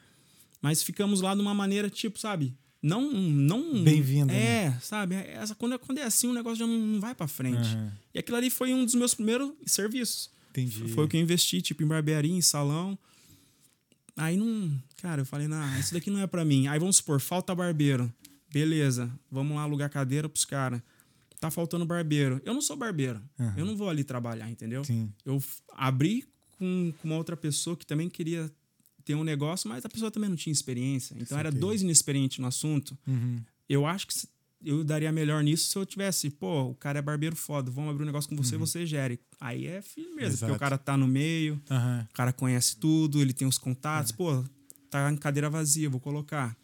Speaker 3: mas ficamos lá de uma maneira, tipo, sabe? Não. não
Speaker 1: Bem-vinda,
Speaker 3: É, sabe? Essa, quando, é, quando é assim, o negócio já não, não vai pra frente.
Speaker 1: Aham.
Speaker 3: E aquilo ali foi um dos meus primeiros serviços.
Speaker 1: Entendi.
Speaker 3: Foi o que eu investi, tipo, em barbearia, em salão. Aí não. Cara, eu falei, não, isso daqui não é pra mim. Aí vamos supor, falta barbeiro. Beleza, vamos lá alugar cadeira pros caras. Tá faltando barbeiro. Eu não sou barbeiro.
Speaker 1: Aham.
Speaker 3: Eu não vou ali trabalhar, entendeu?
Speaker 1: Sim.
Speaker 3: Eu abri com, com uma outra pessoa que também queria ter um negócio, mas a pessoa também não tinha experiência. Então era
Speaker 1: Saquei.
Speaker 3: dois inexperientes no assunto.
Speaker 1: Uhum.
Speaker 3: Eu acho que eu daria melhor nisso se eu tivesse, pô, o cara é barbeiro foda, vamos abrir um negócio com você, você gere. Aí é firmeza, porque
Speaker 1: Uhum. Exato.
Speaker 3: o cara tá no meio,
Speaker 1: Aham.
Speaker 3: o cara conhece tudo, ele tem os contatos, pô, tá em cadeira vazia, vou colocar.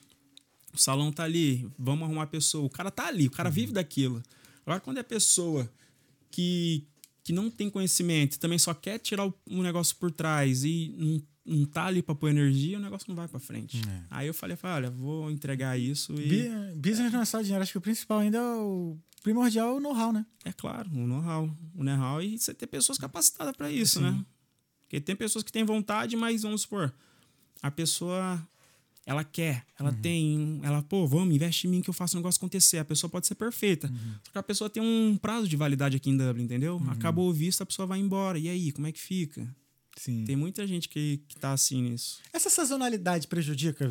Speaker 3: O salão tá ali, vamos arrumar a pessoa. O cara tá ali, o
Speaker 1: Uhum.
Speaker 3: cara vive daquilo. Agora, quando é pessoa que, que não tem conhecimento, também só quer tirar o, um negócio por trás e não, não tá ali pra pôr energia, o negócio não vai pra frente.
Speaker 1: É.
Speaker 3: Aí eu falei, falei, olha, vou entregar isso e.
Speaker 1: Business não é só dinheiro, acho que o principal ainda é o primordial é o know-how, né?
Speaker 3: É claro, o know-how. O know-how e você ter pessoas capacitadas para isso, né? Porque tem pessoas que têm vontade, mas vamos supor, a pessoa ela quer, ela tem, ela, pô, vamos, investe em mim que eu faço o negócio acontecer. A pessoa pode ser perfeita. Só que a pessoa tem um prazo de validade aqui em Dublin, entendeu? Acabou o visto, a pessoa vai embora. E aí, como é que fica?
Speaker 1: Sim.
Speaker 3: Tem muita gente que, que tá assim nisso.
Speaker 1: Essa sazonalidade prejudica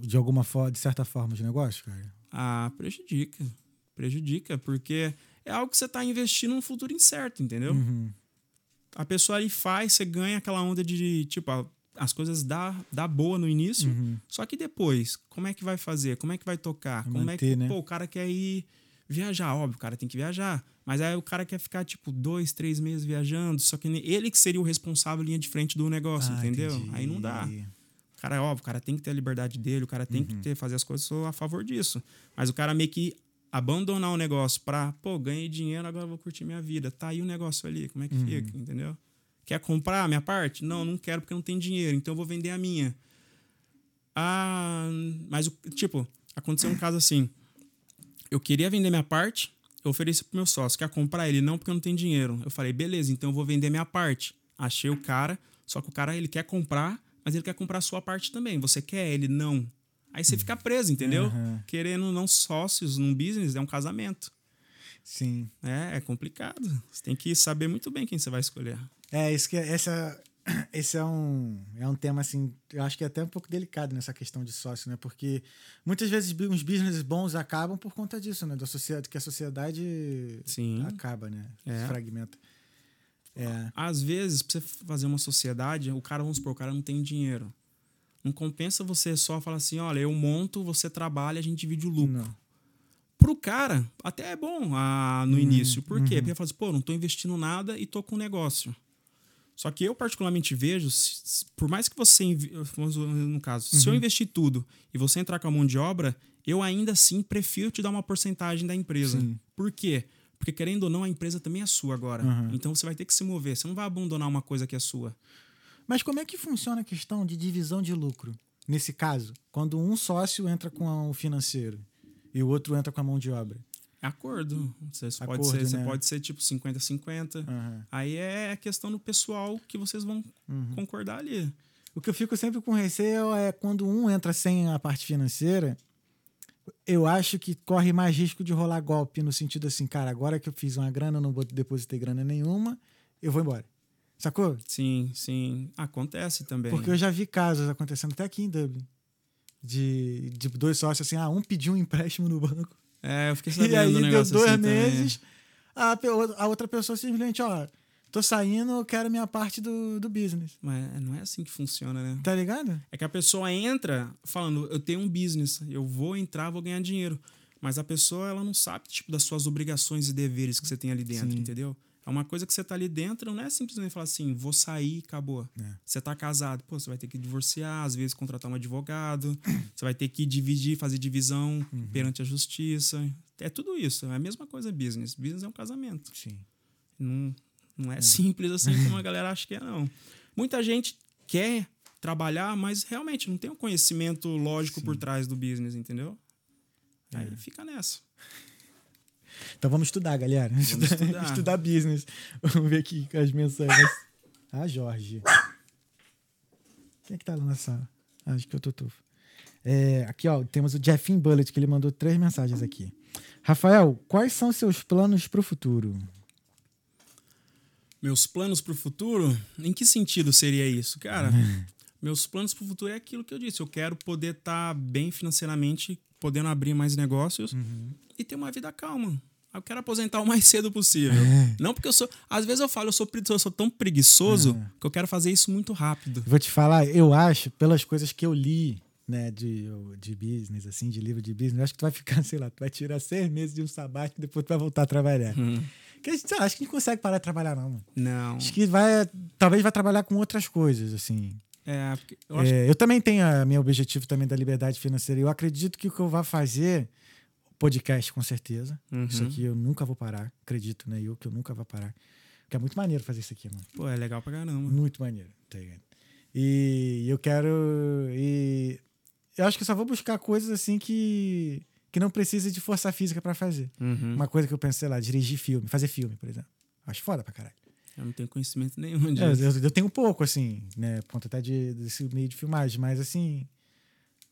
Speaker 1: de alguma forma, de certa forma, os negócios, cara?
Speaker 3: Ah, prejudica. Prejudica, porque é algo que você tá investindo num futuro incerto, entendeu?
Speaker 1: Uhum.
Speaker 3: a pessoa ali faz, você ganha aquela onda de, tipo, as coisas dá, dá boa no início,
Speaker 1: Uhum.
Speaker 3: só que depois, como é que vai fazer? Como é que vai tocar? Como é que,
Speaker 1: né?
Speaker 3: pô, o cara quer ir viajar, óbvio, o cara tem que viajar, mas aí o cara quer ficar, tipo, dois, três meses viajando, só que ele que seria o responsável linha de frente do negócio,
Speaker 1: Ah,
Speaker 3: entendeu?
Speaker 1: entendi.
Speaker 3: Aí não dá. O cara, óbvio, o cara tem que ter a liberdade dele, o cara tem
Speaker 1: Uhum.
Speaker 3: que ter, fazer as coisas, sou a favor disso. Mas o cara meio que abandonar o negócio pra, pô, ganhei dinheiro, agora vou curtir minha vida. Tá aí o negócio ali, como é que
Speaker 1: Uhum.
Speaker 3: fica, entendeu? Quer comprar a minha parte? Não, não quero porque não tem dinheiro, então eu vou vender a minha. Ah, mas, tipo, aconteceu um caso assim. Eu queria vender minha parte, eu ofereci pro meu sócio. Quer comprar ele? Não, porque eu não tenho dinheiro. Eu falei, beleza, então eu vou vender minha parte. Achei o cara, só que o cara, ele quer comprar, mas ele quer comprar a sua parte também. Você quer? Ele não. Aí você fica preso, entendeu?
Speaker 1: Aham.
Speaker 3: Querendo não sócios num business, é um casamento.
Speaker 1: Sim.
Speaker 3: É, é complicado. Você tem que saber muito bem quem você vai escolher.
Speaker 1: É, isso que é, essa, esse é um, é um tema, assim, eu acho que é até um pouco delicado nessa questão de sócio, né? Porque muitas vezes uns business bons acabam por conta disso, né? Da sociedade, que a sociedade
Speaker 3: Sim.
Speaker 1: acaba, né?
Speaker 3: É.
Speaker 1: Se fragmenta. É.
Speaker 3: Às vezes, pra você fazer uma sociedade, o cara, vamos supor, o cara não tem dinheiro. Não compensa você só falar assim, olha, eu monto, você trabalha, a gente divide o lucro.
Speaker 1: Não.
Speaker 3: Pro cara, até é bom ah,
Speaker 1: Uhum,
Speaker 3: no início. Por quê? Porque ele fala assim, pô, não tô investindo nada e tô com um negócio. Só que eu particularmente vejo, por mais que você, no caso, se eu investir tudo e você entrar com a mão de obra, eu ainda assim prefiro te dar uma porcentagem da empresa. Por quê? Porque querendo ou não, a empresa também é sua agora. Então você vai ter que se mover. Você não vai abandonar uma coisa que é sua.
Speaker 1: Mas como é que funciona a questão de divisão de lucro? Nesse caso, quando um sócio entra com o financeiro e o outro entra com a mão de obra.
Speaker 3: É acordo. Você pode
Speaker 1: Acordo,
Speaker 3: ser, você
Speaker 1: né?
Speaker 3: pode ser tipo 50-50.
Speaker 1: Aham.
Speaker 3: Aí é questão do pessoal que vocês vão
Speaker 1: Uhum.
Speaker 3: concordar ali.
Speaker 1: O que eu fico sempre com receio é quando um entra sem a parte financeira, eu acho que corre mais risco de rolar golpe no sentido assim, cara, agora que eu fiz uma grana, eu não vou depositei grana nenhuma, eu vou embora. Sacou?
Speaker 3: Sim, sim. Acontece também.
Speaker 1: Porque eu já vi casos acontecendo até aqui em Dublin. De, de dois sócios assim, ah, um pediu um empréstimo no banco.
Speaker 3: É, eu fiquei
Speaker 1: E
Speaker 3: sabendo
Speaker 1: aí
Speaker 3: do
Speaker 1: deu dois
Speaker 3: assim
Speaker 1: meses, a, a outra pessoa simplesmente, ó, tô saindo, eu quero minha parte do, do business.
Speaker 3: Mas não é assim que funciona, né?
Speaker 1: Tá ligado?
Speaker 3: É que a pessoa entra falando, eu tenho um business, eu vou entrar, vou ganhar dinheiro. Mas a pessoa, ela não sabe, tipo, das suas obrigações e deveres que você tem ali dentro,
Speaker 1: Sim.
Speaker 3: entendeu? É uma coisa que você tá ali dentro, não é simplesmente falar assim, vou sair, acabou.
Speaker 1: É.
Speaker 3: Você tá casado, pô, você vai ter que divorciar, às vezes contratar um advogado, você vai ter que dividir, fazer divisão
Speaker 1: Uhum.
Speaker 3: perante a justiça. É tudo isso, é a mesma coisa business. Business é um casamento.
Speaker 1: Sim.
Speaker 3: Não, não é simples assim como a galera acha que é, não. Muita gente quer trabalhar, mas realmente não tem um conhecimento lógico por trás do business, entendeu? Aí
Speaker 1: É.
Speaker 3: fica nessa.
Speaker 1: Então vamos estudar, galera. Vamos
Speaker 3: estudar.
Speaker 1: estudar business. Vamos ver aqui as mensagens. Ah, Jorge. Quem é que tá lá na sala? Ah, acho que eu tô tufo. É, aqui, ó, temos o Jeffin Bullet, que ele mandou três mensagens aqui. Rafael, quais são seus planos pro futuro?
Speaker 3: Meus planos pro futuro, em que sentido seria isso? Cara, meus planos pro futuro é aquilo que eu disse. Eu quero poder estar bem financeiramente, podendo abrir mais negócios e ter uma vida calma. Eu quero aposentar o mais cedo possível. Não porque eu sou. Às vezes eu falo, eu sou, eu sou tão preguiçoso que eu quero fazer isso muito rápido.
Speaker 1: Vou te falar, eu acho, pelas coisas que eu li, né, de, de business, assim, de livro de business, eu acho que tu vai ficar, sei lá, tu vai tirar seis meses de um sabático e depois tu vai voltar a trabalhar. Que a gente, sei lá, acho que não consegue parar de trabalhar, não, mano.
Speaker 3: Não.
Speaker 1: Acho que vai, talvez vai trabalhar com outras coisas, assim.
Speaker 3: É, porque eu acho
Speaker 1: É, eu também tenho a meu objetivo também da liberdade financeira. Eu acredito que o que eu vou fazer, podcast com certeza.
Speaker 3: Uhum.
Speaker 1: Isso aqui eu nunca vou parar, acredito, né? Eu que eu nunca vou parar. Porque é muito maneiro fazer isso aqui, mano.
Speaker 3: Pô, é legal pra caramba.
Speaker 1: Muito maneiro, tá ligado? E eu quero. E eu acho que eu só vou buscar coisas assim que, que não precisa de força física pra fazer.
Speaker 3: Uhum.
Speaker 1: Uma coisa que eu pensei lá, dirigir filme, fazer filme, por exemplo. Acho foda pra caralho.
Speaker 3: Eu não tenho conhecimento nenhum
Speaker 1: É,
Speaker 3: disso.
Speaker 1: eu, eu tenho um pouco, assim, né? Por conta até de, desse meio de filmagem, mas assim.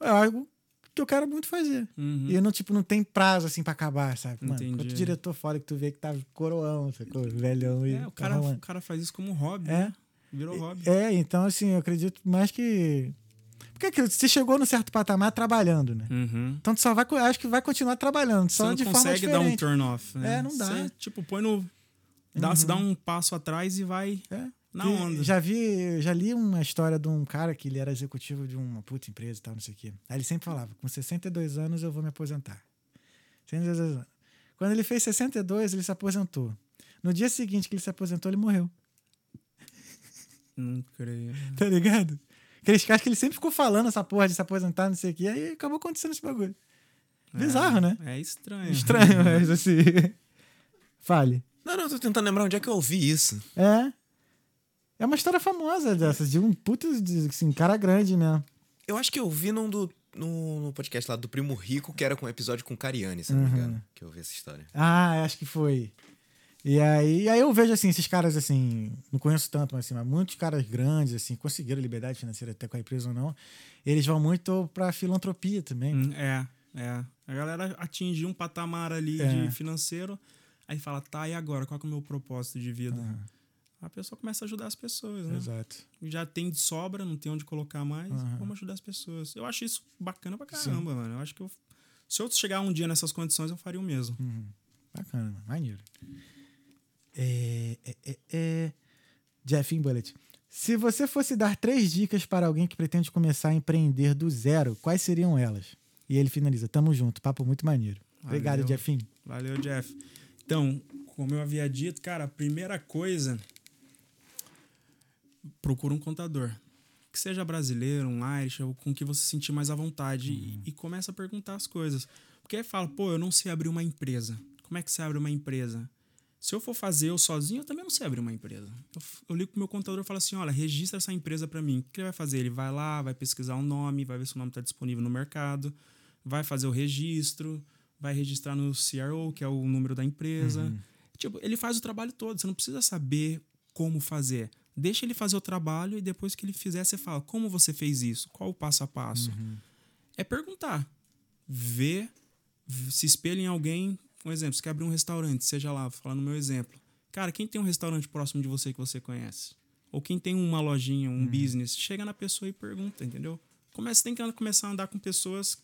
Speaker 1: É algo que eu quero muito fazer.
Speaker 3: Uhum.
Speaker 1: E não, tipo, não tem prazo assim pra acabar, sabe? Mano,
Speaker 3: Entendi.
Speaker 1: quanto diretor fora que tu vê que tá coroão, sacou? Velhão e.
Speaker 3: É, o cara, o cara faz isso como hobby.
Speaker 1: É.
Speaker 3: né? Virou hobby.
Speaker 1: É, então, assim, eu acredito mais que. Porque aquilo, você chegou num certo patamar trabalhando, né?
Speaker 3: Uhum.
Speaker 1: Então tu só vai. Acho que vai continuar trabalhando,
Speaker 3: Você
Speaker 1: só
Speaker 3: não
Speaker 1: de forma
Speaker 3: consegue dar um turn off, né?
Speaker 1: É, não dá.
Speaker 3: Você, tipo, põe no. Dá, Você dá um passo atrás e vai
Speaker 1: É.
Speaker 3: na onda.
Speaker 1: Já vi, já li uma história de um cara que ele era executivo de uma puta empresa e tal, não sei o quê. Aí ele sempre falava: com 62 anos eu vou me aposentar. 62 anos. Quando ele fez 62, ele se aposentou. No dia seguinte que ele se aposentou, ele morreu.
Speaker 3: Não creio.
Speaker 1: Tá ligado? Aqueles caras que ele sempre ficou falando essa porra de se aposentar, não sei o quê, aí acabou acontecendo esse bagulho. Bizarro, né?
Speaker 3: É estranho.
Speaker 1: Estranho, mas assim. Fale.
Speaker 2: Não, não, tô tentando lembrar onde é que eu ouvi isso.
Speaker 1: É. É uma história famosa dessas, de um puta, de, assim, cara grande mesmo.
Speaker 2: Eu acho que eu vi num do, no, no podcast lá do Primo Rico, que era com um episódio com Cariani, se não me engano, que eu vi essa história.
Speaker 1: Ah, acho que foi. E aí, aí eu vejo assim, esses caras assim, não conheço tanto, mas assim, mas muitos caras grandes, assim, conseguiram liberdade financeira até com a empresa ou não, eles vão muito pra filantropia também.
Speaker 3: Hum, É, é. A galera atinge um patamar ali
Speaker 1: É.
Speaker 3: de financeiro, aí fala, tá, e agora? Qual que é o meu propósito de vida? A pessoa começa a ajudar as pessoas, né?
Speaker 1: Exato.
Speaker 3: Já tem de sobra, não tem onde colocar mais,
Speaker 1: Aham.
Speaker 3: vamos ajudar as pessoas. Eu acho isso bacana pra caramba, mano. Eu acho que eu, se eu chegar um dia nessas condições, eu faria o mesmo.
Speaker 1: Bacana, maneiro. É, é, é, é... Jeff Bullet. Se você fosse dar três dicas para alguém que pretende começar a empreender do zero, quais seriam elas? E ele finaliza: Tamo junto, papo muito maneiro. Obrigado,
Speaker 3: Valeu.
Speaker 1: Jeffim.
Speaker 3: Valeu, Jeff. Então, como eu havia dito, cara, a primeira coisa procura um contador. Que seja brasileiro, um Irish, ou com que você se sentir mais à vontade. E, e começa a perguntar as coisas. Porque aí fala, pô, eu não sei abrir uma empresa. Como é que você abre uma empresa? Se eu for fazer eu sozinho, eu também não sei abrir uma empresa. Eu, eu ligo pro meu contador e falo assim: olha, registra essa empresa para mim. O que ele vai fazer? Ele vai lá, vai pesquisar o nome, vai ver se o nome está disponível no mercado, vai fazer o registro, vai registrar no CRO, que é o número da empresa. Tipo, ele faz o trabalho todo. Você não precisa saber como fazer. Deixa ele fazer o trabalho e depois que ele fizer, você fala: como você fez isso? Qual o passo a passo? É perguntar. Ver, se espelha em alguém. Um exemplo, você quer abrir um restaurante, seja lá, vou falar no meu exemplo. Cara, quem tem um restaurante próximo de você que você conhece? Ou quem tem uma lojinha, um business, chega na pessoa e pergunta, entendeu? Começa, tem que começar a andar com pessoas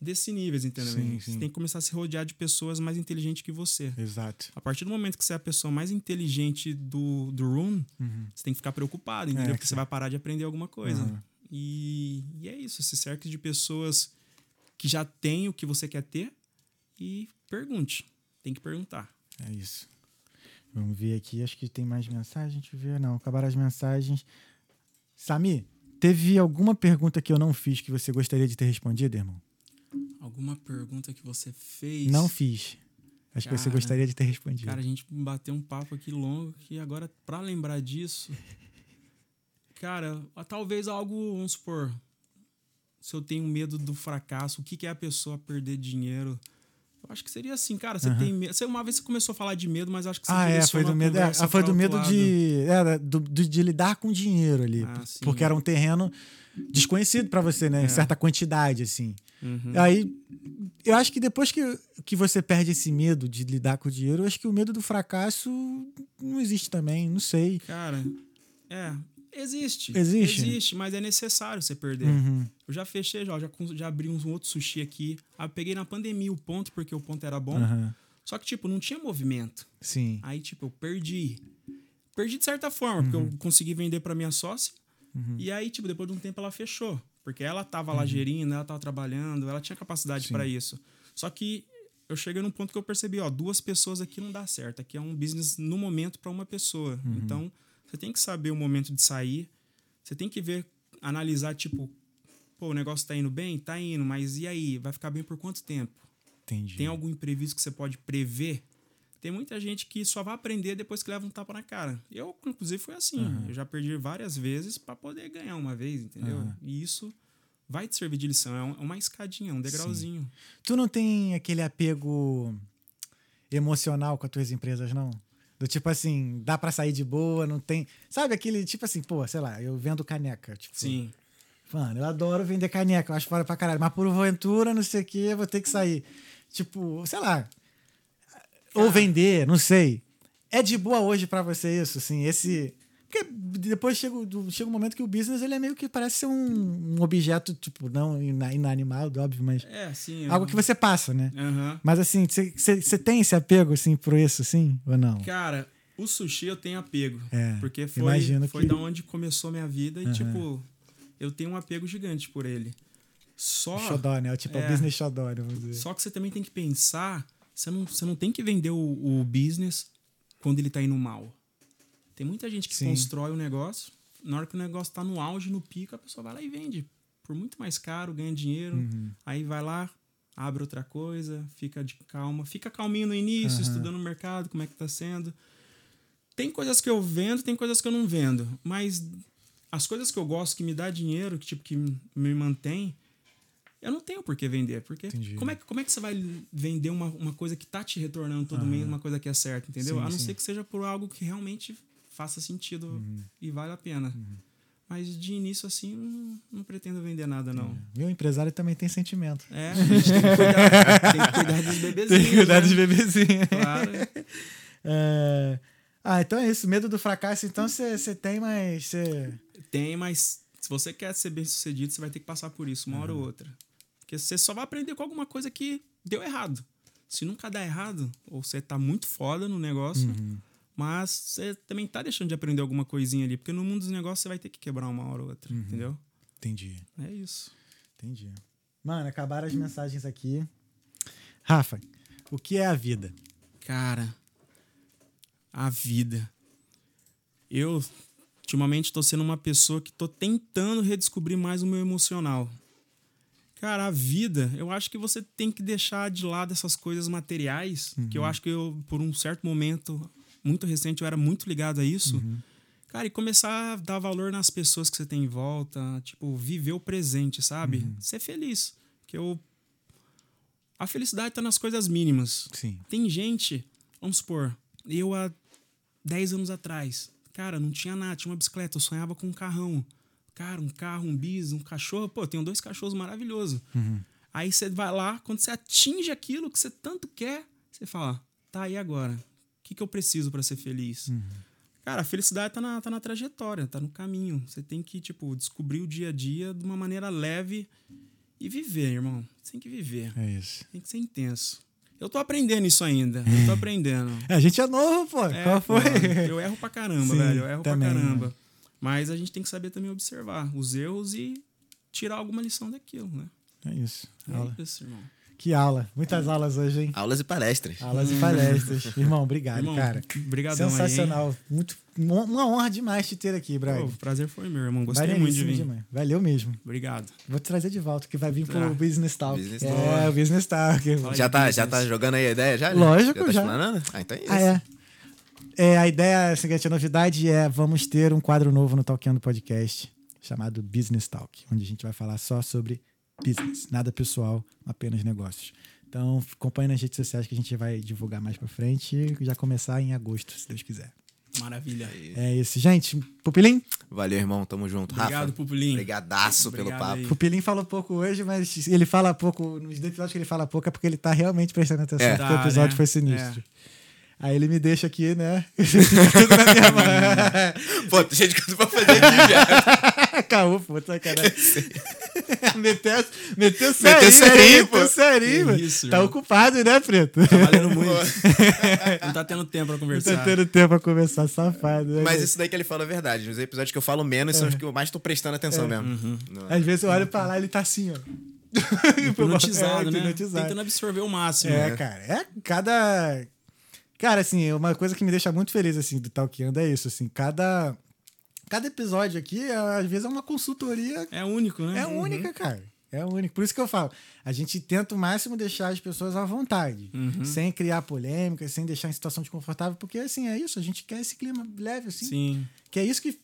Speaker 3: desse nível, entendeu?
Speaker 1: Sim,
Speaker 3: Você
Speaker 1: sim.
Speaker 3: tem que começar a se rodear de pessoas mais inteligentes que você.
Speaker 1: Exato.
Speaker 3: A partir do momento que você é a pessoa mais inteligente do, do room, você tem que ficar preocupado, entendeu?
Speaker 1: Uhum. É,
Speaker 3: Porque
Speaker 1: que
Speaker 3: você vai parar de aprender alguma coisa.
Speaker 1: Uhum.
Speaker 3: E, e é isso, se cerque de pessoas que já têm o que você quer ter e pergunte. Tem que perguntar.
Speaker 1: É isso. Vamos ver aqui. Acho que tem mais mensagem. Deixa eu ver. Não, acabaram as mensagens. Sami, teve alguma pergunta que eu não fiz que você gostaria de ter respondido, irmão?
Speaker 3: Alguma pergunta que você fez?
Speaker 1: Não fiz. Acho que você
Speaker 3: Cara,
Speaker 1: gostaria de ter respondido.
Speaker 3: Cara, a gente bateu um papo aqui longo que agora, pra lembrar disso, cara, talvez algo, vamos supor, se eu tenho medo do fracasso, o que, que é a pessoa perder dinheiro? Eu acho que seria assim, cara, você
Speaker 1: Aham.
Speaker 3: tem medo. Você, uma vez você começou a falar de medo, mas acho que você
Speaker 1: ah, é, foi do medo. É, foi do medo
Speaker 3: lado.
Speaker 1: de, é, do, do- de lidar com dinheiro ali.
Speaker 3: Ah, sim.
Speaker 1: porque era um terreno desconhecido pra você, né? Em
Speaker 3: É.
Speaker 1: certa quantidade, assim.
Speaker 3: Uhum.
Speaker 1: Aí, eu acho que depois que, que você perde esse medo de lidar com o dinheiro, eu acho que o medo do fracasso não existe também, não sei.
Speaker 3: Cara, é. Existe.
Speaker 1: Existe?
Speaker 3: Existe, mas é necessário você perder.
Speaker 1: Uhum.
Speaker 3: Eu já fechei, já, já, já abri uns um outro sushi aqui. Aí peguei na pandemia o ponto, porque o ponto era bom.
Speaker 1: Aham.
Speaker 3: Só que, tipo, não tinha movimento.
Speaker 1: Sim.
Speaker 3: Aí, tipo, eu perdi. Perdi de certa forma, porque
Speaker 1: Uhum.
Speaker 3: eu consegui vender pra minha sócia. E aí, tipo, depois de um tempo ela fechou. Porque ela tava
Speaker 1: Uhum.
Speaker 3: lá gerindo, ela tava trabalhando, ela tinha capacidade pra isso. Só que eu cheguei num ponto que eu percebi, ó, duas pessoas aqui não dá certo. Aqui é um business no momento pra uma pessoa.
Speaker 1: Uhum.
Speaker 3: Então, você tem que saber o momento de sair. Você tem que ver, analisar, tipo, pô, o negócio tá indo bem? Tá indo, mas e aí? Vai ficar bem por quanto tempo?
Speaker 1: Entendi.
Speaker 3: Tem algum imprevisto que você pode prever? Tem muita gente que só vai aprender depois que leva um tapa na cara. Eu, inclusive, fui assim. Eu já perdi várias vezes para poder ganhar uma vez, entendeu?
Speaker 1: Aham.
Speaker 3: E isso vai te servir de lição. É é uma escadinha, um degrauzinho.
Speaker 1: Tu não tem aquele apego emocional com as tuas empresas, não? Do tipo assim, dá pra sair de boa, não tem. Sabe aquele tipo assim, pô, sei lá, eu vendo caneca. Tipo,
Speaker 3: Sim.
Speaker 1: Mano, eu adoro vender caneca, eu acho fora pra caralho. Mas por aventura, não sei o que, eu vou ter que sair. Tipo, sei lá. Ou vender, não sei. É de boa hoje pra você isso, assim, esse. Porque depois chega, o- chega um momento que o business ele é meio que parece ser um, um objeto, tipo, não ina- inanimado, óbvio, mas.
Speaker 3: É, sim.
Speaker 1: Algo que você passa, né?
Speaker 3: Aham.
Speaker 1: Mas assim, você tem esse apego, assim, por isso, assim, ou não?
Speaker 3: Cara, o sushi eu tenho apego.
Speaker 1: É,
Speaker 3: Porque foi, foi
Speaker 1: que-
Speaker 3: da onde começou minha vida e,
Speaker 1: Aham.
Speaker 3: tipo, eu tenho um apego gigante por ele. Só.
Speaker 1: Xodó, né? Tipo,
Speaker 3: É.
Speaker 1: o business xodó, né, vamos dizer.
Speaker 3: Só que você também tem que pensar, você não, você não tem que vender o, o business quando ele tá indo mal. Tem muita gente que
Speaker 1: Sim.
Speaker 3: constrói o negócio, na hora que o negócio tá no auge, no pico, a pessoa vai lá e vende por muito mais caro, ganha dinheiro,
Speaker 1: Uhum.
Speaker 3: aí vai lá, abre outra coisa, fica de calma, fica calminho no início,
Speaker 1: Aham.
Speaker 3: estudando o mercado, como é que tá sendo. Tem coisas que eu vendo, tem coisas que eu não vendo, mas as coisas que eu gosto, que me dá dinheiro, que tipo que me mantém, eu não tenho por que vender, porque
Speaker 1: Entendi.
Speaker 3: como é, que- como é que você vai vender uma, uma coisa que tá te retornando todo mês, uma coisa que é certa, entendeu?
Speaker 1: Sim,
Speaker 3: a não
Speaker 1: sim.
Speaker 3: ser que seja por algo que realmente faça sentido
Speaker 1: Uhum.
Speaker 3: e vale a pena. Mas de início, assim, não, não pretendo vender nada, não.
Speaker 1: Meu empresário também tem sentimento.
Speaker 3: É, a gente tem que cuidar, tem que cuidar dos bebezinhos.
Speaker 1: Tem que cuidar
Speaker 3: né?
Speaker 1: dos bebezinhos.
Speaker 3: Claro.
Speaker 1: É, Ah, então é isso. Medo do fracasso, então você tem, mas você.
Speaker 3: Tem, mas se você quer ser bem sucedido, você vai ter que passar por isso uma hora ou outra. Porque você só vai aprender com alguma coisa que deu errado. Se nunca dá errado, ou você tá muito foda no negócio, mas você também tá deixando de aprender alguma coisinha ali. Porque no mundo dos negócios você vai ter que quebrar uma hora ou outra, entendeu?
Speaker 1: Entendi,
Speaker 3: É isso.
Speaker 1: entendi. Mano, acabaram as mensagens aqui. Rafa, o que é a vida?
Speaker 3: Cara, a vida. Eu Ultimamente tô sendo uma pessoa que tô tentando redescobrir mais o meu emocional. Cara, a vida, eu acho que você tem que deixar de lado essas coisas materiais, que eu acho que eu, por um certo momento, muito recente, eu era muito ligado a isso. Cara, e começar a dar valor nas pessoas que você tem em volta, tipo, viver o presente, sabe? Ser feliz. Que eu. A felicidade tá nas coisas mínimas.
Speaker 1: Sim.
Speaker 3: Tem gente, vamos supor, eu há 10 anos atrás, cara, não tinha nada, tinha uma bicicleta, eu sonhava com um carrão. Cara, um carro, um bis, um cachorro, pô, eu tenho dois cachorros maravilhosos. Aí você vai lá, quando você atinge aquilo que você tanto quer, você fala, tá, e agora? O que, que eu preciso para ser feliz? Cara, a felicidade tá na, tá na trajetória, tá no caminho. Você tem que, tipo, descobrir o dia a dia de uma maneira leve e viver, irmão. Você tem que viver.
Speaker 1: É isso.
Speaker 3: Tem que ser intenso. Eu tô aprendendo isso ainda. Eu tô aprendendo.
Speaker 1: É, a gente é novo, pô.
Speaker 3: É,
Speaker 1: Qual foi?
Speaker 3: pô, eu erro pra caramba,
Speaker 1: Sim,
Speaker 3: velho. Eu erro
Speaker 1: também,
Speaker 3: pra caramba. Mas a gente tem que saber também observar os erros e tirar alguma lição daquilo, né?
Speaker 1: É isso.
Speaker 3: É isso, irmão.
Speaker 1: Que aula. Muitas aulas hoje, hein?
Speaker 2: Aulas e palestras.
Speaker 1: Aulas e palestras. Irmão, obrigado,
Speaker 3: Irmão,
Speaker 1: cara.
Speaker 3: aí, hein?
Speaker 1: Sensacional. Muito, uma honra demais te ter aqui, Brian.
Speaker 3: O prazer foi meu, irmão. Gostei muito de vir.
Speaker 1: demais. Valeu mesmo.
Speaker 3: Obrigado.
Speaker 1: Vou te trazer de volta, que vai vir pro
Speaker 3: Tá.
Speaker 1: Business Talk.
Speaker 2: Business
Speaker 1: é,
Speaker 2: Talk.
Speaker 1: o Business Talk. irmão.
Speaker 2: Já tá, já tá jogando aí a ideia já?
Speaker 1: Lógico,
Speaker 2: já. Tá
Speaker 1: já.
Speaker 2: Ah, então é isso.
Speaker 1: Ah, é. É, a ideia, a seguinte, a novidade é vamos ter um quadro novo no Talkando Podcast chamado Business Talk, onde a gente vai falar só sobre business, nada pessoal, apenas negócios. Então, acompanhe nas redes sociais que a gente vai divulgar mais pra frente e já começar em agosto, se Deus quiser.
Speaker 3: Maravilha.
Speaker 1: É isso, gente. Pupilim?
Speaker 2: Valeu, irmão. Tamo junto.
Speaker 3: Obrigado,
Speaker 2: Rafa.
Speaker 3: Pupilinho.
Speaker 2: Brigadaço pelo
Speaker 3: Obrigado
Speaker 2: papo.
Speaker 3: aí.
Speaker 1: Pupilim falou pouco hoje, mas ele fala pouco, nos episódios que ele fala pouco é porque ele tá realmente prestando atenção,
Speaker 2: É.
Speaker 1: porque o
Speaker 3: Tá,
Speaker 1: episódio
Speaker 3: né?
Speaker 1: foi sinistro. Aí ele me deixa aqui, né? Tudo na minha mão.
Speaker 2: Pô, tem gente que eu pra fazer aqui, já.
Speaker 1: Caô, pô, sacanagem. meteu, meteu serinho,
Speaker 2: Meteu serinho, pô.
Speaker 1: Meteu serinho, mano.
Speaker 3: isso,
Speaker 1: Tá
Speaker 3: irmão.
Speaker 1: ocupado, né, Preto?
Speaker 3: Tá valendo muito. Não tá tendo tempo pra
Speaker 1: Não
Speaker 3: conversar.
Speaker 1: tá tendo tempo pra conversar, safado. né,
Speaker 2: Mas
Speaker 1: gente?
Speaker 2: isso daí que ele fala é verdade. Nos episódios que eu falo menos são os que eu mais tô prestando atenção mesmo. Não.
Speaker 1: Às vezes eu olho pra lá e ele tá assim, ó.
Speaker 3: Hipnotizado,
Speaker 1: É,
Speaker 3: né?
Speaker 1: hipnotizado.
Speaker 3: Tentando absorver o máximo.
Speaker 1: É,
Speaker 3: né?
Speaker 1: cara. É cada. Cara, assim, uma coisa que me deixa muito feliz, assim, do Talkando é isso, assim, cada. Cada episódio aqui, é, às vezes, é uma consultoria.
Speaker 3: É único, né?
Speaker 1: É única, cara. É única. Por isso que eu falo, a gente tenta o máximo deixar as pessoas à vontade,
Speaker 3: Uhum.
Speaker 1: sem criar polêmicas, sem deixar em situação desconfortável, porque, assim, é isso, a gente quer esse clima leve, assim.
Speaker 3: Sim.
Speaker 1: Que é isso que.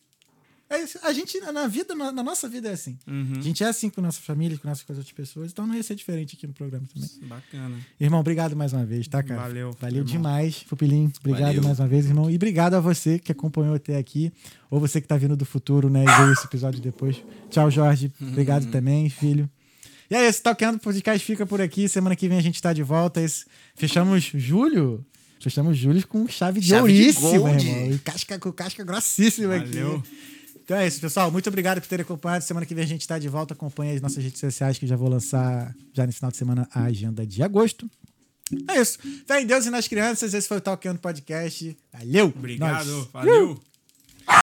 Speaker 1: É. A gente, na vida, na, na nossa vida, é assim.
Speaker 3: Uhum.
Speaker 1: A gente é assim com nossa família, com nossas com as outras pessoas, então não ia ser diferente aqui no programa também.
Speaker 3: Bacana.
Speaker 1: Irmão, obrigado mais uma vez, tá, cara?
Speaker 3: Valeu,
Speaker 1: Valeu
Speaker 3: irmão.
Speaker 1: demais, Pupilim. Obrigado
Speaker 2: Valeu.
Speaker 1: mais uma vez, irmão. E obrigado a você que acompanhou até aqui, ou você que tá vindo do futuro, né, e veio esse episódio depois. Tchau, Jorge. Obrigado também, filho. E é isso, Talkando Podcast fica por aqui. Semana que vem a gente tá de volta. Esse- Fechamos julho. Fechamos julho com chave de
Speaker 2: Chave
Speaker 1: ouríssima, irmão. E casca, com casca grossíssima
Speaker 3: Valeu.
Speaker 1: aqui. Então é isso, pessoal. Muito obrigado por terem acompanhado. Semana que vem a gente tá de volta. Acompanhe as nossas redes sociais que já vou lançar já nesse final de semana a agenda de agosto. É isso. Fé em Deus e nas crianças. Esse foi o Talkando Podcast. Valeu!
Speaker 3: Obrigado.
Speaker 1: Nós.
Speaker 3: Valeu.